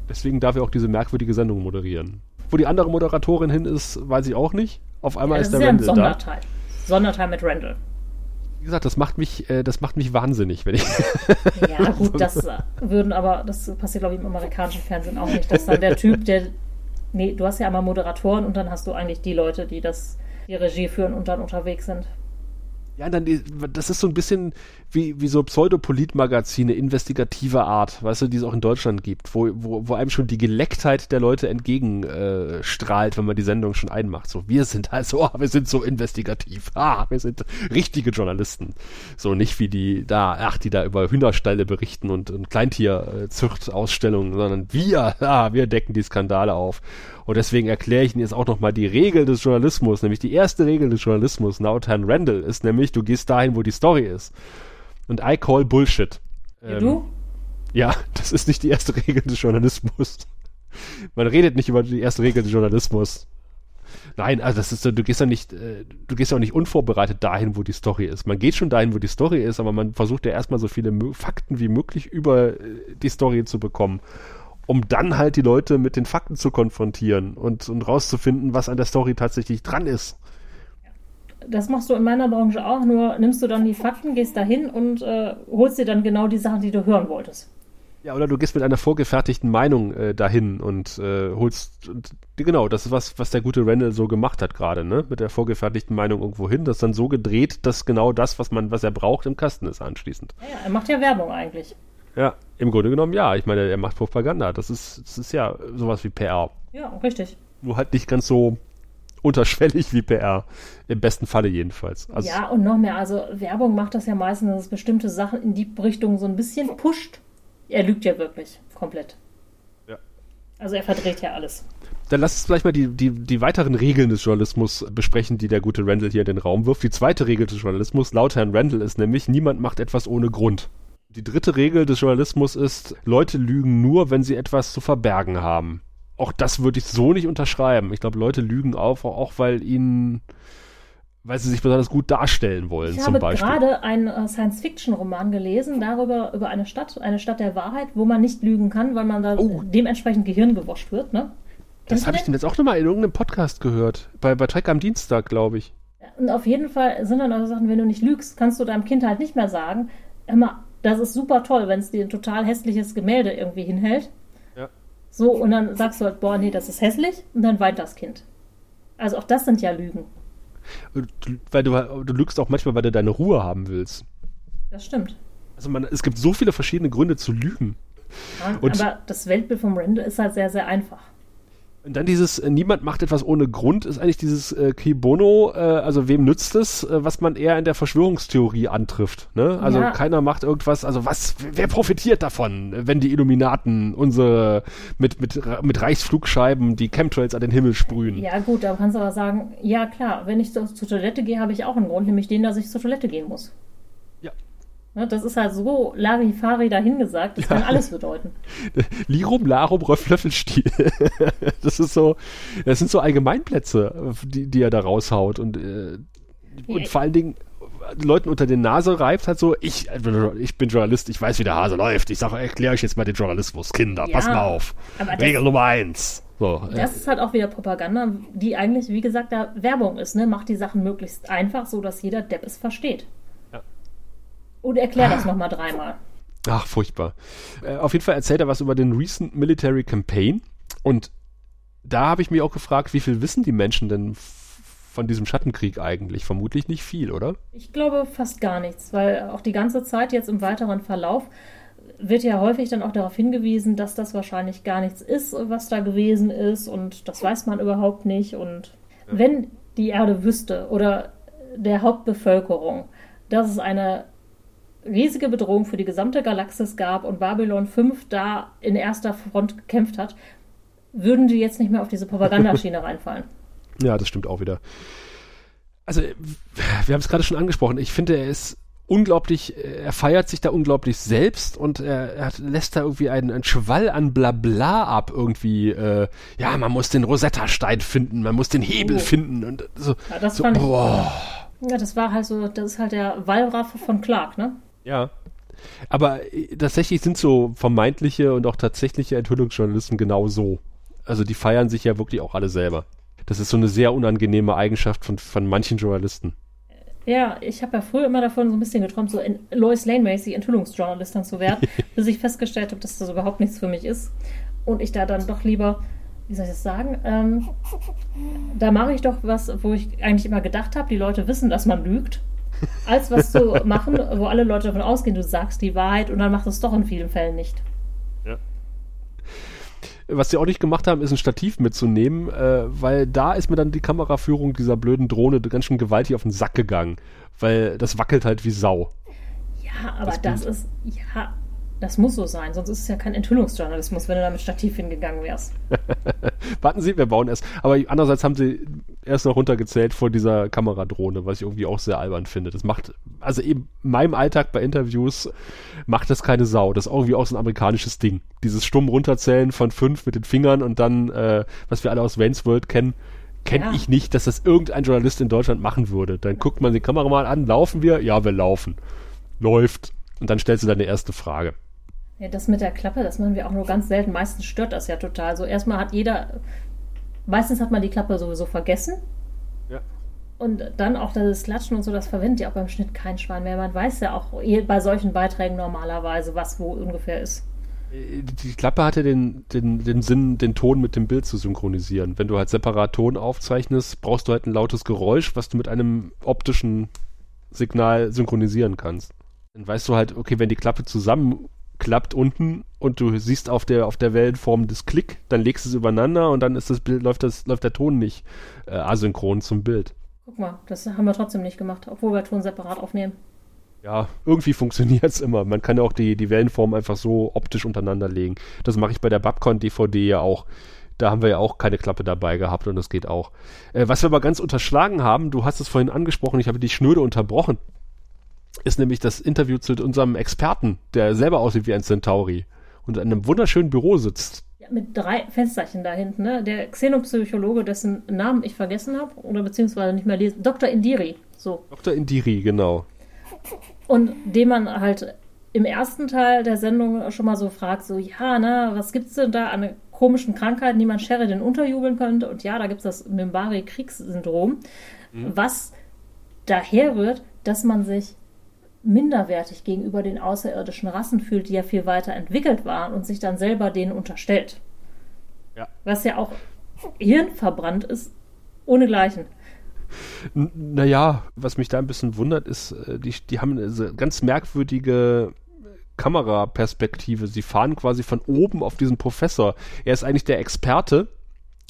Deswegen darf er auch diese merkwürdige Sendung moderieren. Wo die andere Moderatorin hin ist, weiß ich auch nicht. Auf einmal ja, ist der ist Randall ja ein Sonderteil. da. Sonderteil mit Randall. Wie gesagt, das macht mich, äh, das macht mich wahnsinnig, wenn ich. ja, *laughs* gut, das äh, würden aber, das passiert, glaube ich, im amerikanischen Fernsehen auch nicht, dass dann der Typ, der Nee, du hast ja einmal Moderatoren und dann hast du eigentlich die Leute, die das, die Regie führen und dann unterwegs sind. Ja, dann, das ist so ein bisschen wie, wie so Pseudopolit-Magazine investigativer Art, weißt du, die es auch in Deutschland gibt, wo, wo, wo einem schon die Gelecktheit der Leute entgegenstrahlt, äh, wenn man die Sendung schon einmacht. So, wir sind also, oh, *laughs* wir sind so investigativ. Ah, wir sind richtige Journalisten. So, nicht wie die da, ach, die da über Hühnerstalle berichten und, und Kleintierzüchtausstellungen, sondern wir, *laughs* ah, wir decken die Skandale auf. Und deswegen erkläre ich Ihnen jetzt auch nochmal die Regel des Journalismus, nämlich die erste Regel des Journalismus, Herrn Randall, ist nämlich, du gehst dahin, wo die Story ist. Und I call Bullshit. Ähm, du? Ja, das ist nicht die erste Regel des Journalismus. Man redet nicht über die erste Regel des Journalismus. Nein, also das ist du gehst ja nicht, äh, du gehst ja auch nicht unvorbereitet dahin, wo die Story ist. Man geht schon dahin, wo die Story ist, aber man versucht ja erstmal so viele Fakten wie möglich über äh, die Story zu bekommen um dann halt die Leute mit den Fakten zu konfrontieren und, und rauszufinden, was an der Story tatsächlich dran ist. Das machst du in meiner Branche auch, nur nimmst du dann die Fakten, gehst dahin und äh, holst dir dann genau die Sachen, die du hören wolltest. Ja, oder du gehst mit einer vorgefertigten Meinung äh, dahin und äh, holst, und, genau, das ist was, was der gute Randall so gemacht hat gerade, ne? Mit der vorgefertigten Meinung irgendwo hin, das dann so gedreht, dass genau das, was man, was er braucht, im Kasten ist anschließend. Ja, er macht ja Werbung eigentlich. Ja, im Grunde genommen ja. Ich meine, er macht Propaganda. Das ist, das ist ja sowas wie PR. Ja, richtig. Nur halt nicht ganz so unterschwellig wie PR. Im besten Falle jedenfalls. Also ja, und noch mehr. Also Werbung macht das ja meistens, dass es bestimmte Sachen in die Richtung so ein bisschen pusht. Er lügt ja wirklich komplett. Ja. Also er verdreht ja alles. Dann lass uns vielleicht mal die, die, die weiteren Regeln des Journalismus besprechen, die der gute Randall hier in den Raum wirft. Die zweite Regel des Journalismus, laut Herrn Randall, ist nämlich, niemand macht etwas ohne Grund. Die dritte Regel des Journalismus ist, Leute lügen nur, wenn sie etwas zu verbergen haben. Auch das würde ich so nicht unterschreiben. Ich glaube, Leute lügen auf, auch weil ihnen, weil sie sich besonders gut darstellen wollen, ich habe gerade einen äh, Science-Fiction-Roman gelesen, darüber, über eine Stadt, eine Stadt der Wahrheit, wo man nicht lügen kann, weil man da oh. dementsprechend Gehirn gewascht wird, ne? Das habe ich denn jetzt auch nochmal in irgendeinem Podcast gehört. Bei, bei Trek am Dienstag, glaube ich. Und auf jeden Fall sind dann also Sachen, wenn du nicht lügst, kannst du deinem Kind halt nicht mehr sagen, immer das ist super toll, wenn es dir ein total hässliches Gemälde irgendwie hinhält. Ja. So, und dann sagst du halt, boah, nee, das ist hässlich, und dann weint das Kind. Also auch das sind ja Lügen. Weil du, du lügst auch manchmal, weil du deine Ruhe haben willst. Das stimmt. Also man, es gibt so viele verschiedene Gründe zu lügen. Ja, aber das Weltbild vom Randall ist halt sehr, sehr einfach. Und dann dieses äh, Niemand macht etwas ohne Grund ist eigentlich dieses äh, Qui Bono, äh, also wem nützt es, äh, was man eher in der Verschwörungstheorie antrifft. Ne? Also ja. keiner macht irgendwas, also was, wer profitiert davon, wenn die Illuminaten unsere mit, mit, mit Reichsflugscheiben die Chemtrails an den Himmel sprühen? Ja gut, da kannst du aber sagen, ja klar, wenn ich zur Toilette gehe, habe ich auch einen Grund, nämlich den, dass ich zur Toilette gehen muss. Ne, das ist halt so Larifari dahingesagt, das ja. kann alles bedeuten. *laughs* Lirum, Larum, Röfflöffelstiel. *laughs* das ist so, das sind so Allgemeinplätze, die, die er da raushaut und, äh, und ja. vor allen Dingen Leuten unter den Nase reibt halt so, ich, ich bin Journalist, ich weiß, wie der Hase läuft. Ich sage, erkläre euch jetzt mal den Journalismus, Kinder, ja, pass mal auf. Regel Nummer eins. So, äh, das ist halt auch wieder Propaganda, die eigentlich, wie gesagt, da Werbung ist. Ne? Macht die Sachen möglichst einfach, so dass jeder Depp es versteht. Und erklär das nochmal dreimal. Ach, furchtbar. Äh, auf jeden Fall erzählt er was über den Recent Military Campaign. Und da habe ich mich auch gefragt, wie viel wissen die Menschen denn von diesem Schattenkrieg eigentlich? Vermutlich nicht viel, oder? Ich glaube fast gar nichts, weil auch die ganze Zeit jetzt im weiteren Verlauf wird ja häufig dann auch darauf hingewiesen, dass das wahrscheinlich gar nichts ist, was da gewesen ist und das weiß man überhaupt nicht. Und ja. wenn die Erde wüsste oder der Hauptbevölkerung, dass es eine riesige Bedrohung für die gesamte Galaxis gab und Babylon 5 da in erster Front gekämpft hat, würden die jetzt nicht mehr auf diese Propagandaschiene *laughs* reinfallen. Ja, das stimmt auch wieder. Also, wir haben es gerade schon angesprochen. Ich finde, er ist unglaublich, er feiert sich da unglaublich selbst und er, er lässt da irgendwie einen, einen Schwall an Blabla ab irgendwie. Äh, ja, man muss den Rosetta-Stein finden, man muss den Hebel oh. finden und so. Ja, das so, fand boah. ich. Ja, das war halt so, das ist halt der Wallraffe von Clark, ne? Ja. Aber äh, tatsächlich sind so vermeintliche und auch tatsächliche Enthüllungsjournalisten genau so. Also die feiern sich ja wirklich auch alle selber. Das ist so eine sehr unangenehme Eigenschaft von, von manchen Journalisten. Ja, ich habe ja früher immer davon so ein bisschen geträumt, so in Lois Lane-mäßig Enthüllungsjournalistin zu werden, *laughs* bis ich festgestellt habe, dass das überhaupt nichts für mich ist. Und ich da dann doch lieber, wie soll ich das sagen, ähm, da mache ich doch was, wo ich eigentlich immer gedacht habe, die Leute wissen, dass man lügt, als was zu machen, wo alle Leute davon ausgehen, du sagst die Wahrheit und dann macht es doch in vielen Fällen nicht. Was sie auch nicht gemacht haben, ist ein Stativ mitzunehmen, äh, weil da ist mir dann die Kameraführung dieser blöden Drohne ganz schön gewaltig auf den Sack gegangen, weil das wackelt halt wie Sau. Ja, aber das, das ist, ja, das muss so sein, sonst ist es ja kein Enthüllungsjournalismus, wenn du da mit Stativ hingegangen wärst. *laughs* Warten Sie, wir bauen erst. Aber andererseits haben sie erst noch runtergezählt vor dieser Kameradrohne, was ich irgendwie auch sehr albern finde. Das macht, also eben in meinem Alltag bei Interviews macht das keine Sau. Das ist irgendwie auch so ein amerikanisches Ding. Dieses stumm runterzählen von fünf mit den Fingern und dann, äh, was wir alle aus Wayne's World kennen, kenne ja. ich nicht, dass das irgendein Journalist in Deutschland machen würde. Dann guckt man die Kamera mal an, laufen wir? Ja, wir laufen. Läuft. Und dann stellst du deine erste Frage. Ja, das mit der Klappe, das machen wir auch nur ganz selten. Meistens stört das ja total. So erstmal hat jeder, meistens hat man die Klappe sowieso vergessen. Ja. Und dann auch das Klatschen und so, das verwendet ja auch beim Schnitt kein Schwein mehr. Man weiß ja auch bei solchen Beiträgen normalerweise, was wo ungefähr ist. Die Klappe hatte den, den, den Sinn, den Ton mit dem Bild zu synchronisieren. Wenn du halt separat Ton aufzeichnest, brauchst du halt ein lautes Geräusch, was du mit einem optischen Signal synchronisieren kannst. Dann weißt du halt, okay, wenn die Klappe zusammen klappt unten und du siehst auf der, auf der Wellenform das Klick, dann legst du es übereinander und dann ist das Bild, läuft das, läuft der Ton nicht äh, asynchron zum Bild. Guck mal, das haben wir trotzdem nicht gemacht, obwohl wir Ton separat aufnehmen. Ja, irgendwie *laughs* funktioniert es immer. Man kann ja auch die, die Wellenform einfach so optisch untereinander legen. Das mache ich bei der Babcon DVD ja auch. Da haben wir ja auch keine Klappe dabei gehabt und das geht auch. Äh, was wir aber ganz unterschlagen haben, du hast es vorhin angesprochen, ich habe dich schnöde unterbrochen ist nämlich das Interview zu unserem Experten, der selber aussieht wie ein Centauri und in einem wunderschönen Büro sitzt. Ja, mit drei Fensterchen da hinten, ne? Der Xenopsychologe, dessen Namen ich vergessen habe oder beziehungsweise nicht mehr lesen. Dr. Indiri, so. Dr. Indiri, genau. Und dem man halt im ersten Teil der Sendung schon mal so fragt, so, ja, ne, was gibt's denn da an komischen Krankheiten, die man Sheridan unterjubeln könnte? Und ja, da gibt's das Mimbari-Kriegssyndrom, mhm. was daher rührt, dass man sich minderwertig gegenüber den außerirdischen Rassen fühlt, die ja viel weiter entwickelt waren und sich dann selber denen unterstellt. Ja. Was ja auch hirnverbrannt ist, ohnegleichen. Naja, was mich da ein bisschen wundert, ist, äh, die, die haben eine ganz merkwürdige Kameraperspektive. Sie fahren quasi von oben auf diesen Professor. Er ist eigentlich der Experte,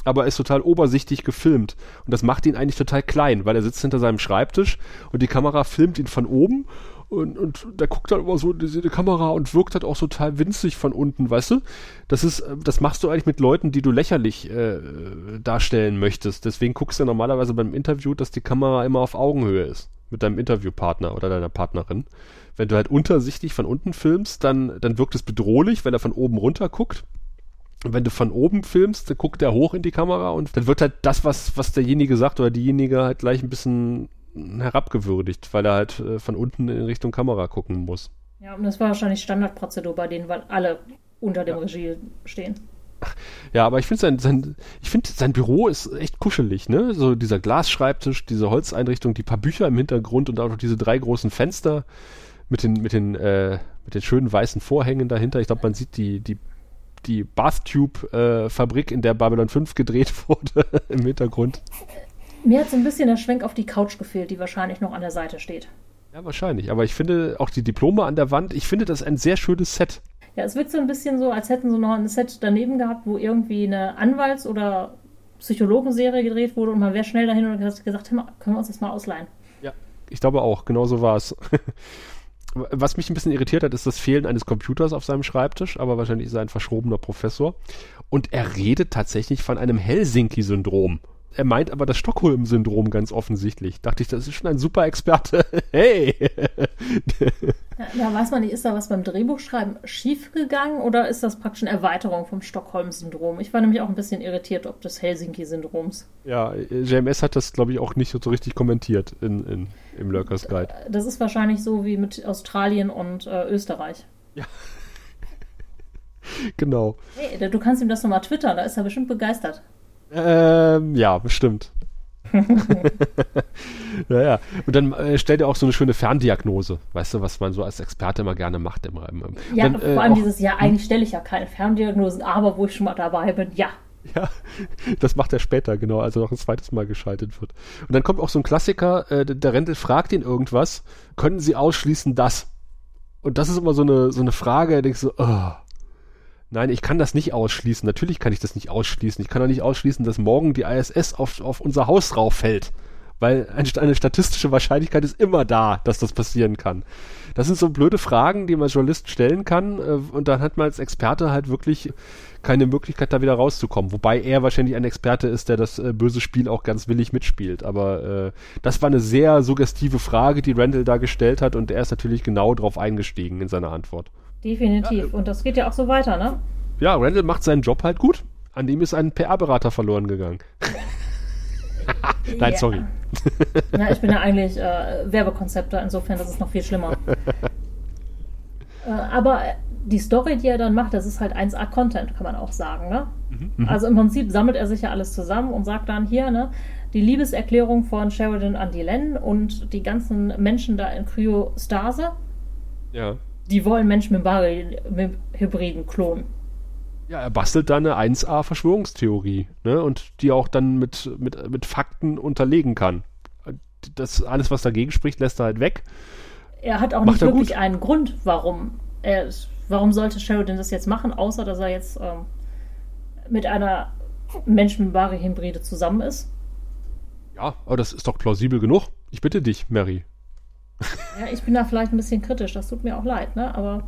aber er ist total obersichtig gefilmt. Und das macht ihn eigentlich total klein, weil er sitzt hinter seinem Schreibtisch und die Kamera filmt ihn von oben und, und der guckt dann immer so in die, Kamera und wirkt halt auch so total winzig von unten, weißt du? Das ist, äh, das machst du eigentlich mit Leuten, die du lächerlich äh, darstellen möchtest. Deswegen guckst du normalerweise beim Interview, dass die Kamera immer auf Augenhöhe ist mit deinem Interviewpartner oder deiner Partnerin. Wenn du halt untersichtig von unten filmst, dann, dann wirkt es bedrohlich, wenn er von oben runter guckt. Und wenn du von oben filmst, dann guckt er hoch in die Kamera und dann wird halt das, was, was derjenige sagt oder diejenige halt gleich ein bisschen herabgewürdigt, weil er halt äh, von unten in Richtung Kamera gucken muss. Ja, und das war wahrscheinlich Standardprozedur bei denen, weil alle unter dem ja. Regie stehen. Ja, aber ich finde sein, sein, ich finde sein Büro ist echt kuschelig, ne? So dieser Glasschreibtisch, diese Holzeinrichtung, die paar Bücher im Hintergrund und auch noch diese drei großen Fenster mit den, mit den, äh, mit den schönen weißen Vorhängen dahinter. Ich glaube, man sieht die, die, die Bathtube-Fabrik, äh, in der Babylon 5 gedreht *laughs* wurde im Hintergrund. Mir hat so ein bisschen der Schwenk auf die Couch gefehlt, die wahrscheinlich noch an der Seite steht. Ja, wahrscheinlich. Aber ich finde auch die Diplome an der Wand, ich finde das ein sehr schönes Set. Ja, es wirkt so ein bisschen so, als hätten sie noch ein Set daneben gehabt, wo irgendwie eine Anwalts- oder Psychologenserie gedreht wurde und man wäre schnell dahin und hat gesagt, können wir uns das mal ausleihen. Ja, ich glaube auch, genau so war es. *laughs* Was mich ein bisschen irritiert hat, ist das Fehlen eines Computers auf seinem Schreibtisch, aber wahrscheinlich ist er ein verschrobener Professor. Und er redet tatsächlich von einem Helsinki-Syndrom. Er meint aber das Stockholm-Syndrom ganz offensichtlich. Dachte ich, das ist schon ein super Experte. *laughs* hey! Ja, ja, weiß man nicht, ist da was beim Drehbuchschreiben schiefgegangen oder ist das praktisch eine Erweiterung vom Stockholm-Syndrom? Ich war nämlich auch ein bisschen irritiert, ob des Helsinki-Syndroms. Ja, JMS hat das, glaube ich, auch nicht so richtig kommentiert in, in, im Lurkers Guide. Das ist wahrscheinlich so wie mit Australien und äh, Österreich. Ja. *laughs* genau. Hey, du kannst ihm das nochmal twittern, da ist er bestimmt begeistert. Ähm, ja, bestimmt. *laughs* *laughs* ja, ja. Und dann äh, stellt er auch so eine schöne Ferndiagnose, weißt du, was man so als Experte immer gerne macht. Im, im, ja, dann, vor äh, allem auch, dieses, ja, eigentlich stelle ich ja keine Ferndiagnosen, aber wo ich schon mal dabei bin, ja. Ja, *laughs* das macht er später, genau, als er noch ein zweites Mal geschaltet wird. Und dann kommt auch so ein Klassiker, äh, der Rendel fragt ihn irgendwas, können Sie ausschließen das? Und das ist immer so eine, so eine Frage, da denkst du, oh, Nein, ich kann das nicht ausschließen. Natürlich kann ich das nicht ausschließen. Ich kann auch nicht ausschließen, dass morgen die ISS auf, auf unser Haus drauf fällt. Weil eine statistische Wahrscheinlichkeit ist immer da, dass das passieren kann. Das sind so blöde Fragen, die man als Journalist stellen kann. Äh, und dann hat man als Experte halt wirklich keine Möglichkeit, da wieder rauszukommen. Wobei er wahrscheinlich ein Experte ist, der das äh, böse Spiel auch ganz willig mitspielt. Aber äh, das war eine sehr suggestive Frage, die Randall da gestellt hat. Und er ist natürlich genau drauf eingestiegen in seiner Antwort. Definitiv. Ja, und das geht ja auch so weiter, ne? Ja, Randall macht seinen Job halt gut. An dem ist ein PR-Berater verloren gegangen. *laughs* Nein, sorry. ja, ich bin ja eigentlich äh, Werbekonzepter, insofern das ist noch viel schlimmer. *laughs* äh, aber die Story, die er dann macht, das ist halt 1A-Content, kann man auch sagen. Ne? Mhm, mhm, also im Prinzip sammelt er sich ja alles zusammen und sagt dann hier, ne, die Liebeserklärung von Sheridan an die Len und die ganzen Menschen da in Kryostase. Ja die wollen Menschen mit, Bari mit Hybriden klonen. Ja, er bastelt da eine 1A-Verschwörungstheorie, ne? Und die auch dann mit, mit, mit Fakten unterlegen kann. Das alles, was dagegen spricht, lässt er halt weg. Er hat auch Macht nicht wirklich gut. einen Grund, warum er warum sollte Sheridan das jetzt machen, außer dass er jetzt ähm, mit einer Menschen mit Bari-Hybride zusammen ist. Ja, aber das ist doch plausibel genug. Ich bitte dich, Mary. Ja, ich bin da vielleicht ein bisschen kritisch, das tut mir auch leid, ne? Aber.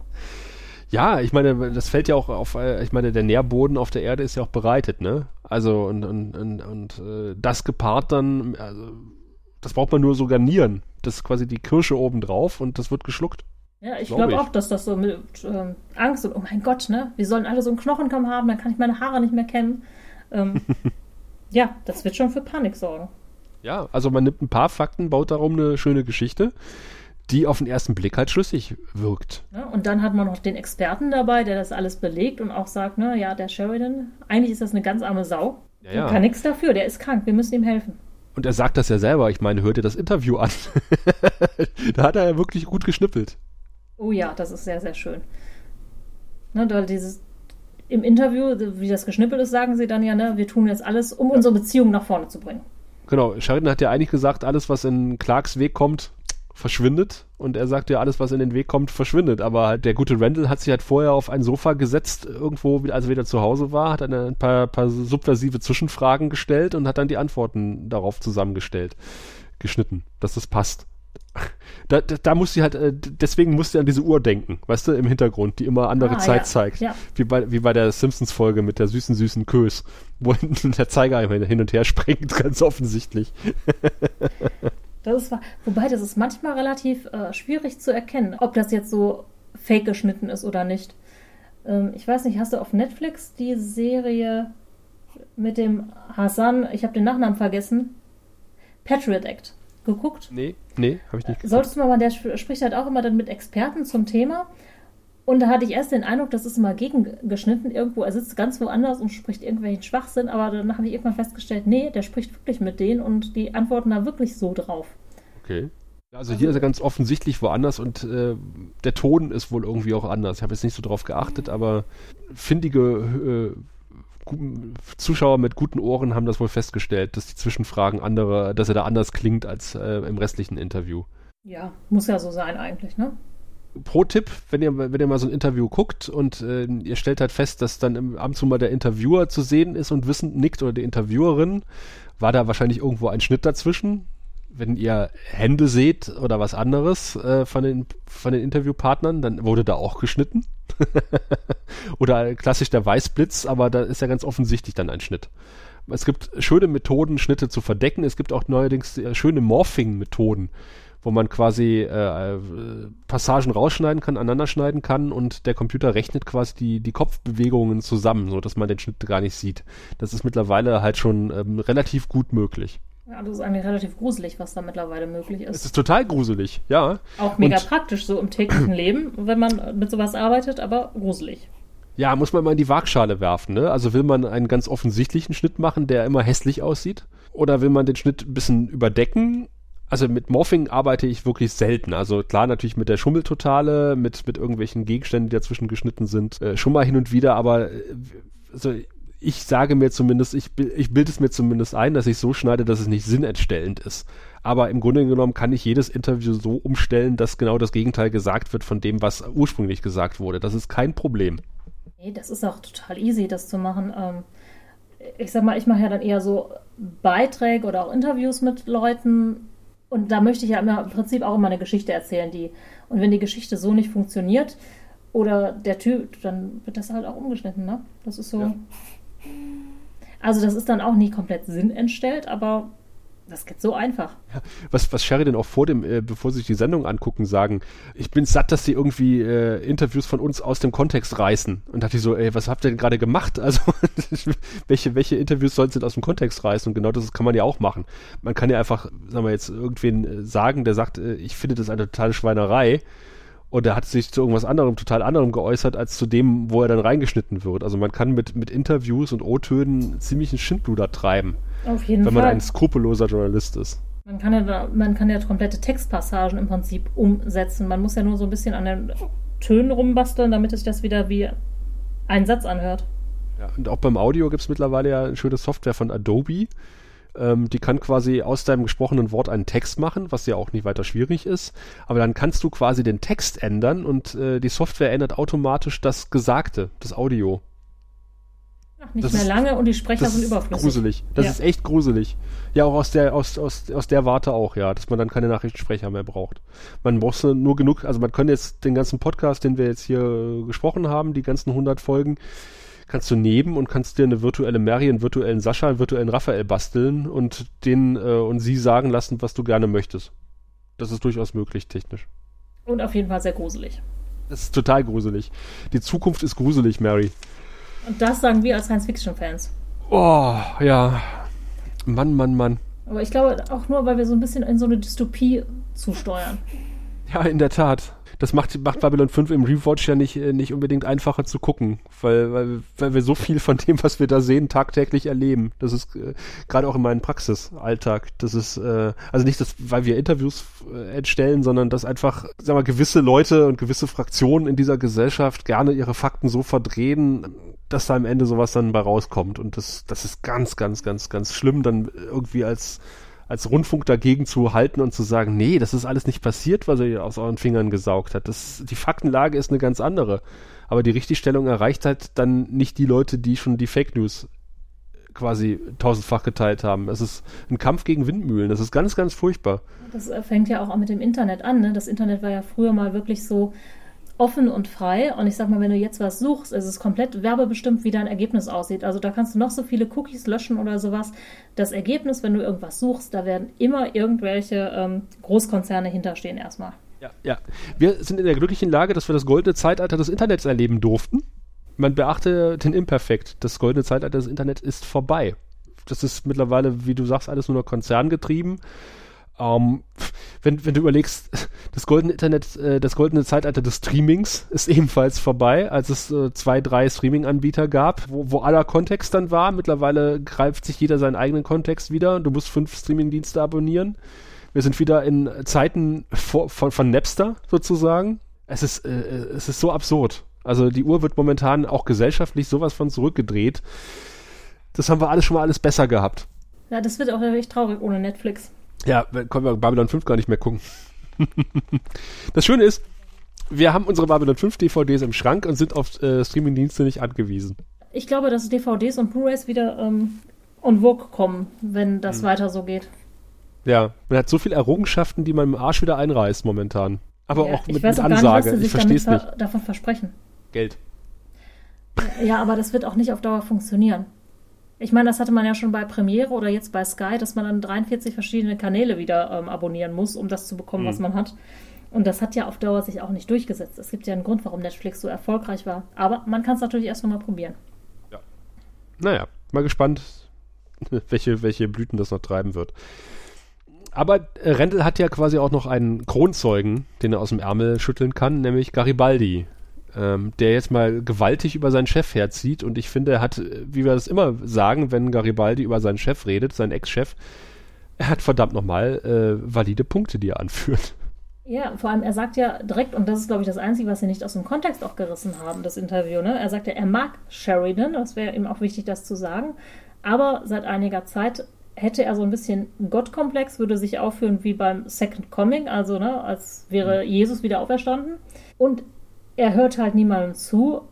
*laughs* ja, ich meine, das fällt ja auch auf, äh, ich meine, der Nährboden auf der Erde ist ja auch bereitet, ne? Also und, und, und, und äh, das gepaart dann, also, das braucht man nur so garnieren. Das ist quasi die Kirsche oben drauf und das wird geschluckt. Ja, ich glaube glaub auch, dass das so mit ähm, Angst und oh mein Gott, ne? Wir sollen alle so einen Knochenkamm haben, dann kann ich meine Haare nicht mehr kennen. Ähm, *laughs* ja, das wird schon für Panik sorgen. Ja, also man nimmt ein paar Fakten, baut darum eine schöne Geschichte, die auf den ersten Blick halt schlüssig wirkt. Ja, und dann hat man noch den Experten dabei, der das alles belegt und auch sagt, ne, ja, der Sheridan, eigentlich ist das eine ganz arme Sau. Ja, ja. kann nichts dafür, der ist krank, wir müssen ihm helfen. Und er sagt das ja selber, ich meine, hört ihr das Interview an? *laughs* da hat er ja wirklich gut geschnippelt. Oh ja, das ist sehr, sehr schön. Ne, weil dieses, im Interview, wie das geschnippelt ist, sagen sie dann ja, ne, wir tun jetzt alles, um ja. unsere Beziehung nach vorne zu bringen. Genau, Sheridan hat ja eigentlich gesagt, alles, was in Clarks Weg kommt, verschwindet. Und er sagt ja, alles, was in den Weg kommt, verschwindet. Aber halt der gute Randall hat sich halt vorher auf ein Sofa gesetzt, irgendwo, als er wieder zu Hause war, hat dann ein paar, paar subversive Zwischenfragen gestellt und hat dann die Antworten darauf zusammengestellt, geschnitten, dass das passt. Da, da, da muss sie halt, äh, deswegen musst du an diese Uhr denken, weißt du, im Hintergrund, die immer andere ah, Zeit ja. zeigt. Ja. Wie, bei, wie bei der Simpsons-Folge mit der süßen, süßen Kös, wo *laughs* der Zeiger immer hin und her springt, *laughs* ganz offensichtlich. Das ist, wobei, das ist manchmal relativ äh, schwierig zu erkennen, ob das jetzt so fake geschnitten ist oder nicht. Ähm, ich weiß nicht, hast du auf Netflix die Serie mit dem Hassan, ich habe den Nachnamen vergessen, Patriot Act geguckt? Nee, nee, habe ich nicht geguckt. Solltest du mal, der spricht halt auch immer dann mit Experten zum Thema. Und da hatte ich erst den Eindruck, das ist immer gegengeschnitten irgendwo. Er sitzt ganz woanders und spricht irgendwelchen Schwachsinn, aber dann habe ich irgendwann festgestellt, nee, der spricht wirklich mit denen und die antworten da wirklich so drauf. Okay. Also hier ist er ganz offensichtlich woanders und äh, der Ton ist wohl irgendwie auch anders. Ich habe jetzt nicht so drauf geachtet, aber findige äh, Zuschauer mit guten Ohren haben das wohl festgestellt, dass die Zwischenfragen andere, dass er da anders klingt als äh, im restlichen Interview. Ja, muss ja so sein eigentlich, ne? Pro-Tipp, wenn ihr, wenn ihr mal so ein Interview guckt und äh, ihr stellt halt fest, dass dann im, ab und zu mal der Interviewer zu sehen ist und wissend nickt oder die Interviewerin, war da wahrscheinlich irgendwo ein Schnitt dazwischen. Wenn ihr Hände seht oder was anderes äh, von, den, von den Interviewpartnern, dann wurde da auch geschnitten. *laughs* oder klassisch der Weißblitz, aber da ist ja ganz offensichtlich dann ein Schnitt. Es gibt schöne Methoden, Schnitte zu verdecken. Es gibt auch neuerdings äh, schöne Morphing-Methoden wo man quasi äh, Passagen rausschneiden kann, aneinanderschneiden kann und der Computer rechnet quasi die, die Kopfbewegungen zusammen, so dass man den Schnitt gar nicht sieht. Das ist mittlerweile halt schon ähm, relativ gut möglich. Ja, das ist eigentlich relativ gruselig, was da mittlerweile möglich ist. Es ist total gruselig, ja. Auch mega und, praktisch so im täglichen Leben, wenn man mit sowas arbeitet, aber gruselig. Ja, muss man mal in die Waagschale werfen, ne? Also will man einen ganz offensichtlichen Schnitt machen, der immer hässlich aussieht? Oder will man den Schnitt ein bisschen überdecken also mit Morphing arbeite ich wirklich selten. Also klar natürlich mit der Schummeltotale, mit, mit irgendwelchen Gegenständen, die dazwischen geschnitten sind, äh, schon mal hin und wieder, aber äh, also ich sage mir zumindest, ich, ich bilde es mir zumindest ein, dass ich so schneide, dass es nicht sinnentstellend ist. Aber im Grunde genommen kann ich jedes Interview so umstellen, dass genau das Gegenteil gesagt wird von dem, was ursprünglich gesagt wurde. Das ist kein Problem. Nee, das ist auch total easy, das zu machen. Ähm, ich sag mal, ich mache ja dann eher so Beiträge oder auch Interviews mit Leuten, und da möchte ich ja immer, im Prinzip auch immer eine Geschichte erzählen, die. Und wenn die Geschichte so nicht funktioniert oder der Typ, dann wird das halt auch umgeschnitten, ne? Das ist so. Ja. Also das ist dann auch nicht komplett sinnentstellt, aber das geht so einfach. Ja, was, was Sherry denn auch vor dem, äh, bevor sie sich die Sendung angucken, sagen, ich bin satt, dass sie irgendwie äh, Interviews von uns aus dem Kontext reißen. Und dachte ich so, ey, was habt ihr denn gerade gemacht? *laughs* Also, welche, welche Interviews sollen sie denn aus dem Kontext reißen? Und genau das kann man ja auch machen. Man kann ja einfach, sagen wir jetzt, irgendwen äh, sagen, der sagt, äh, ich finde das eine totale Schweinerei. Und er hat sich zu irgendwas anderem, total anderem geäußert, als zu dem, wo er dann reingeschnitten wird. Also man kann mit, mit Interviews und O-Tönen ziemlich einen Schindluder treiben. Auf jeden wenn Fall. man ein skrupelloser Journalist ist. Man kann, ja, man kann ja komplette Textpassagen im Prinzip umsetzen. Man muss ja nur so ein bisschen an den Tönen rumbasteln, damit es das wieder wie ein Satz anhört. Ja, und auch beim Audio gibt es mittlerweile ja eine schöne Software von Adobe. Ähm, die kann quasi aus deinem gesprochenen Wort einen Text machen, was ja auch nicht weiter schwierig ist. Aber dann kannst du quasi den Text ändern und äh, die Software ändert automatisch das Gesagte, das Audio. Ach, nicht das mehr ist, lange und die Sprecher sind überflüssig. Gruselig. Das ja. ist echt gruselig. Ja, auch aus der, aus, aus, aus der Warte auch, ja, dass man dann keine Nachrichtensprecher mehr braucht. Man braucht nur genug, also man kann jetzt den ganzen Podcast, den wir jetzt hier gesprochen haben, die ganzen 100 Folgen, kannst du nehmen und kannst dir eine virtuelle Mary, einen virtuellen Sascha, einen virtuellen Raphael basteln und den äh, und sie sagen lassen, was du gerne möchtest. Das ist durchaus möglich technisch. Und auf jeden Fall sehr gruselig. Das ist total gruselig. Die Zukunft ist gruselig, Mary. Und das sagen wir als Science-Fiction-Fans. Oh, ja. Mann, Mann, Mann. Aber ich glaube auch nur, weil wir so ein bisschen in so eine Dystopie zusteuern. Ja, in der Tat. Das macht, macht Babylon 5 im Rewatch ja nicht, äh, nicht unbedingt einfacher zu gucken, weil, weil, weil wir so viel von dem, was wir da sehen, tagtäglich erleben. Das ist äh, gerade auch in meinem Praxisalltag. Das ist, äh, also nicht, dass, weil wir Interviews äh, entstellen, sondern dass einfach, sag mal, gewisse Leute und gewisse Fraktionen in dieser Gesellschaft gerne ihre Fakten so verdrehen, dass da am Ende sowas dann bei rauskommt. Und das, das ist ganz, ganz, ganz, ganz schlimm, dann irgendwie als, als Rundfunk dagegen zu halten und zu sagen, nee, das ist alles nicht passiert, was er aus euren Fingern gesaugt hat. Das, die Faktenlage ist eine ganz andere. Aber die Richtigstellung erreicht halt dann nicht die Leute, die schon die Fake News quasi tausendfach geteilt haben. Es ist ein Kampf gegen Windmühlen. Das ist ganz, ganz furchtbar. Das fängt ja auch mit dem Internet an. Ne? Das Internet war ja früher mal wirklich so offen und frei. Und ich sag mal, wenn du jetzt was suchst, ist es komplett werbebestimmt, wie dein Ergebnis aussieht. Also da kannst du noch so viele Cookies löschen oder sowas. Das Ergebnis, wenn du irgendwas suchst, da werden immer irgendwelche ähm, Großkonzerne hinterstehen erstmal. Ja, ja. Wir sind in der glücklichen Lage, dass wir das goldene Zeitalter des Internets erleben durften. Man beachte den Imperfekt. Das goldene Zeitalter des Internets ist vorbei. Das ist mittlerweile, wie du sagst, alles nur noch konzerngetrieben. Ähm, wenn, wenn du überlegst, das goldene Internet, äh, das goldene Zeitalter des Streamings ist ebenfalls vorbei, als es äh, zwei, drei Streaming-Anbieter gab, wo, wo aller Kontext dann war. Mittlerweile greift sich jeder seinen eigenen Kontext wieder. Du musst fünf Streaming-Dienste abonnieren. Wir sind wieder in Zeiten von, von, von Napster sozusagen. Es ist, äh, es ist so absurd. Also die Uhr wird momentan auch gesellschaftlich sowas von zurückgedreht. Das haben wir alles schon mal alles besser gehabt. Ja, das wird auch wirklich traurig ohne Netflix. Ja, können wir Babylon 5 gar nicht mehr gucken. *laughs* das Schöne ist, wir haben unsere Babylon 5 DVDs im Schrank und sind auf äh, Streamingdienste nicht angewiesen. Ich glaube, dass DVDs und Blu-rays wieder ähm, on vogue kommen, wenn das hm. weiter so geht. Ja, man hat so viele Errungenschaften, die man im Arsch wieder einreißt momentan. Aber ja, auch mit, mit Ansage. Nicht, ich verstehe es nicht. davon versprechen. Geld. Ja, aber das wird auch nicht auf Dauer funktionieren. Ich meine, das hatte man ja schon bei Premiere oder jetzt bei Sky, dass man dann 43 verschiedene Kanäle wieder ähm, abonnieren muss, um das zu bekommen, mhm. was man hat. Und das hat ja auf Dauer sich auch nicht durchgesetzt. Es gibt ja einen Grund, warum Netflix so erfolgreich war. Aber man kann es natürlich erst mal probieren. Ja. Naja, mal gespannt, *laughs* welche, welche Blüten das noch treiben wird. Aber äh, Rendel hat ja quasi auch noch einen Kronzeugen, den er aus dem Ärmel schütteln kann, nämlich Garibaldi, ähm, der jetzt mal gewaltig über seinen Chef herzieht. Und ich finde, er hat, wie wir das immer sagen, wenn Garibaldi über seinen Chef redet, seinen Ex-Chef, er hat verdammt nochmal äh, valide Punkte, die er anführt. Ja, vor allem, er sagt ja direkt, und das ist, glaube ich, das Einzige, was sie nicht aus dem Kontext auch gerissen haben, das Interview, ne? Er sagt ja, er mag Sheridan, das wäre ihm auch wichtig, das zu sagen. Aber seit einiger Zeit hätte er so ein bisschen Gottkomplex, würde sich aufführen wie beim Second Coming, also ne, als wäre mhm. Jesus wieder auferstanden. Und er hört halt niemandem zu.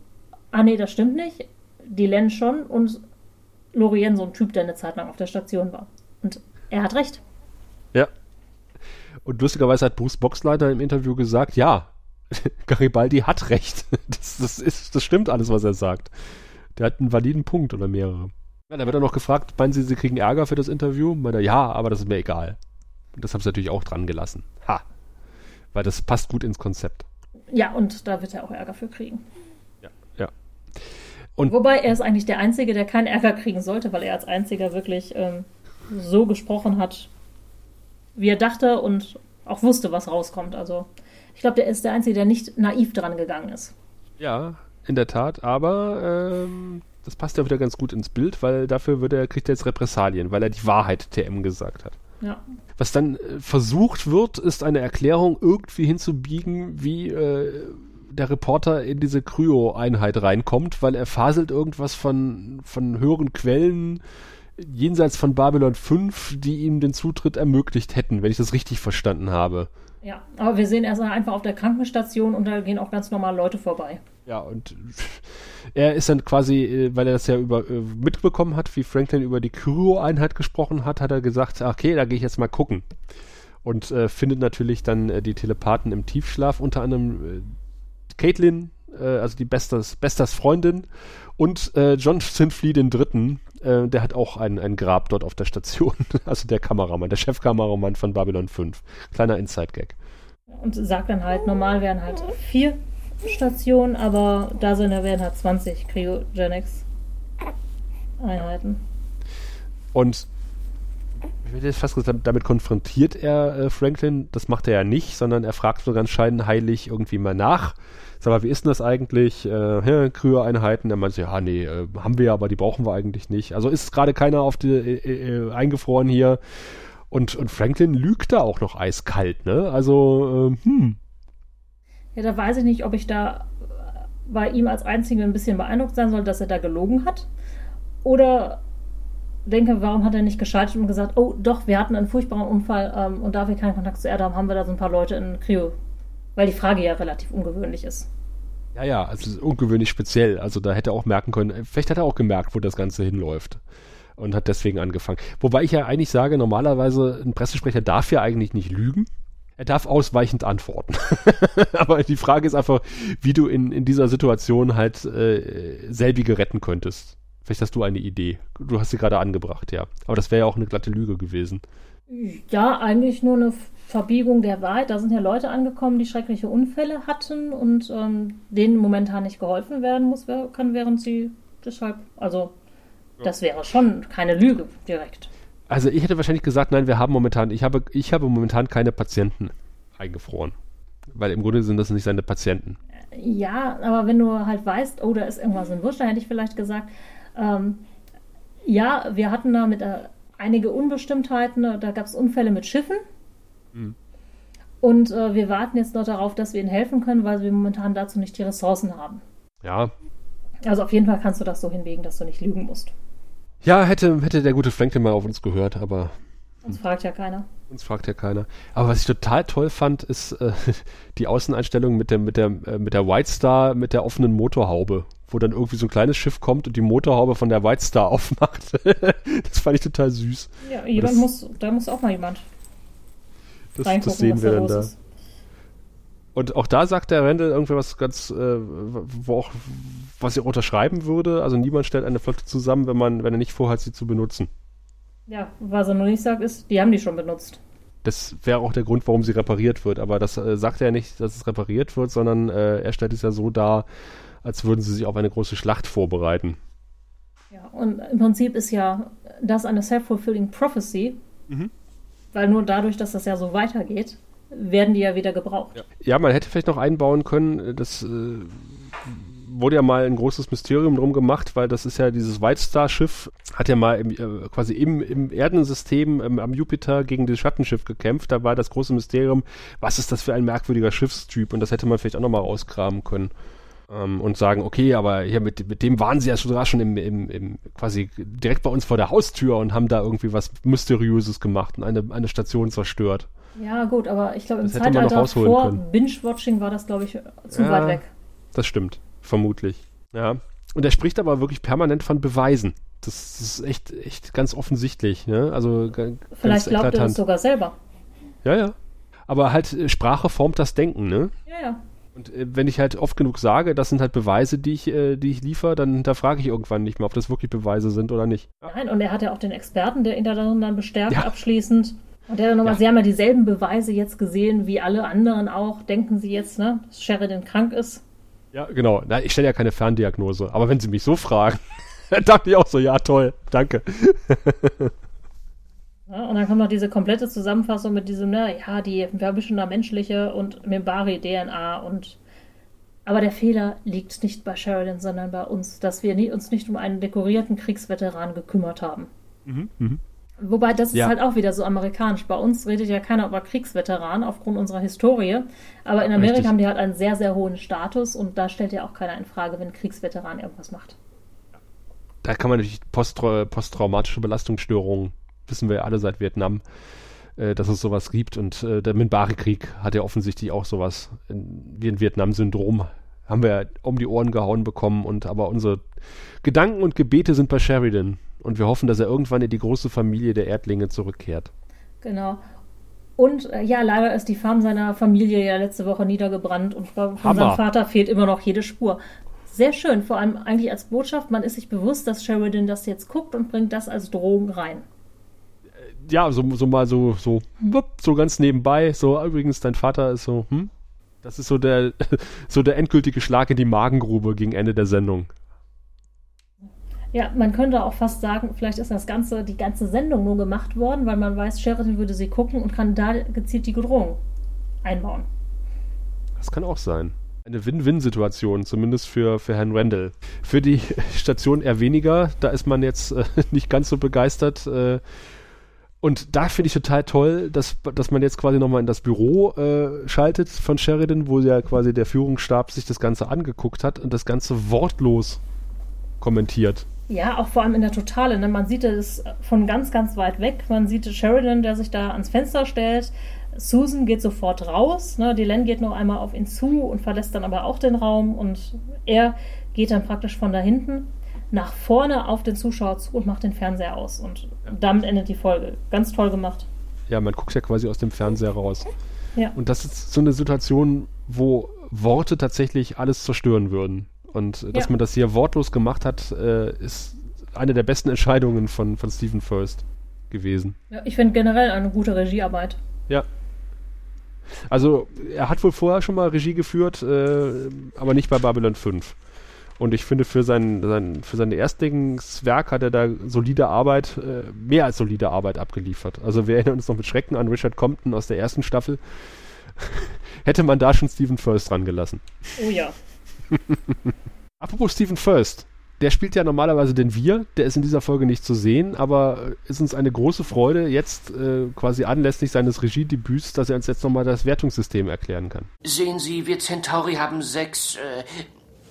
Ah, nee, das stimmt nicht. Die Len schon und Lorien so ein Typ, der eine Zeit lang auf der Station war. Und er hat recht. Ja. Und lustigerweise hat Bruce Boxleiter im Interview gesagt, ja, *laughs* Garibaldi hat recht. *laughs* Das, das, ist, das stimmt alles, was er sagt. Der hat einen validen Punkt oder mehrere. Ja, da wird er noch gefragt, meinen Sie, Sie kriegen Ärger für das Interview? Meint er, ja, aber das ist mir egal. Und das haben sie natürlich auch dran gelassen. Ha. Weil das passt gut ins Konzept. Ja, und da wird er auch Ärger für kriegen. Ja, ja. Und Wobei er ist eigentlich der Einzige, der keinen Ärger kriegen sollte, weil er als Einziger wirklich ähm, so gesprochen hat, wie er dachte und auch wusste, was rauskommt. Also ich glaube, der ist der Einzige, der nicht naiv dran gegangen ist. Ja, in der Tat, aber ähm, das passt ja wieder ganz gut ins Bild, weil dafür wird er, kriegt er jetzt Repressalien, weil er die Wahrheit TM gesagt hat. Ja. Was dann äh, versucht wird, ist eine Erklärung irgendwie hinzubiegen, wie äh, der Reporter in diese Kryo-Einheit reinkommt, weil er faselt irgendwas von, von höheren Quellen jenseits von Babylon 5, die ihm den Zutritt ermöglicht hätten, wenn ich das richtig verstanden habe. Ja, aber wir sehen erst einfach auf der Krankenstation und da gehen auch ganz normal Leute vorbei. Ja, und *laughs* er ist dann quasi, äh, weil er das ja über, äh, mitbekommen hat, wie Franklin über die Kryo-Einheit gesprochen hat, hat er gesagt, okay, da gehe ich jetzt mal gucken. Und äh, findet natürlich dann äh, die Telepathen im Tiefschlaf, unter anderem äh, Caitlin, äh, also die Bestas, Bestas Freundin, und John Sinfleet den Dritten, der hat auch ein, ein Grab dort auf der Station, *laughs* also der Kameramann, der Chefkameramann von Babylon 5. Kleiner Inside-Gag. Und sagt dann halt, normal wären halt vier Station, aber da sind da werden halt 20 Cryogenics Einheiten. Und ich hätte jetzt fast gesagt, damit konfrontiert er äh, Franklin. Das macht er ja nicht, sondern er fragt so ganz scheinheilig irgendwie mal nach. Sag mal, wie ist denn das eigentlich? Äh, Kryo-Einheiten? Er meinte, ja, nee, äh, haben wir, aber die brauchen wir eigentlich nicht. Also ist gerade keiner auf die, äh, äh, eingefroren hier. Und, und Franklin lügt da auch noch eiskalt, ne? Also, äh, hm, ja, da weiß ich nicht, ob ich da bei ihm als Einziger ein bisschen beeindruckt sein soll, dass er da gelogen hat. Oder denke, warum hat er nicht geschaltet und gesagt, oh doch, wir hatten einen furchtbaren Unfall ähm, und da wir keinen Kontakt zu Erde haben, haben wir da so ein paar Leute in Cryo. Weil die Frage ja relativ ungewöhnlich ist. Ja, ja, also ungewöhnlich speziell. Also da hätte er auch merken können, vielleicht hat er auch gemerkt, wo das Ganze hinläuft. Und hat deswegen angefangen. Wobei ich ja eigentlich sage, normalerweise ein Pressesprecher darf ja eigentlich nicht lügen. Er darf ausweichend antworten. *laughs* Aber die Frage ist einfach, wie du in, in dieser Situation halt äh, selbige retten könntest. Vielleicht hast du eine Idee. Du hast sie gerade angebracht, ja. Aber das wäre ja auch eine glatte Lüge gewesen. Ja, eigentlich nur eine Verbiegung der Wahrheit. Da sind ja Leute angekommen, die schreckliche Unfälle hatten und ähm, denen momentan nicht geholfen werden muss, kann, während sie deshalb, also ja. das wäre schon keine Lüge direkt. Also ich hätte wahrscheinlich gesagt, nein, wir haben momentan, ich habe, ich habe momentan keine Patienten eingefroren. Weil im Grunde sind das nicht seine Patienten. Ja, aber wenn du halt weißt, oh, da ist irgendwas im Busch, dann hätte ich vielleicht gesagt, ähm, ja, wir hatten da mit äh, einige Unbestimmtheiten, da gab es Unfälle mit Schiffen. Mhm. Und äh, wir warten jetzt noch darauf, dass wir ihnen helfen können, weil wir momentan dazu nicht die Ressourcen haben. Ja. Also auf jeden Fall kannst du das so hinwegen, dass du nicht lügen musst. Ja, hätte, hätte der gute Franklin mal auf uns gehört, aber. Uns fragt ja keiner. Uns fragt ja keiner. Aber was ich total toll fand, ist äh, *laughs* die Außeneinstellung mit der, mit, der, äh, mit der White Star mit der offenen Motorhaube, wo dann irgendwie so ein kleines Schiff kommt und die Motorhaube von der White Star *laughs* aufmacht. das fand ich total süß. Ja, jemand das, muss, da muss auch mal jemand. Das, das sehen wir dann da. Ist. Und auch da sagt der Randall irgendwie was ganz, äh, wo auch, was ich unterschreiben würde. Also niemand stellt eine Flotte zusammen, wenn man, wenn er nicht vorhat, sie zu benutzen. Ja, was er noch nicht sagt, ist, die haben die schon benutzt. Das wäre auch der Grund, warum sie repariert wird. Aber das äh, sagt er nicht, dass es repariert wird, sondern äh, er stellt es ja so dar, als würden sie sich auf eine große Schlacht vorbereiten. Ja, und im Prinzip ist ja das eine self-fulfilling prophecy, mhm. weil nur dadurch, dass das ja so weitergeht, werden die ja wieder gebraucht. Ja, man hätte vielleicht noch einbauen können, das äh, wurde ja mal ein großes Mysterium drum gemacht, weil das ist ja dieses White Star Schiff, hat ja mal im, äh, quasi im, im Erdensystem ähm, am Jupiter gegen das Schattenschiff gekämpft. Da war das große Mysterium, was ist das für ein merkwürdiger Schiffstyp? Und das hätte man vielleicht auch nochmal rauskramen können. Ähm, und sagen, okay, aber hier mit, mit dem waren sie ja sogar schon im, im, im, quasi direkt bei uns vor der Haustür und haben da irgendwie was Mysteriöses gemacht und eine, eine Station zerstört. Ja, gut, aber ich glaube, im Zeitalter vor Binge-Watching war das, glaube ich, zu ja, weit weg. Das stimmt vermutlich. Ja. Und er spricht aber wirklich permanent von Beweisen. Das, das ist echt, echt ganz offensichtlich. Ne? Also Vielleicht glaubt er es sogar selber. Ja, ja. Aber halt, äh, Sprache formt das Denken, ne? Ja, ja. Und äh, wenn ich halt oft genug sage, das sind halt Beweise, die ich, äh, die ich liefere, dann hinterfrage ich irgendwann nicht mehr, ob das wirklich Beweise sind oder nicht. Nein, und er hat ja auch den Experten, der ihn dann bestärkt ja. abschließend. Und der dann nochmal, ja. sie haben ja dieselben Beweise jetzt gesehen wie alle anderen auch. Denken sie jetzt, ne, dass Sheridan krank ist? Ja, genau. Na, ich stelle ja keine Ferndiagnose. Aber wenn Sie mich so fragen, *laughs* dann dachte ich auch so, ja, toll, danke. *laughs* Ja, und dann kommt noch diese komplette Zusammenfassung mit diesem, ne, ja, die wir haben schon da menschliche und Membari-DNA und aber der Fehler liegt nicht bei Sheridan, sondern bei uns, dass wir nie, uns nicht um einen dekorierten Kriegsveteran gekümmert haben. Mhm, mh. Wobei das ja. ist halt auch wieder so amerikanisch. Bei uns redet ja keiner über Kriegsveteranen aufgrund unserer Historie. Aber in Amerika Richtig. haben die halt einen sehr, sehr hohen Status und da stellt ja auch keiner in Frage, wenn ein Kriegsveteran irgendwas macht. Da kann man natürlich posttra posttraumatische Belastungsstörungen, wissen wir ja alle seit Vietnam, äh, dass es sowas gibt. Und äh, der Minbari-Krieg hat ja offensichtlich auch sowas wie ein Vietnam-Syndrom. Haben wir ja um die Ohren gehauen bekommen und aber unsere Gedanken und Gebete sind bei Sheridan und wir hoffen, dass er irgendwann in die große Familie der Erdlinge zurückkehrt. Genau. Und äh, ja, leider ist die Farm seiner Familie ja letzte Woche niedergebrannt und von Hammer. seinem Vater fehlt immer noch jede Spur. Sehr schön, vor allem eigentlich als Botschaft, man ist sich bewusst, dass Sheridan das jetzt guckt und bringt das als Drohung rein. Äh, ja, so, so mal so, so, so ganz nebenbei. So, übrigens, dein Vater ist so, hm? Das ist so der, *laughs* so der endgültige Schlag in die Magengrube gegen Ende der Sendung. Ja, man könnte auch fast sagen, vielleicht ist das ganze, die ganze Sendung nur gemacht worden, weil man weiß, Sheridan würde sie gucken und kann da gezielt die Bedrohung einbauen. Das kann auch sein. Eine Win-Win-Situation, zumindest für, für Herrn Randall. Für die *laughs* Station eher weniger, da ist man jetzt äh, *laughs* nicht ganz so begeistert. Äh, und da finde ich total toll, dass, dass man jetzt quasi nochmal in das Büro äh, schaltet von Sheridan, wo ja quasi der Führungsstab sich das Ganze angeguckt hat und das Ganze wortlos kommentiert. Ja, auch vor allem in der Totale. Ne? Man sieht es von ganz, ganz weit weg. Man sieht Sheridan, der sich da ans Fenster stellt. Susan geht sofort raus. Ne? Dylan geht noch einmal auf ihn zu und verlässt dann aber auch den Raum. Und er geht dann praktisch von da hinten nach vorne auf den Zuschauer zu und macht den Fernseher aus. Und damit endet die Folge. Ganz toll gemacht. Ja, man guckt ja quasi aus dem Fernseher raus. Ja. Und das ist so eine Situation, wo Worte tatsächlich alles zerstören würden. Und äh, dass ja. man das hier wortlos gemacht hat, äh, ist eine der besten Entscheidungen von, von Stephen First gewesen. Ja, ich finde generell eine gute Regiearbeit. Ja. Also, er hat wohl vorher schon mal Regie geführt, äh, aber nicht bei Babylon 5. Und ich finde, für sein, sein, für sein Erstlingswerk hat er da solide Arbeit, äh, mehr als solide Arbeit abgeliefert. Also wir erinnern uns noch mit Schrecken an Richard Compton aus der ersten Staffel. *laughs* Hätte man da schon Stephen First dran gelassen. Oh ja. *laughs* Apropos Stephen First. Der spielt ja normalerweise den Wir, der ist in dieser Folge nicht zu sehen, aber ist uns eine große Freude, jetzt äh, quasi anlässlich seines Regiedebüts, dass er uns jetzt nochmal das Wertungssystem erklären kann. Sehen Sie, wir Centauri haben sechs äh,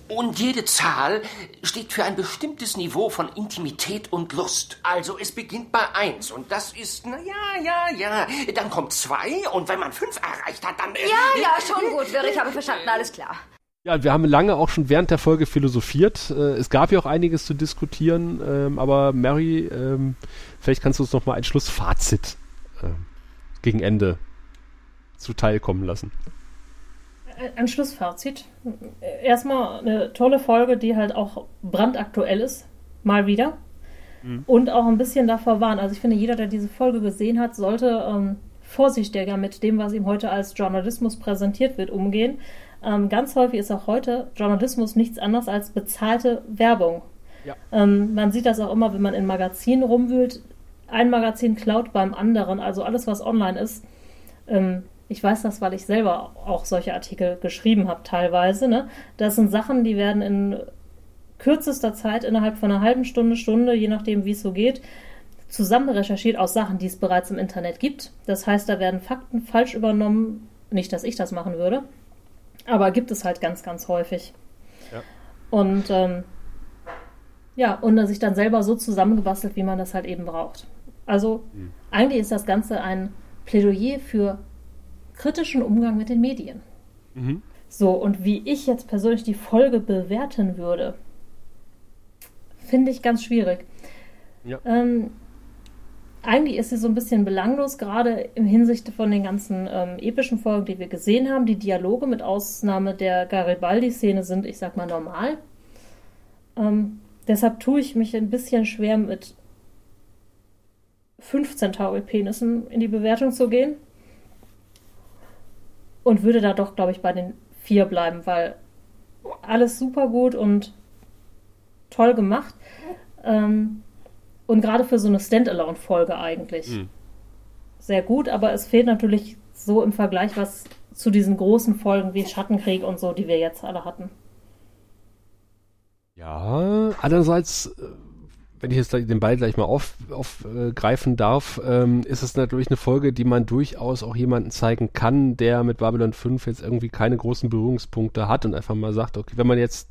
und jede Zahl steht für ein bestimmtes Niveau von Intimität und Lust. Also es beginnt bei eins und das ist, na ja, ja, ja. Dann kommt zwei und wenn man fünf erreicht hat, dann... Äh, ja, ja, schon gut, Wirr, ich habe verstanden, alles klar. Ja, wir haben lange auch schon während der Folge philosophiert. Äh, es gab ja auch einiges zu diskutieren, ähm, aber Mary, ähm, vielleicht kannst du uns noch mal ein Schlussfazit äh, gegen Ende zuteilkommen lassen. Ein Schlussfazit. Erstmal eine tolle Folge, die halt auch brandaktuell ist. Mal wieder. Mhm. Und auch ein bisschen davor warnt. Also ich finde, jeder, der diese Folge gesehen hat, sollte ähm, vorsichtiger mit dem, was ihm heute als Journalismus präsentiert wird, umgehen ähm, ganz häufig ist auch heute Journalismus nichts anderes als bezahlte Werbung. Ja. Ähm, man sieht das auch immer, wenn man in Magazinen rumwühlt. Ein Magazin klaut beim anderen, also alles, was online ist. Ähm, ich weiß das, weil ich selber auch solche Artikel geschrieben habe, teilweise. Ne? Das sind Sachen, die werden in kürzester Zeit, innerhalb von einer halben Stunde, Stunde, je nachdem, wie es so geht, zusammen recherchiert aus Sachen, die es bereits im Internet gibt. Das heißt, da werden Fakten falsch übernommen. Nicht, dass ich das machen würde. Aber gibt es halt ganz, ganz häufig. Ja. Und ähm, ja, und sich dann selber so zusammengebastelt, wie man das halt eben braucht. Also mhm. eigentlich ist das Ganze ein Plädoyer für kritischen Umgang mit den Medien. Mhm. So, und wie ich jetzt persönlich die Folge bewerten würde, finde ich ganz schwierig. Ja. Ähm, eigentlich ist sie so ein bisschen belanglos, gerade im Hinsicht von den ganzen ähm, epischen Folgen, die wir gesehen haben. Die Dialoge mit Ausnahme der Garibaldi-Szene sind, ich sag mal, normal. Ähm, deshalb tue ich mich ein bisschen schwer mit 15 Tauri-Penissen in die Bewertung zu gehen. Und würde da doch, glaube ich, bei den vier bleiben, weil alles super gut und toll gemacht. Ähm, und gerade für so eine Standalone-Folge eigentlich. Mhm. Sehr gut, aber es fehlt natürlich so im Vergleich was zu diesen großen Folgen wie Schattenkrieg und so, die wir jetzt alle hatten. Ja, andererseits, äh, wenn ich jetzt den Ball gleich mal aufgreifen auf, äh, darf, ähm, ist es natürlich eine Folge, die man durchaus auch jemanden zeigen kann, der mit Babylon 5 jetzt irgendwie keine großen Berührungspunkte hat und einfach mal sagt, okay, wenn man jetzt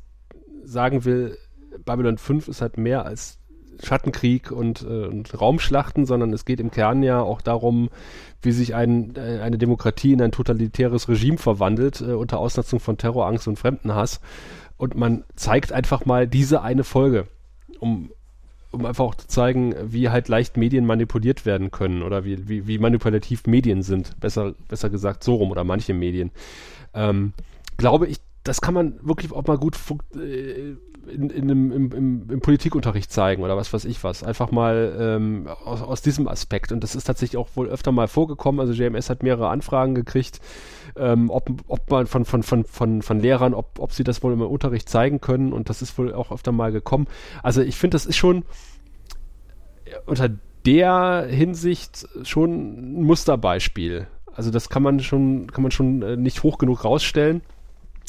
sagen will, Babylon 5 ist halt mehr als Schattenkrieg und, äh, und Raumschlachten, sondern es geht im Kern ja auch darum, wie sich ein, äh, eine Demokratie in ein totalitäres Regime verwandelt, äh, unter Ausnutzung von Terrorangst und Fremdenhass. Und man zeigt einfach mal diese eine Folge, um, um einfach auch zu zeigen, wie halt leicht Medien manipuliert werden können oder wie, wie, wie manipulativ Medien sind. Besser, besser gesagt so rum oder manche Medien. Ähm, glaube ich, das kann man wirklich auch mal gut äh, in, in im, im, im, Politikunterricht zeigen oder was weiß ich was. Einfach mal ähm, aus, aus, diesem Aspekt. Und das ist tatsächlich auch wohl öfter mal vorgekommen. Also JMS hat mehrere Anfragen gekriegt, ähm, ob, ob man von, von, von, von, von Lehrern, ob, ob sie das wohl im Unterricht zeigen können. Und das ist wohl auch öfter mal gekommen. Also ich finde, das ist schon unter der Hinsicht schon ein Musterbeispiel. Also das kann man schon, kann man schon äh, nicht hoch genug rausstellen.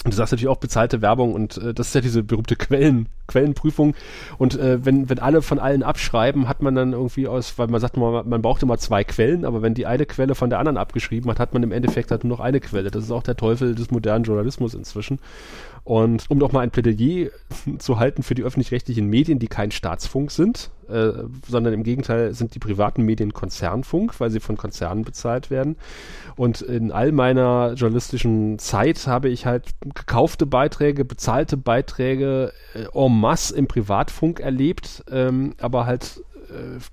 Und du sagst natürlich auch bezahlte Werbung und äh, das ist ja diese berühmte Quellen, Quellenprüfung. Und äh, wenn, wenn alle von allen abschreiben, hat man dann irgendwie aus, weil man sagt immer, man braucht immer zwei Quellen, aber wenn die eine Quelle von der anderen abgeschrieben hat, hat man im Endeffekt halt nur noch eine Quelle. Das ist auch der Teufel des modernen Journalismus inzwischen. Und um doch mal ein Plädoyer *laughs* zu halten für die öffentlich-rechtlichen Medien, die kein Staatsfunk sind, äh, sondern im Gegenteil sind die privaten Medien Konzernfunk, weil sie von Konzernen bezahlt werden. Und in all meiner journalistischen Zeit habe ich halt gekaufte Beiträge, bezahlte Beiträge äh, en masse im Privatfunk erlebt, ähm, aber halt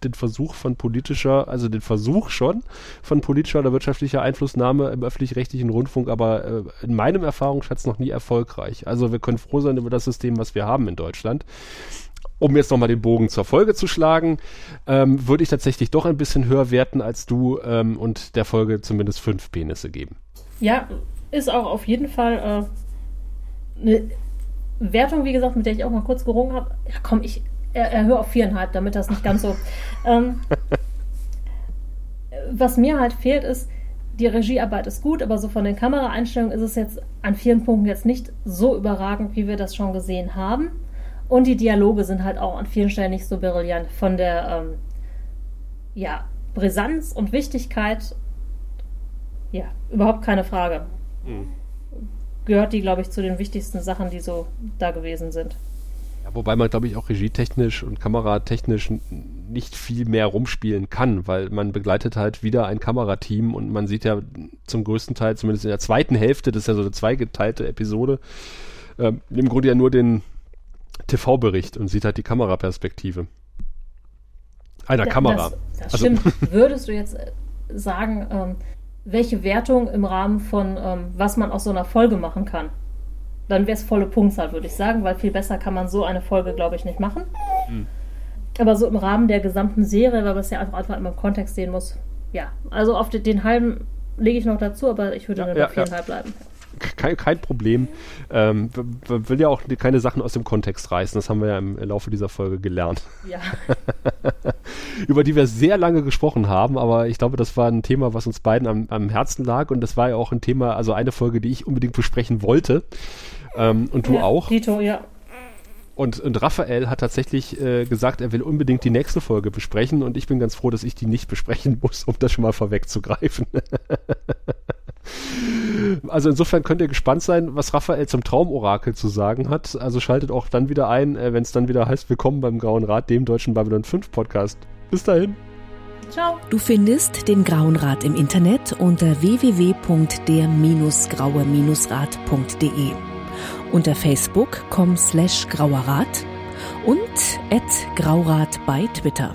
den Versuch von politischer, also den Versuch schon von politischer oder wirtschaftlicher Einflussnahme im öffentlich-rechtlichen Rundfunk, aber äh, in meinem Erfahrungsschatz noch nie erfolgreich. Also wir können froh sein über das System, was wir haben in Deutschland. Um jetzt nochmal den Bogen zur Folge zu schlagen, ähm, würde ich tatsächlich doch ein bisschen höher werten als du ähm, und der Folge zumindest fünf Penisse geben. Ja, ist auch auf jeden Fall äh, eine Wertung, wie gesagt, mit der ich auch mal kurz gerungen habe, ja komm, ich erhöhe auf viereinhalb, damit das nicht ganz so. ähm, was mir halt fehlt, ist, die Regiearbeit ist gut, aber so von den Kameraeinstellungen ist es jetzt an vielen Punkten jetzt nicht so überragend, wie wir das schon gesehen haben. Und die Dialoge sind halt auch an vielen Stellen nicht so brillant. Von der ähm, ja, Brisanz und Wichtigkeit, ja, überhaupt keine Frage. Mhm. Gehört die, glaube ich, zu den wichtigsten Sachen, die so da gewesen sind. Ja, wobei man, glaube ich, auch regietechnisch und kameratechnisch nicht viel mehr rumspielen kann, weil man begleitet halt wieder ein Kamerateam und man sieht ja zum größten Teil, zumindest in der zweiten Hälfte, das ist ja so eine zweigeteilte Episode, äh, im Grunde ja nur den TV-Bericht und sieht halt die Kameraperspektive. Einer Kamera. Das, das also, stimmt. *laughs* Würdest du jetzt äh, sagen, ähm, welche Wertung im Rahmen von ähm, was man aus so einer Folge machen kann? Dann wäre es volle Punktzahl, würde ich sagen, weil viel besser kann man so eine Folge, glaube ich, nicht machen. Hm. Aber so im Rahmen der gesamten Serie, weil man es ja einfach, einfach immer im Kontext sehen muss. Ja, also auf den, den halben lege ich noch dazu, aber ich würde ja, dann ja, bei viereinhalb ja. bleiben kein, kein Problem. Ähm, will ja auch keine Sachen aus dem Kontext reißen. Das haben wir ja im Laufe dieser Folge gelernt. Ja. *laughs* Über die wir sehr lange gesprochen haben, aber ich glaube, das war ein Thema, was uns beiden am, am Herzen lag und das war ja auch ein Thema, also eine Folge, die ich unbedingt besprechen wollte. Ähm, und du ja, auch. Dito, ja. Und, und Raphael hat tatsächlich äh, gesagt, er will unbedingt die nächste Folge besprechen und ich bin ganz froh, dass ich die nicht besprechen muss, um das schon mal vorwegzugreifen. *laughs* *laughs* Also insofern könnt ihr gespannt sein, was Raphael zum Traumorakel zu sagen hat. Also schaltet auch dann wieder ein, äh, wenn es dann wieder heißt, willkommen beim Grauen Rat, dem deutschen Babylon 5 Podcast. Bis dahin. Ciao. Du findest den Grauen Rat im Internet unter www.der-graue-rat.de unter facebook.com slash grauerrat und at graurat bei Twitter.